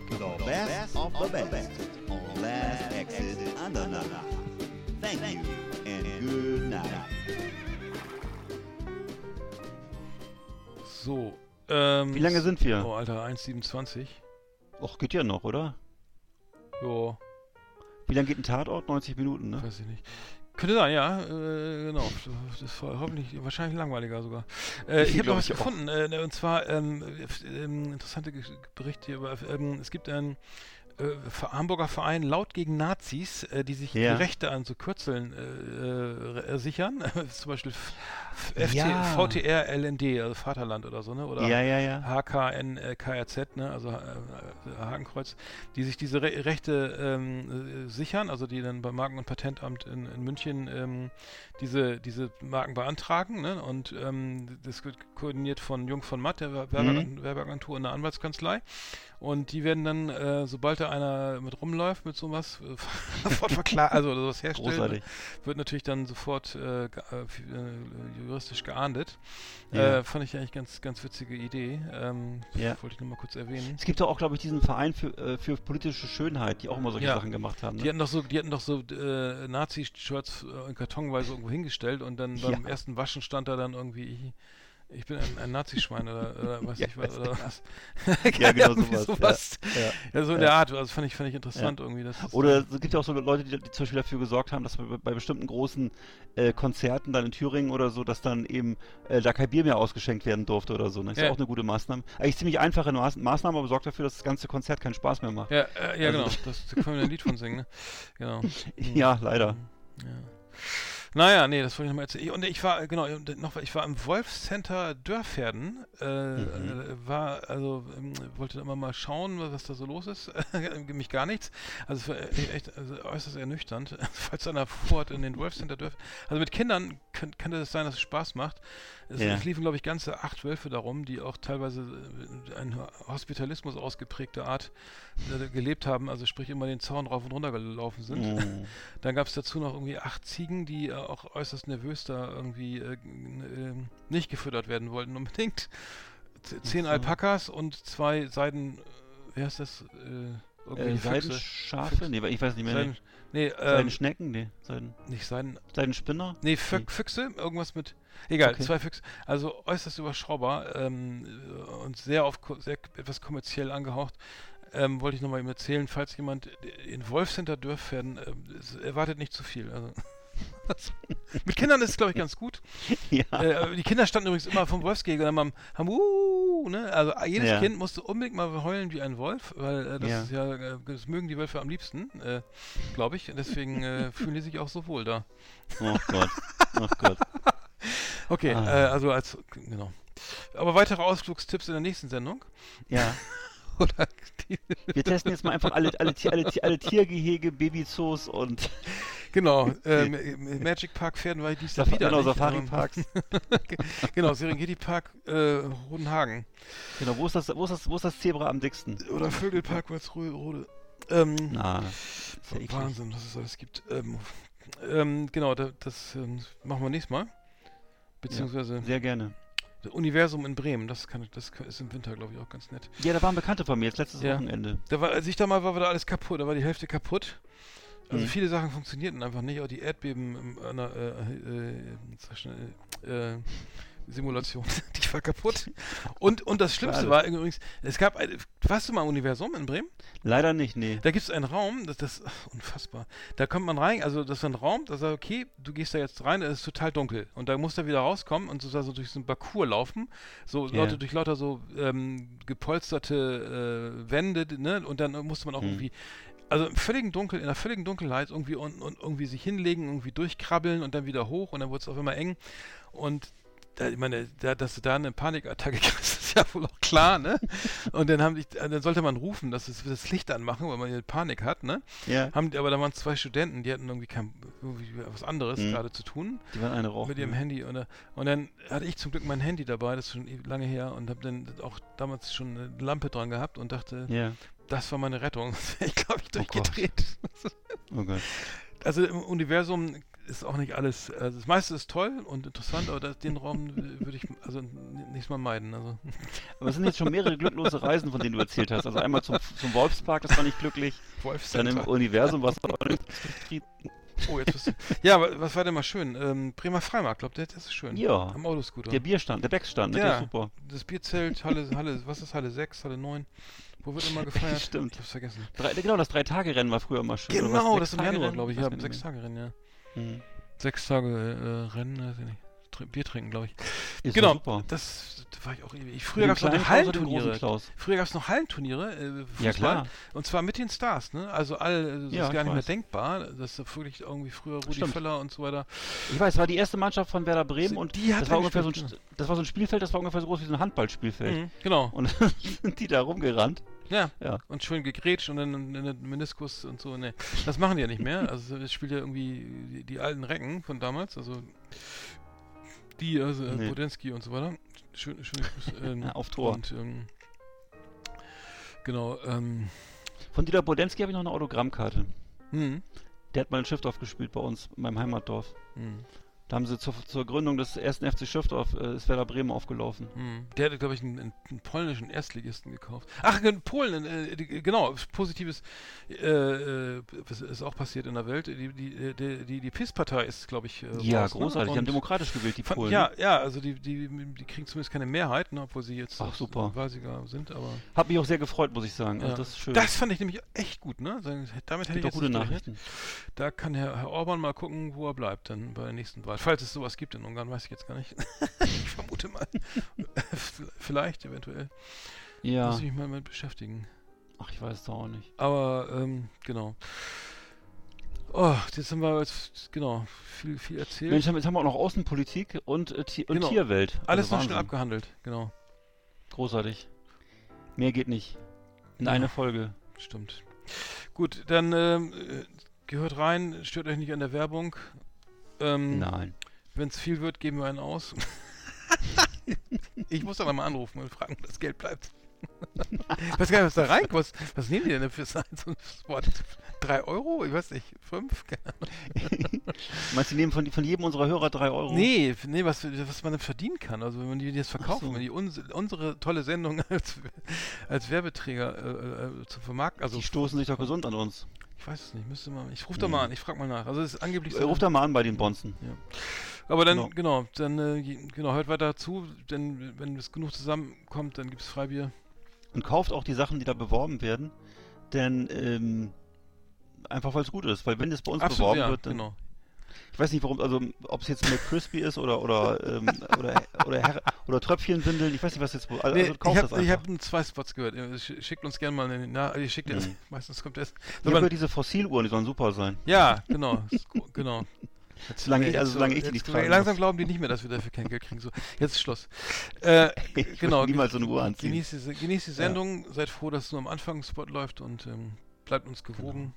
The best of the best on Last Exit Andernach. Thank you good night. So. Ähm, Wie lange sind wir? Oh, Alter, 1,27. Och, geht ja noch, oder? Jo, Wie lange geht ein Tatort? 90 Minuten, ne? weiß ich nicht. Könnte sein, ja, äh, genau. Das war hoffentlich, wahrscheinlich langweiliger sogar. Äh, ich habe noch was gefunden, äh, und zwar ähm, ähm, interessante Berichte hier. über, Ähm, es gibt einen äh, Ver- Hamburger Verein laut gegen Nazis, äh, die sich Ja. die Rechte an so Kürzeln äh, äh, sichern. Zum Beispiel FC, Ja. VTR LND, also Vaterland oder so, ne? Oder Ja, ja, ja. HKNKRZ, ne, also äh, äh, Hakenkreuz, die sich diese Re Rechte ähm, äh, sichern, also die dann beim Marken- und Patentamt in, in München ähm, diese, diese Marken beantragen. Ne, und ähm, das wird koordiniert von Jung von Matt, der Werbeag- Werbeagentur und der Anwaltskanzlei. Und die werden dann, äh, sobald da einer mit rumläuft, mit sowas, äh, sofort verklagt, also oder sowas herstellt, Großartig. wird natürlich dann sofort äh, äh, äh, juristisch geahndet. Äh, fand ich eigentlich ganz, ganz witzige Idee. Ähm, Ja. Wollte ich nur mal kurz erwähnen. Es gibt doch auch, glaube ich, diesen Verein für, für politische Schönheit, die auch immer solche Ja. Sachen gemacht haben. Die Ne? hatten doch so, die hatten doch so Nazi-Shirts in kartonweise irgendwo hingestellt und dann beim Ja. ersten Waschen stand da dann irgendwie, ich, bin ein, ein Nazischwein oder, oder weiß Ja, ich was. Oder was. Ja, genau Irgendwie sowas, ja. Ja. Ja, so in der Art. Also fand ich, fand ich interessant irgendwie. Dass das Oder es gibt ja auch so Leute, die, die zum Beispiel dafür gesorgt haben, dass bei, bei bestimmten großen äh, Konzerten dann in Thüringen oder so, dass dann eben äh, da kein Bier mehr ausgeschenkt werden durfte oder so. Ne? Ist ja. Auch eine gute Maßnahme. Eigentlich ziemlich einfache Maß Maßnahme, aber sorgt dafür, dass das ganze Konzert keinen Spaß mehr macht. ja, äh, ja Also- genau. Das, da können wir ein Lied von singen. Ne? Genau. Ja, leider. Ja. Naja, nee, das wollte ich nochmal erzählen. Und ich war, genau, und noch, ich war im Wolfscenter Dörferden, äh, Mhm. äh, war, also, ähm, wollte immer mal schauen, was da so los ist. Mich gar nichts. Also, es war e- echt also äußerst ernüchternd. Falls einer vorhat in den Wolfscenter Dörfer. Also, mit Kindern kann, könnte es sein, dass es Spaß macht. Es, Ja. es liefen, glaube ich, ganze acht Wölfe darum, die auch teilweise äh, ein Hospitalismus ausgeprägte Art äh, gelebt haben. Also, sprich, immer den Zaun rauf und runter gelaufen sind. Mhm. Dann gab es dazu noch irgendwie acht Ziegen, die äh, auch äußerst nervös da irgendwie äh, ähm, nicht gefüttert werden wollten unbedingt. Z zehn so. Alpakas und zwei Seiden, äh, wie heißt das? Irgendwie Äh. Seidenschafe? Nee, ich weiß nicht mehr. Seiden, nee. nee, ähm, Seidenschnecken? Nee. Seiden, nicht Seiden, Seidenspinner? nee, Fü Nee. Füchse, irgendwas mit, egal, Okay. zwei Füchse. Also äußerst überschaubar ähm, äh, und sehr auf, sehr etwas kommerziell angehaucht. Ähm, wollte ich nochmal eben erzählen, falls jemand in Wolfcenter Dörfern ähm, es erwartet nicht zu viel. Also, mit Kindern ist es, glaube ich, ganz gut. ja. Äh, die Kinder standen übrigens immer vom Wolfsgehege und haben, haben uh, ne? Also äh, jedes Ja. Kind musste unbedingt mal heulen wie ein Wolf, weil äh, das Ja. ist ja, äh, das mögen die Wölfe am liebsten, äh, glaube ich. Und Deswegen äh, fühlen die sich auch so wohl da. Oh Gott. Oh Gott. Okay, Ah. äh, also als genau. Aber weitere Ausflugstipps in der nächsten Sendung. Ja. Wir testen jetzt mal einfach alle, alle, alle, alle Tiergehege, Babyzoos und genau, ähm, im Magic Park Pferden war ich dies Jahr wieder genau, nicht, Safari-Parks. aber- genau, Serengeti Park äh, Rodenhagen. Genau, wo ist, das, wo, ist das, wo ist das Zebra am dicksten? Oder Vögelpark Walsrode. Ähm, Na, ist ja. Wahnsinn, was es alles gibt. Ähm, ähm, genau, da, das ähm, machen wir nächstes Mal. Beziehungsweise Sehr gerne. das Universum in Bremen, das, kann, das ist im Winter, glaube ich, auch ganz nett. Ja, da waren Bekannte von mir jetzt letztes Ja. Wochenende. Da war, als ich da mal war, war da alles kaputt, da war die Hälfte kaputt. Also Mhm. viele Sachen funktionierten einfach nicht, auch die Erdbeben im, äh, äh, äh, Simulation, die war kaputt. Und, und das Schlimmste Schade. war übrigens, es gab, ein, warst du mal im Universum in Bremen? Leider nicht, nee. Da gibt es einen Raum, das, das ach, unfassbar. Da kommt man rein, also das ist ein Raum, da sagt, okay, du gehst da jetzt rein, es ist total dunkel. Und da musst du wieder rauskommen und so, so durch so einen Parcours laufen. So Ja. Leute durch lauter so ähm, gepolsterte äh, Wände, ne? Und dann musste man auch Hm. irgendwie. Also im völligen Dunkel, in der völligen Dunkelheit irgendwie und, und irgendwie sich hinlegen, irgendwie durchkrabbeln und dann wieder hoch und dann wurde es auf einmal eng. Und da, ich meine, da, dass du da eine Panikattacke kriegst, ist ja wohl auch klar, ne? Und dann haben die, dann sollte man rufen, dass es das Licht anmachen, weil man hier Panik hat, ne? Ja, Haben, die- aber da waren zwei Studenten, die hatten irgendwie, kein, irgendwie was anderes Mhm. gerade zu tun die waren eine Rauch. mit ihrem Handy. Und, und dann hatte ich zum Glück mein Handy dabei, das ist schon lange her, und habe dann auch damals schon eine Lampe dran gehabt und dachte, Ja, das war meine Rettung. Ich, glaube ich, Oh Gott. durchgedreht. oh Gott. Also im Universum ist auch nicht alles, also das meiste ist toll und interessant, aber das, den Raum würde ich also n- nächstes Mal meiden. Also. Aber es sind jetzt schon mehrere glücklose Reisen, von denen du erzählt hast. Also einmal zum, zum Wolfspark, das war nicht glücklich. Dann im. Universum war es auch nicht zufrieden. Oh, jetzt bist du. Ja, was war denn mal schön? Ähm, Bremer Freimarkt, glaubt ihr, das ist schön. Ja. Am Autoscooter. Der Bierstand, der Beckstand, ne? Ja. der ist super. das Bierzelt, Halle, Halle, was ist Halle 6, Halle 9? Wo wird immer gefeiert? Stimmt. Ich hab's vergessen. Drei, genau, das Drei-Tage-Rennen war früher mal schön. Genau, das ist im Sechs-Tage-Rennen? Januar, glaube ich. Ja, gar nicht sechs Tage Rennen, ja. Mehr. Hm. Sechs Tage äh, Rennen, weiß ich nicht. Bier trinken, glaube ich. Ist genau, super. das war ich auch ewig. Früher gab es noch Hallenturniere. Früher gab es noch Hallenturniere. Äh, Fußball, Ja, klar. Und zwar mit den Stars, ne? Also all, äh, das Ja, ist gar ich nicht mehr weiß. denkbar. Das ist wirklich irgendwie früher Rudi Stimmt. Völler und so weiter. Ich weiß, es war die erste Mannschaft von Werder Bremen Sie- und die hat das, war ungefähr so ein, das war so ein Spielfeld, das war ungefähr so groß wie so ein Handballspielfeld. Mhm, genau. Und sind die da rumgerannt. Ja. Ja. Und schön gegrätscht und dann einen Meniskus und so. Nee, das machen die ja nicht mehr. Also es spielt ja irgendwie die, die alten Recken von damals. Also die, also äh, Nee. Bodensky und so weiter. Schön, schön ähm, auf Tor. Und ähm, genau, ähm, Von Dieter Bodensky habe ich noch eine Autogrammkarte. hm, Der hat mal in Schiffdorf gespielt bei uns, in meinem Heimatdorf. hm, Da haben sie zur, zur Gründung des ersten FC Schiffdorf, äh, ist Werder Bremen aufgelaufen. hm. Der hatte, glaube ich, einen, einen polnischen Erstligisten gekauft. Ach, in Polen, äh, die, genau, positives äh, äh, ist auch passiert in der Welt. Die, die, die, die, die PIS-Partei ist, glaube ich, äh, ja, raus, ne? großartig. Die haben demokratisch gewählt, die Fand, Polen. ja, ja, also die, die, die kriegen zumindest keine Mehrheit, ne, obwohl sie jetzt Ach, super. Wahlsieger sind, aber. Hat mich auch sehr gefreut, muss ich sagen. Ja. Also das ist schön. Das fand ich nämlich echt gut, ne? Damit hätte ich jetzt gute. Nachrichten. Da kann Herr, Herr Orban mal gucken, wo er bleibt dann bei der nächsten Wahl. Falls es sowas gibt in Ungarn, weiß ich jetzt gar nicht. ich vermute mal. Vielleicht, eventuell. Ja. Muss ich mich mal mit beschäftigen. Ach, ich weiß es auch nicht. Aber, ähm, genau. Oh, jetzt haben wir jetzt, genau, viel, viel erzählt. Mensch, jetzt haben wir auch noch Außenpolitik und, äh, Ti- und Genau. Tierwelt. Alles also noch schnell abgehandelt, genau. Großartig. Mehr geht nicht. In Ja. eine Folge. Stimmt. Gut, dann ähm, äh, gehört rein, stört euch nicht an der Werbung. Ähm, Nein. Wenn es viel wird, geben wir einen aus. ich muss doch mal anrufen und fragen, wo das Geld bleibt. ich weiß gar nicht, was da reinkostet. Was nehmen die denn für so ein Spot? Drei Euro? Ich weiß nicht. Fünf? Meinst du, die nehmen von, von jedem unserer Hörer drei Euro? Nee, nee was, was man dann verdienen kann. Also wenn man die jetzt verkaufen, so. wenn die uns, unsere tolle Sendung als, als Werbeträger äh, äh, zu vermarkten. Also Die stoßen sich doch gesund an uns. Ich weiß es nicht, müsste mal. Ich rufe da mal an, ich frage mal nach. Also es ist angeblich Äh, Ruf da mal an bei den Bonzen. Aber dann, Genau. genau, dann, äh, genau, hört weiter zu, denn wenn es genug zusammenkommt, dann gibt es Freibier. Und kauft auch die Sachen, die da beworben werden. Denn, ähm, einfach weil es gut ist. Weil wenn das bei uns Absolut, beworben ja, wird, dann. genau. Ich weiß nicht, warum, also ob es jetzt McCrispy ist oder oder ähm, oder oder, Her oder Tröpfchenwindeln, ich weiß nicht, was jetzt. Also, Nee, also ich habe hab zwei Spots gehört. Schickt uns gerne mal eine Na ihr schickt jetzt, Mhm. meistens kommt das. Ich habe diese Fossiluhren, die sollen super sein. ja, genau, genau. Jetzt, Solange ich- also solange ich die nicht tragen Langsam muss. glauben die nicht mehr, dass wir dafür kein Geld kriegen. So, jetzt ist Schluss. Äh, Ich genau. niemals so eine Uhr anziehen. Genießt die, genießt die Sendung, seid froh, dass es nur am Anfang Spot läuft und ähm, bleibt uns gewogen.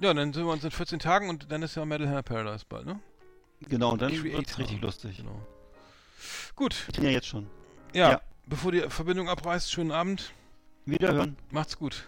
Ja, dann sind wir uns in 14 Tagen und dann ist ja Metal Hammer Paradise bald, ne? Genau, und dann Creator. wird es richtig lustig. Genau. Gut, Ich ja jetzt schon. ja, Ja. bevor die Verbindung abreißt, schönen Abend. Wiederhören. Macht's gut.